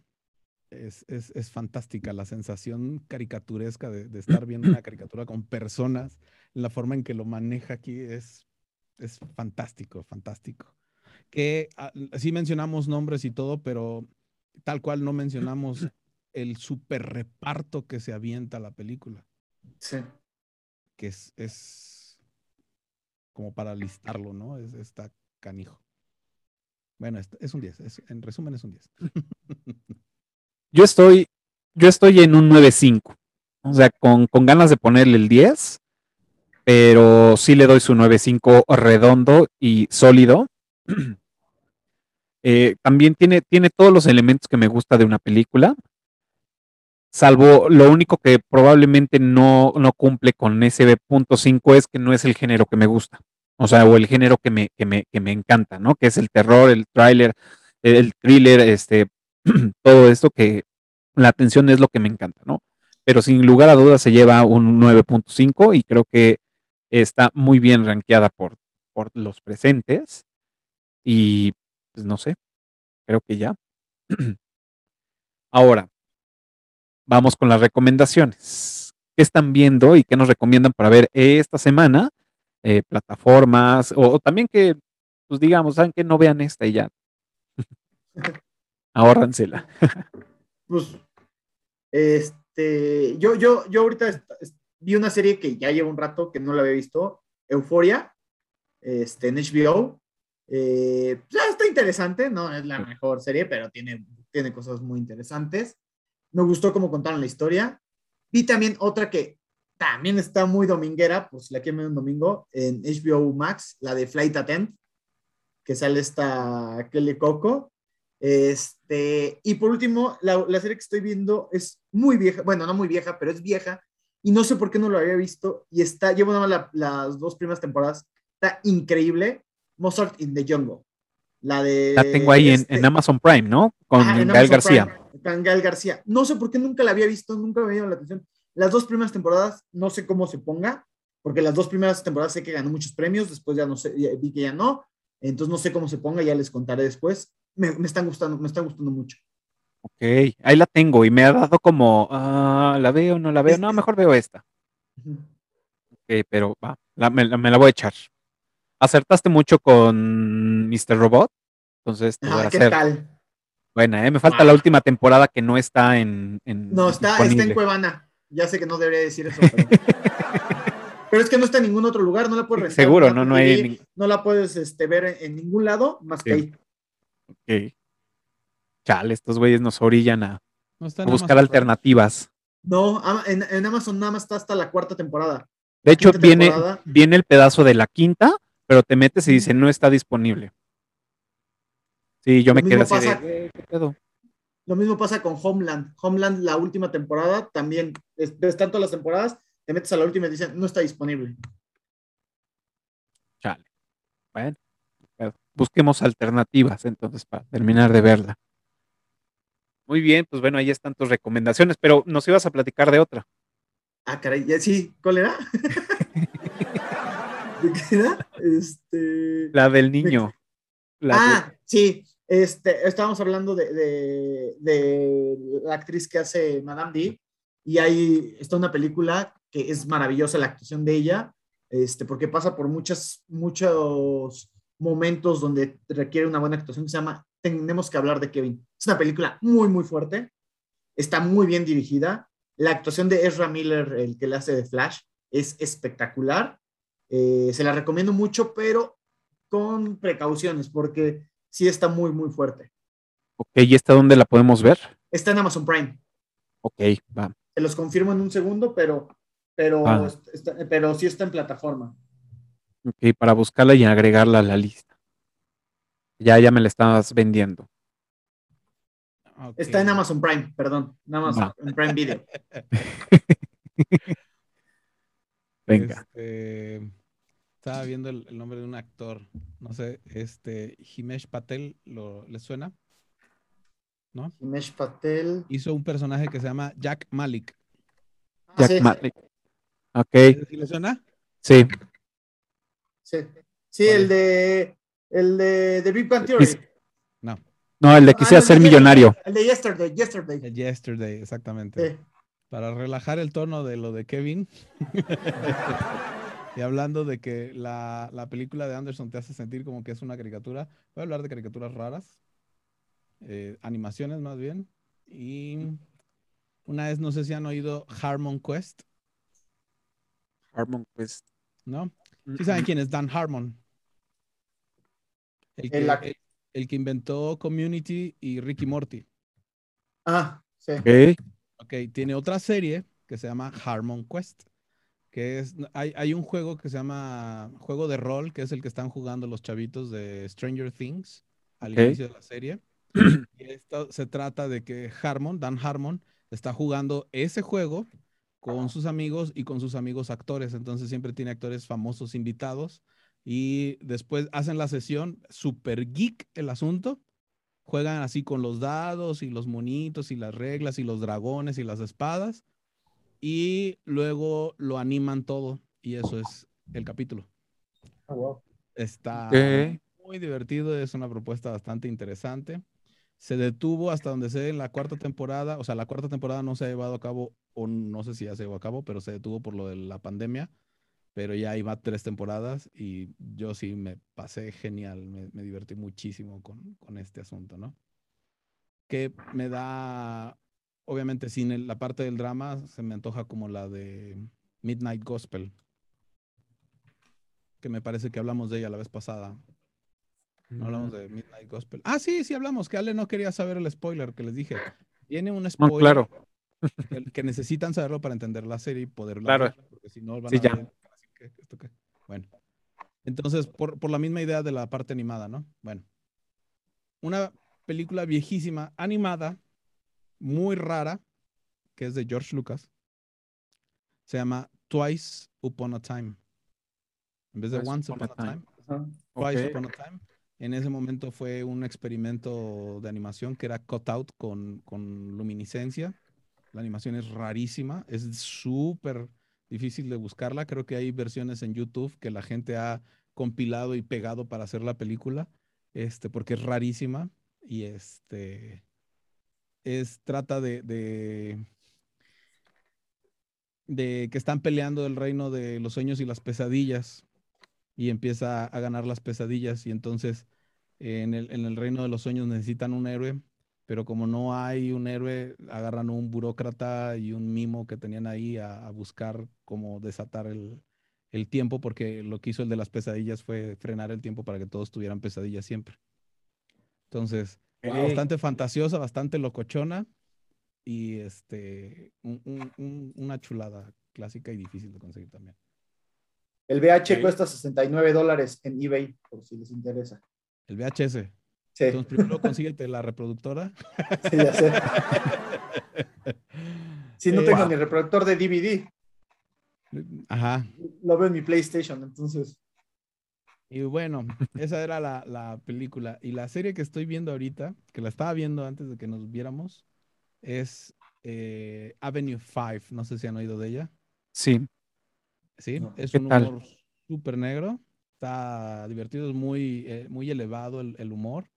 [SPEAKER 4] es, es, es fantástica la sensación caricaturesca de estar viendo una caricatura con personas, la forma en que lo maneja aquí es, es fantástico, fantástico. Que ah, sí mencionamos nombres y todo, pero tal cual no mencionamos el super reparto que se avienta la película,
[SPEAKER 3] Sí.
[SPEAKER 4] que es, es como para listarlo, ¿no? Es, está canijo. Bueno, es, es un 10, es- en resumen es un 10.
[SPEAKER 1] Yo estoy, yo estoy en un 9.5. O sea, con, con ganas de ponerle el 10, pero sí le doy su 9.5 redondo y sólido. <clears throat> Eh, también tiene, tiene todos los elementos que me gusta de una película, salvo lo único que probablemente no, no cumple con ese punto 5 es que no es el género que me gusta. O sea, o el género que me, que me, que me encanta, ¿no? Que es el terror, el thriller, el thriller, este, <clears throat> todo esto que la atención es lo que me encanta, ¿no? Pero sin lugar a dudas se lleva un 9.5 y creo que está muy bien rankeada por, por los presentes. Y pues no sé, creo que ya. Ahora, vamos con las recomendaciones. ¿Qué están viendo y qué nos recomiendan para ver esta semana? Eh, plataformas o, o también que, pues digamos, saben que no vean esta y ya. <laughs> Ahórransela.
[SPEAKER 3] Pues, este, yo, yo, yo ahorita est- vi una serie que ya lleva un rato que no la había visto, Euforia, este, en HBO. Eh, ya está interesante, no es la mejor serie, pero tiene, tiene cosas muy interesantes. Me gustó cómo contaron la historia. Vi también otra que también está muy dominguera, pues la que me un domingo, en HBO Max, la de Flight Attendant, que sale esta Kelly Coco. Este, y por último, la, la serie que estoy viendo es muy vieja, bueno, no muy vieja, pero es vieja, y no sé por qué no lo había visto, y está, llevo nada más la- las dos primeras temporadas, está increíble, Mozart in the Jungle, la de...
[SPEAKER 1] La tengo ahí en,
[SPEAKER 3] este-
[SPEAKER 1] en Amazon Prime, ¿no? Con Gael García.
[SPEAKER 3] Prime, con Gael García. No sé por qué nunca la había visto, nunca me llamado la atención. Las dos primeras temporadas, no sé cómo se ponga, porque las dos primeras temporadas sé que ganó muchos premios, después ya no sé, ya vi que ya no, entonces no sé cómo se ponga, ya les contaré después. Me, me están gustando, me están gustando mucho.
[SPEAKER 1] Ok, ahí la tengo y me ha dado como, ah, ¿la veo no la veo? No, mejor veo esta. Ok, pero va, la- me, la- me la voy a echar. Acertaste mucho con Mr. Robot, entonces te voy a
[SPEAKER 3] Ah, ¿qué
[SPEAKER 1] hacer
[SPEAKER 3] tal?
[SPEAKER 1] buena, ¿eh? Me falta la última temporada que no está en, en
[SPEAKER 3] No, está, está en. Cuevana. Ya sé que no debería decir eso, pero... <laughs> pero es que no está en ningún otro lugar, no la puedes rentar.
[SPEAKER 1] Seguro, no, no hay
[SPEAKER 3] no la puedes este, ver en, en ningún lado más que ahí.
[SPEAKER 1] Ok. Chale, estos güeyes nos orillan a,
[SPEAKER 4] No
[SPEAKER 1] a buscar alternativas.
[SPEAKER 3] No, en, en Amazon nada más está hasta la cuarta temporada.
[SPEAKER 1] De hecho, viene,
[SPEAKER 3] temporada.
[SPEAKER 1] viene el pedazo de la quinta, pero te metes y dice no está disponible. Sí, yo
[SPEAKER 3] Lo
[SPEAKER 1] me quedé así de,
[SPEAKER 3] pasa-
[SPEAKER 1] "Eh, ¿qué pedo?".
[SPEAKER 3] Lo mismo pasa con Homeland. Homeland, la última temporada, también es- ves tanto las temporadas, te metes a la última y dicen no está disponible.
[SPEAKER 1] Chale. Bueno, pero busquemos alternativas entonces para terminar de verla. Muy bien, pues bueno, ahí están tus recomendaciones, pero nos ibas a platicar de otra.
[SPEAKER 3] Ah, caray, ya sí, ¿cuál era? <laughs> ¿De qué era? Este.
[SPEAKER 1] La del niño. La de-
[SPEAKER 3] ah, sí. Este, estábamos hablando de, de- de la actriz que hace Madame D. Y ahí está una película que es maravillosa la actuación de ella, este, porque pasa por muchas, muchos momentos donde requiere una buena actuación que se llama Tenemos que hablar de Kevin. Es una película muy, muy fuerte. Está muy bien dirigida. La actuación de Ezra Miller, el que le hace de Flash, es espectacular. Eh, se la recomiendo mucho, pero con precauciones, porque sí está muy, muy fuerte.
[SPEAKER 1] Ok, ¿y esta dónde la podemos ver?
[SPEAKER 3] Está en Amazon Prime.
[SPEAKER 1] Ok, va.
[SPEAKER 3] Te los confirmo en un segundo, pero, pero,
[SPEAKER 1] Ah.
[SPEAKER 3] está- pero sí está en plataforma.
[SPEAKER 1] Ok, para buscarla y agregarla a la lista. Ya, ya me la estabas vendiendo.
[SPEAKER 3] Está en Amazon Prime, perdón. En Amazon en Prime Video. <laughs>
[SPEAKER 1] Venga.
[SPEAKER 4] Este, estaba viendo el, el nombre de un actor. No sé, este, Himesh Patel, ¿lo, ¿le suena? ¿No?
[SPEAKER 3] Himesh Patel.
[SPEAKER 4] Hizo un personaje que se llama Jack Malik.
[SPEAKER 3] Ah,
[SPEAKER 1] Jack
[SPEAKER 3] sí,
[SPEAKER 1] Malik. Ok,
[SPEAKER 4] ¿Sí le suena?
[SPEAKER 1] sí.
[SPEAKER 3] sí. Sí, el de el de, de Big Bang Theory.
[SPEAKER 1] Quis- No, el de
[SPEAKER 3] Ah,
[SPEAKER 1] quisiera
[SPEAKER 3] no,
[SPEAKER 1] ser
[SPEAKER 3] de-
[SPEAKER 1] millonario.
[SPEAKER 3] El de Yesterday, Yesterday.
[SPEAKER 4] El Yesterday, exactamente.
[SPEAKER 3] Sí.
[SPEAKER 4] Para relajar el tono de lo de Kevin. <laughs> y hablando de que la, la película de Anderson te hace sentir como que es una caricatura, voy a hablar de caricaturas raras, eh, animaciones más bien. Y una vez, no sé si han oído Harmon Quest,
[SPEAKER 1] Harmon Quest.
[SPEAKER 4] ¿no? Sí saben quién es Dan Harmon. El que,
[SPEAKER 3] El ac-
[SPEAKER 4] el- el que inventó Community y Ricky Morty.
[SPEAKER 3] Ah, sí.
[SPEAKER 1] Ok,
[SPEAKER 4] Ok, tiene otra serie que se llama Harmon Quest, que es, hay, hay un juego que se llama juego de rol, que es el que están jugando los chavitos de Stranger Things al inicio de la serie. <clears throat> Y esto se trata de que Harmon, Dan Harmon, está jugando ese juego con sus amigos y con sus amigos actores. Entonces siempre tiene actores famosos invitados y después hacen la sesión super geek el asunto juegan así con los dados y los monitos y las reglas y los dragones y las espadas y luego lo animan todo y eso es el capítulo.
[SPEAKER 3] Ah, wow.
[SPEAKER 4] Está muy divertido, es una propuesta bastante interesante. Se detuvo hasta donde sé en la cuarta temporada, o sea, la cuarta temporada no se ha llevado a cabo, o no sé si ya se llevó a cabo, pero se detuvo por lo de la pandemia, pero ya iba tres temporadas y yo sí me pasé genial, me, me divertí muchísimo con, con este asunto, ¿no? Que me da, obviamente sin el- la parte del drama, se me antoja como la de Midnight Gospel, que me parece que hablamos de ella la vez pasada. No hablamos de Midnight Gospel. Ah, sí, sí hablamos, que Ale no quería saber el spoiler que les dije. Tiene un
[SPEAKER 1] No,
[SPEAKER 4] spoiler
[SPEAKER 1] claro.
[SPEAKER 4] que, que necesitan saberlo para entender la serie y poderla
[SPEAKER 1] Claro.
[SPEAKER 4] ver, porque si no van
[SPEAKER 1] Sí,
[SPEAKER 4] a
[SPEAKER 1] ya.
[SPEAKER 4] ver, así ¿esto qué? Bueno. Entonces, por, por la misma idea de la parte animada, ¿no? Bueno. Una película viejísima, animada, muy rara, que es de George Lucas. Se llama Twice Upon a Time. En vez de
[SPEAKER 1] Twice
[SPEAKER 4] Once
[SPEAKER 1] Upon
[SPEAKER 4] Upon
[SPEAKER 1] a
[SPEAKER 4] Time. Twice. Upon a Time. En ese momento fue un experimento de animación que era cutout con, con luminiscencia. La animación es rarísima, es súper difícil de buscarla. Creo que hay versiones en YouTube que la gente ha compilado y pegado para hacer la película, este, porque es rarísima y este es trata de, de que están peleando el reino de los sueños y las pesadillas y empieza a ganar las pesadillas y entonces en el, en el reino de los sueños necesitan un héroe, pero como no hay un héroe, agarran un burócrata y un mimo que tenían ahí a, a buscar cómo desatar el, el tiempo, porque lo que hizo el de las pesadillas fue frenar el tiempo para que todos tuvieran pesadillas siempre. Entonces,
[SPEAKER 1] Ok.
[SPEAKER 4] bastante fantasiosa, bastante locochona y este, un- un- un- una chulada clásica y difícil de conseguir también.
[SPEAKER 3] El VH
[SPEAKER 1] Ok.
[SPEAKER 3] cuesta 69 dólares en eBay, por si les interesa.
[SPEAKER 4] El VHS.
[SPEAKER 3] Sí,
[SPEAKER 4] Entonces, primero consíguete la reproductora.
[SPEAKER 3] sí, ya sé. Si no
[SPEAKER 4] Eh,
[SPEAKER 3] tengo ni reproductor de DVD,
[SPEAKER 4] Ajá.
[SPEAKER 3] lo veo en mi PlayStation, entonces.
[SPEAKER 4] Y bueno, esa era la, la película. Y la serie que estoy viendo ahorita, que la estaba viendo antes de que nos viéramos, es eh, Avenue 5. No sé si han oído de ella.
[SPEAKER 1] Sí.
[SPEAKER 4] Sí,
[SPEAKER 3] No.
[SPEAKER 4] es
[SPEAKER 1] ¿Qué
[SPEAKER 4] un
[SPEAKER 1] tal?
[SPEAKER 4] humor súper negro. Está divertido, es muy, eh, muy elevado el, el humor.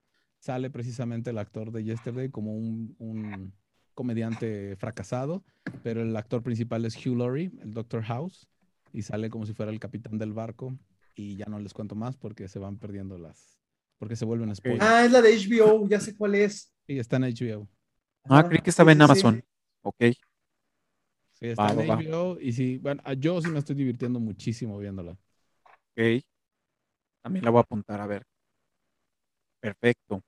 [SPEAKER 4] Sale precisamente el actor de Yesterday como un, un comediante fracasado, pero el actor principal es Hugh Laurie, el Doctor House, y sale como si fuera el capitán del barco. y ya no les cuento más porque se van perdiendo las, porque se vuelven spoilers.
[SPEAKER 3] Ah, es la de HBO, ya sé cuál es.
[SPEAKER 4] Sí, está en HBO.
[SPEAKER 1] Ah,
[SPEAKER 3] Ajá,
[SPEAKER 1] creí que estaba
[SPEAKER 3] sí,
[SPEAKER 1] en
[SPEAKER 3] sí, sí.
[SPEAKER 1] Amazon. Ok.
[SPEAKER 4] Sí, está
[SPEAKER 1] Va,
[SPEAKER 4] en
[SPEAKER 1] va, va.
[SPEAKER 4] HBO y sí, bueno, ah, yo sí me estoy divirtiendo muchísimo viéndola.
[SPEAKER 1] Ok. También la voy a apuntar, a ver. Perfecto.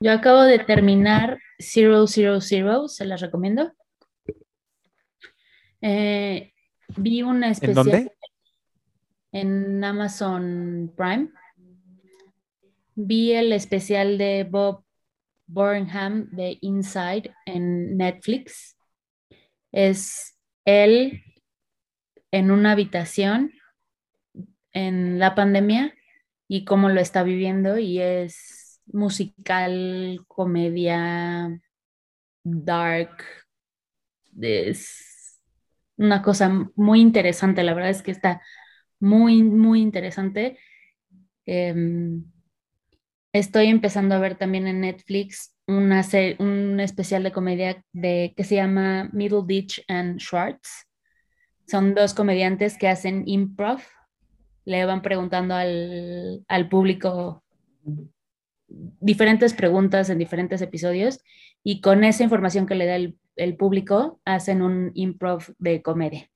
[SPEAKER 2] Yo acabo de terminar Zero Zero Zero, se las recomiendo. Eh, vi una especial
[SPEAKER 1] dónde?
[SPEAKER 2] en Amazon Prime. Vi el especial de Bob Burnham de Inside en Netflix. Es él en una habitación en la pandemia y cómo lo está viviendo y es musical, comedia, dark, es una cosa muy interesante, la verdad es que está muy, muy interesante. Em, estoy empezando a ver también en Netflix una un especial de comedia de, que se llama Middle Ditch and Schwartz. Son dos comediantes que hacen improv. Le van preguntando al, al público diferentes preguntas en diferentes episodios y con esa información que le da el, el público hacen un improv de comedia.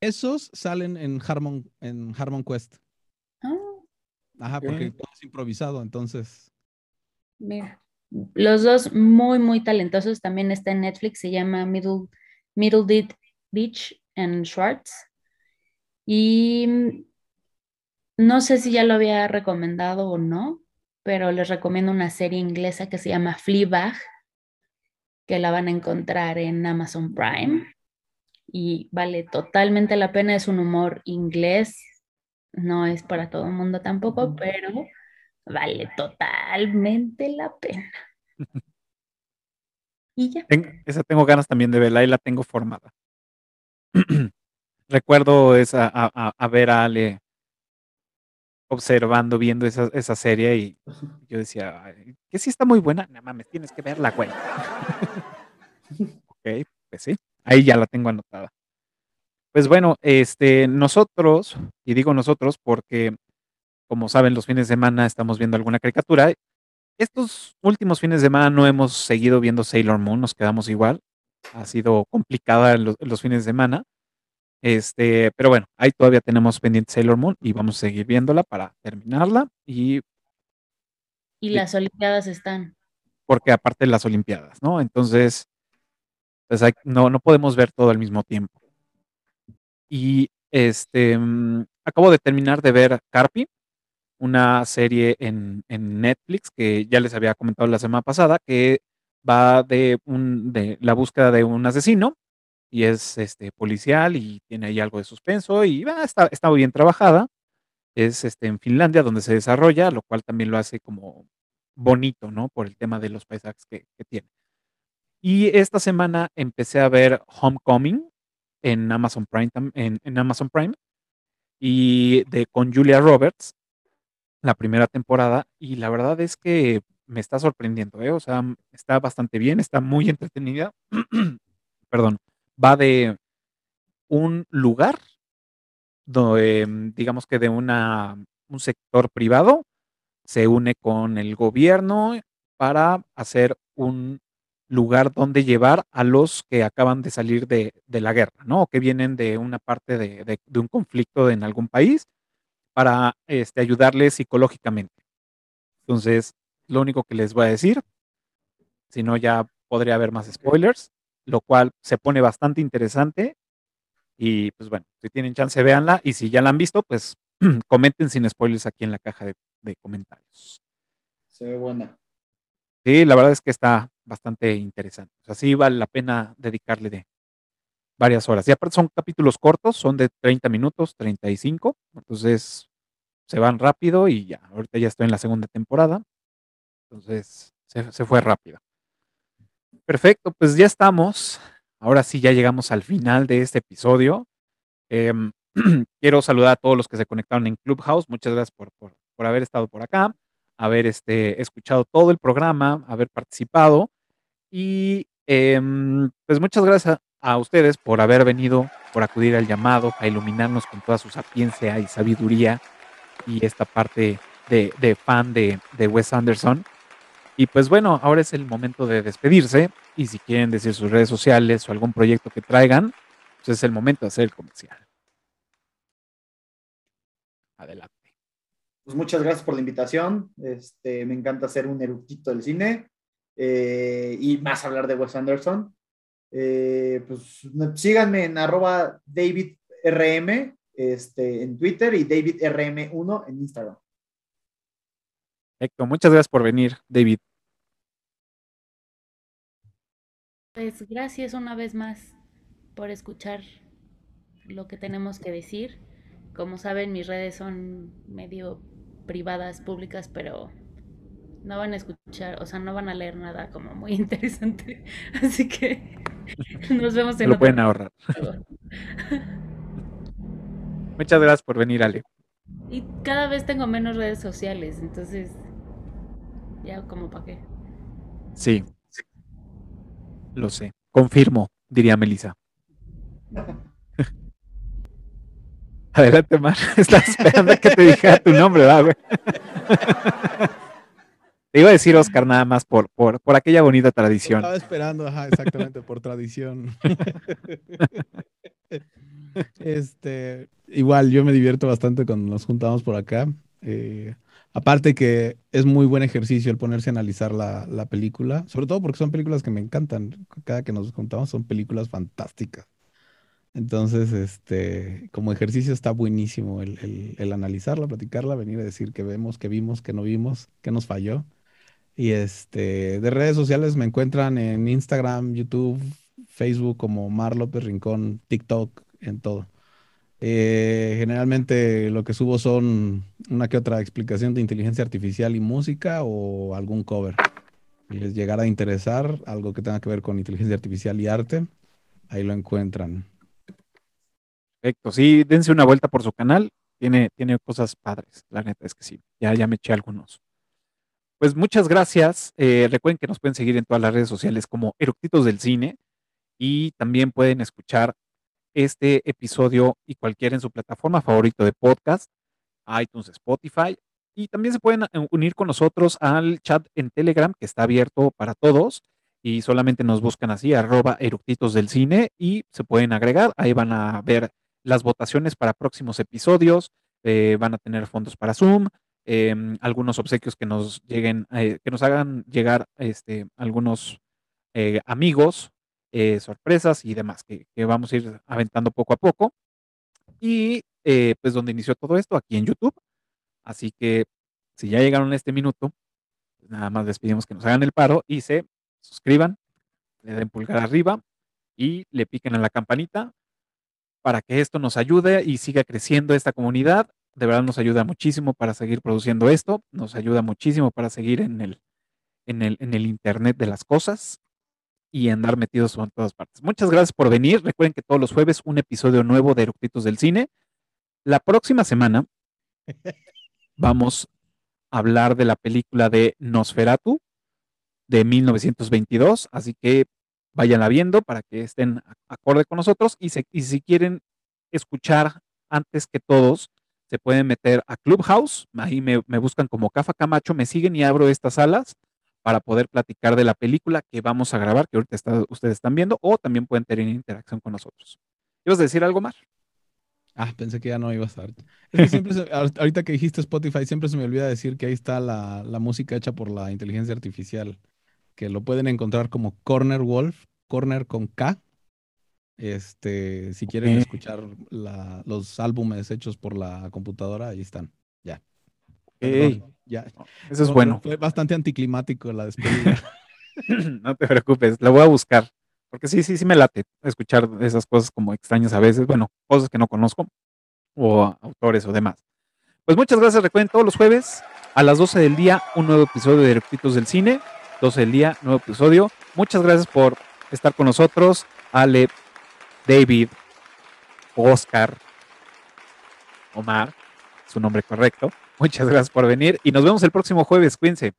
[SPEAKER 4] Esos salen en Harmon, en Harmon Quest.
[SPEAKER 2] Ah,
[SPEAKER 4] Ajá, porque todo es improvisado, entonces.
[SPEAKER 2] mira. Los dos muy, muy talentosos. También está en Netflix, se llama Middle, Middle Ditch and Schwartz. Y mm, no sé si ya lo había recomendado o no, pero les recomiendo una serie inglesa que se llama Fleabag, que la van a encontrar en Amazon Prime. Y vale totalmente la pena, es un humor inglés, no es para todo el mundo tampoco, pero vale totalmente la pena. <laughs> Y ya.
[SPEAKER 1] Ten- esa tengo ganas también de verla y la tengo formada. <clears throat> Recuerdo esa, a, ver a Ale observando, viendo esa, esa serie y yo decía, "Ay, que sí está muy buena. No mames, tienes que verla, güey. <laughs> ok, pues sí, ahí ya la tengo anotada. Pues bueno, este, nosotros, y digo nosotros porque, como saben, los fines de semana estamos viendo alguna caricatura. Estos últimos fines de semana no hemos seguido viendo Sailor Moon, nos quedamos igual. Ha sido complicada los fines de semana. Este, pero bueno, ahí todavía tenemos pendiente Sailor Moon y vamos a seguir viéndola para terminarla y
[SPEAKER 2] Y las Olimpiadas están.
[SPEAKER 1] porque aparte las Olimpiadas, ¿no? Entonces, pues hay- no, no podemos ver todo al mismo tiempo. Y este, mm, acabo de terminar de ver Carpi, una serie en, en Netflix que ya les había comentado la semana pasada, que va de, un, de la búsqueda de un asesino y es este, policial y tiene ahí algo de suspenso y va, está, está muy bien trabajada. Es este, en Finlandia donde se desarrolla, lo cual también lo hace como bonito, ¿no? Por el tema de los paisajes que, que tiene. Y esta semana empecé a ver Homecoming en Amazon Prime, en, en Amazon Prime y de con Julia Roberts, la primera temporada, y la verdad es que me está sorprendiendo, ¿eh? O sea, está bastante bien, está muy entretenida. <clears throat> Perdón, va de un lugar, donde, mm, digamos que de una, un sector privado, se une con el gobierno para hacer un lugar donde llevar a los que acaban de salir de, de la guerra, ¿no? O que vienen de una parte de, de- de un conflicto en algún país para este, ayudarles psicológicamente. Entonces, lo único que les voy a decir, si no ya podría haber más spoilers, lo cual se pone bastante interesante. Y pues bueno, si tienen chance, véanla. Y si ya la han visto, pues <clears throat> comenten sin spoilers aquí en la caja de, de comentarios.
[SPEAKER 3] Se ve buena.
[SPEAKER 1] Sí, la verdad es que está bastante interesante. O sea, sí vale la pena dedicarle de varias horas. Y aparte son capítulos cortos, son de 30 minutos, 35. Entonces se van rápido y ya. Ahorita ya estoy en la segunda temporada. Entonces se, se fue rápido. Perfecto, pues ya estamos. Ahora sí, ya llegamos al final de este episodio. Em, <clears throat> quiero saludar a todos los que se conectaron en Clubhouse. Muchas gracias por, por, por haber estado por acá, haber este, escuchado todo el programa, haber participado. Y em, pues muchas gracias a, a ustedes por haber venido, por acudir al llamado, a iluminarnos con toda su sapiencia y sabiduría y esta parte de, de fan de, de Wes Anderson. Y pues bueno, ahora es el momento de despedirse y si quieren decir sus redes sociales o algún proyecto que traigan, pues es el momento de hacer el comercial. Adelante.
[SPEAKER 3] Pues muchas gracias por la invitación. Este, me encanta ser un erudito del cine eh, y más hablar de Wes Anderson. Eh, pues síganme en arroba DavidRM este, en Twitter y DavidRM1 en Instagram.
[SPEAKER 1] Perfecto, muchas gracias por venir, David.
[SPEAKER 10] Pues gracias una vez más por escuchar lo que tenemos que decir. Como saben, mis redes son medio privadas, públicas, pero no van a escuchar, o sea, no van a leer nada como muy <laughs> interesante. Así que <laughs> nos vemos en
[SPEAKER 1] Lo
[SPEAKER 10] otro
[SPEAKER 1] pueden ahorrar. <laughs> Muchas gracias por venir, Ale.
[SPEAKER 10] Y cada vez tengo menos redes sociales, entonces ya como para qué.
[SPEAKER 1] Sí. Lo sé. Confirmo, diría Melissa. <laughs> Adelante, Mar. <laughs> Estás esperando que te dijera tu nombre, ¿verdad, güey? <laughs> Te iba a decir Oscar nada más por, por, por aquella bonita tradición.
[SPEAKER 4] Estaba esperando, ajá, exactamente, por tradición. Este, igual, yo me divierto bastante cuando nos juntamos por acá. Eh, aparte que es muy buen ejercicio el ponerse a analizar la, la película, sobre todo porque son películas que me encantan. Cada que nos juntamos son películas fantásticas. Entonces, este, como ejercicio está buenísimo el, el- analizarla, platicarla, venir a decir que vemos, que vimos, que no vimos, que nos falló. Y este, de redes sociales me encuentran en Instagram, YouTube, Facebook como Mar López Rincón, TikTok, en todo. Eh, generalmente lo que subo son una que otra explicación de inteligencia artificial y música o algún cover. Si les llegara a interesar algo que tenga que ver con inteligencia artificial y arte, ahí lo encuentran.
[SPEAKER 1] Perfecto. Sí, dense una vuelta por su canal. Tiene, tiene cosas padres. La neta es que sí. Ya, ya me eché algunos. Pues muchas gracias. Eh, recuerden que nos pueden seguir en todas las redes sociales como Eructitos del Cine y también pueden escuchar este episodio y cualquiera en su plataforma favorito de podcast, iTunes, Spotify. Y también se pueden eh, unir con nosotros al chat en Telegram que está abierto para todos y solamente nos buscan así, arroba eructitos del cine y se pueden agregar. Ahí van a ver las votaciones para próximos episodios, eh, van a tener fondos para Zoom, em, algunos obsequios que nos lleguen, eh, que nos hagan llegar este, algunos amigos, eh, sorpresas y demás que, vamos a ir aventando poco a poco. Y eh, pues donde inició todo esto, aquí en YouTube. Así que si ya llegaron a este minuto, pues nada más les pedimos que nos hagan el paro y se suscriban, le den pulgar arriba y le piquen a la campanita para que esto nos ayude y siga creciendo esta comunidad. De verdad nos ayuda muchísimo para seguir produciendo esto, nos ayuda muchísimo para seguir en el, en el, en el Internet de las cosas y andar metidos en todas partes. Muchas gracias por venir. Recuerden que todos los jueves un episodio nuevo de Eructitos del Cine. La próxima semana <laughs> vamos a hablar de la película de Nosferatu de 1922, así que váyanla viendo para que estén acorde con nosotros y, se- y si quieren escuchar antes que todos, se pueden meter a Clubhouse, ahí me, me buscan como Cafa Camacho, me siguen y abro estas salas para poder platicar de la película que vamos a grabar, que ahorita está- ustedes están viendo, o también pueden tener interacción con nosotros. ¿Ibas a decir algo más?
[SPEAKER 4] Ah, pensé que ya no ibas a estar. Es que siempre, se- <laughs> ahor- ahorita que dijiste Spotify, siempre se me olvida decir que ahí está la, la música hecha por la inteligencia artificial, que lo pueden encontrar como Corner Wolf, Corner con K. Este, si quieren escuchar la- los álbumes hechos por la computadora, ahí están. Ya.
[SPEAKER 1] Ey,
[SPEAKER 4] ya.
[SPEAKER 1] eso es
[SPEAKER 4] No,
[SPEAKER 1] bueno.
[SPEAKER 4] Fue bastante anticlimático la despedida. <laughs>
[SPEAKER 1] no te preocupes, la voy a buscar. Porque sí, sí, sí me late escuchar esas cosas como extrañas a veces, bueno, cosas que no conozco, o autores o demás. Pues muchas gracias, recuerden, todos los jueves a las 12 del día, un nuevo episodio de Eructitos del Cine, 12 del día, nuevo episodio. Muchas gracias por estar con nosotros, Ale, David, Oscar, Omar, su nombre correcto. Muchas gracias por venir y nos vemos el próximo jueves, cuídense.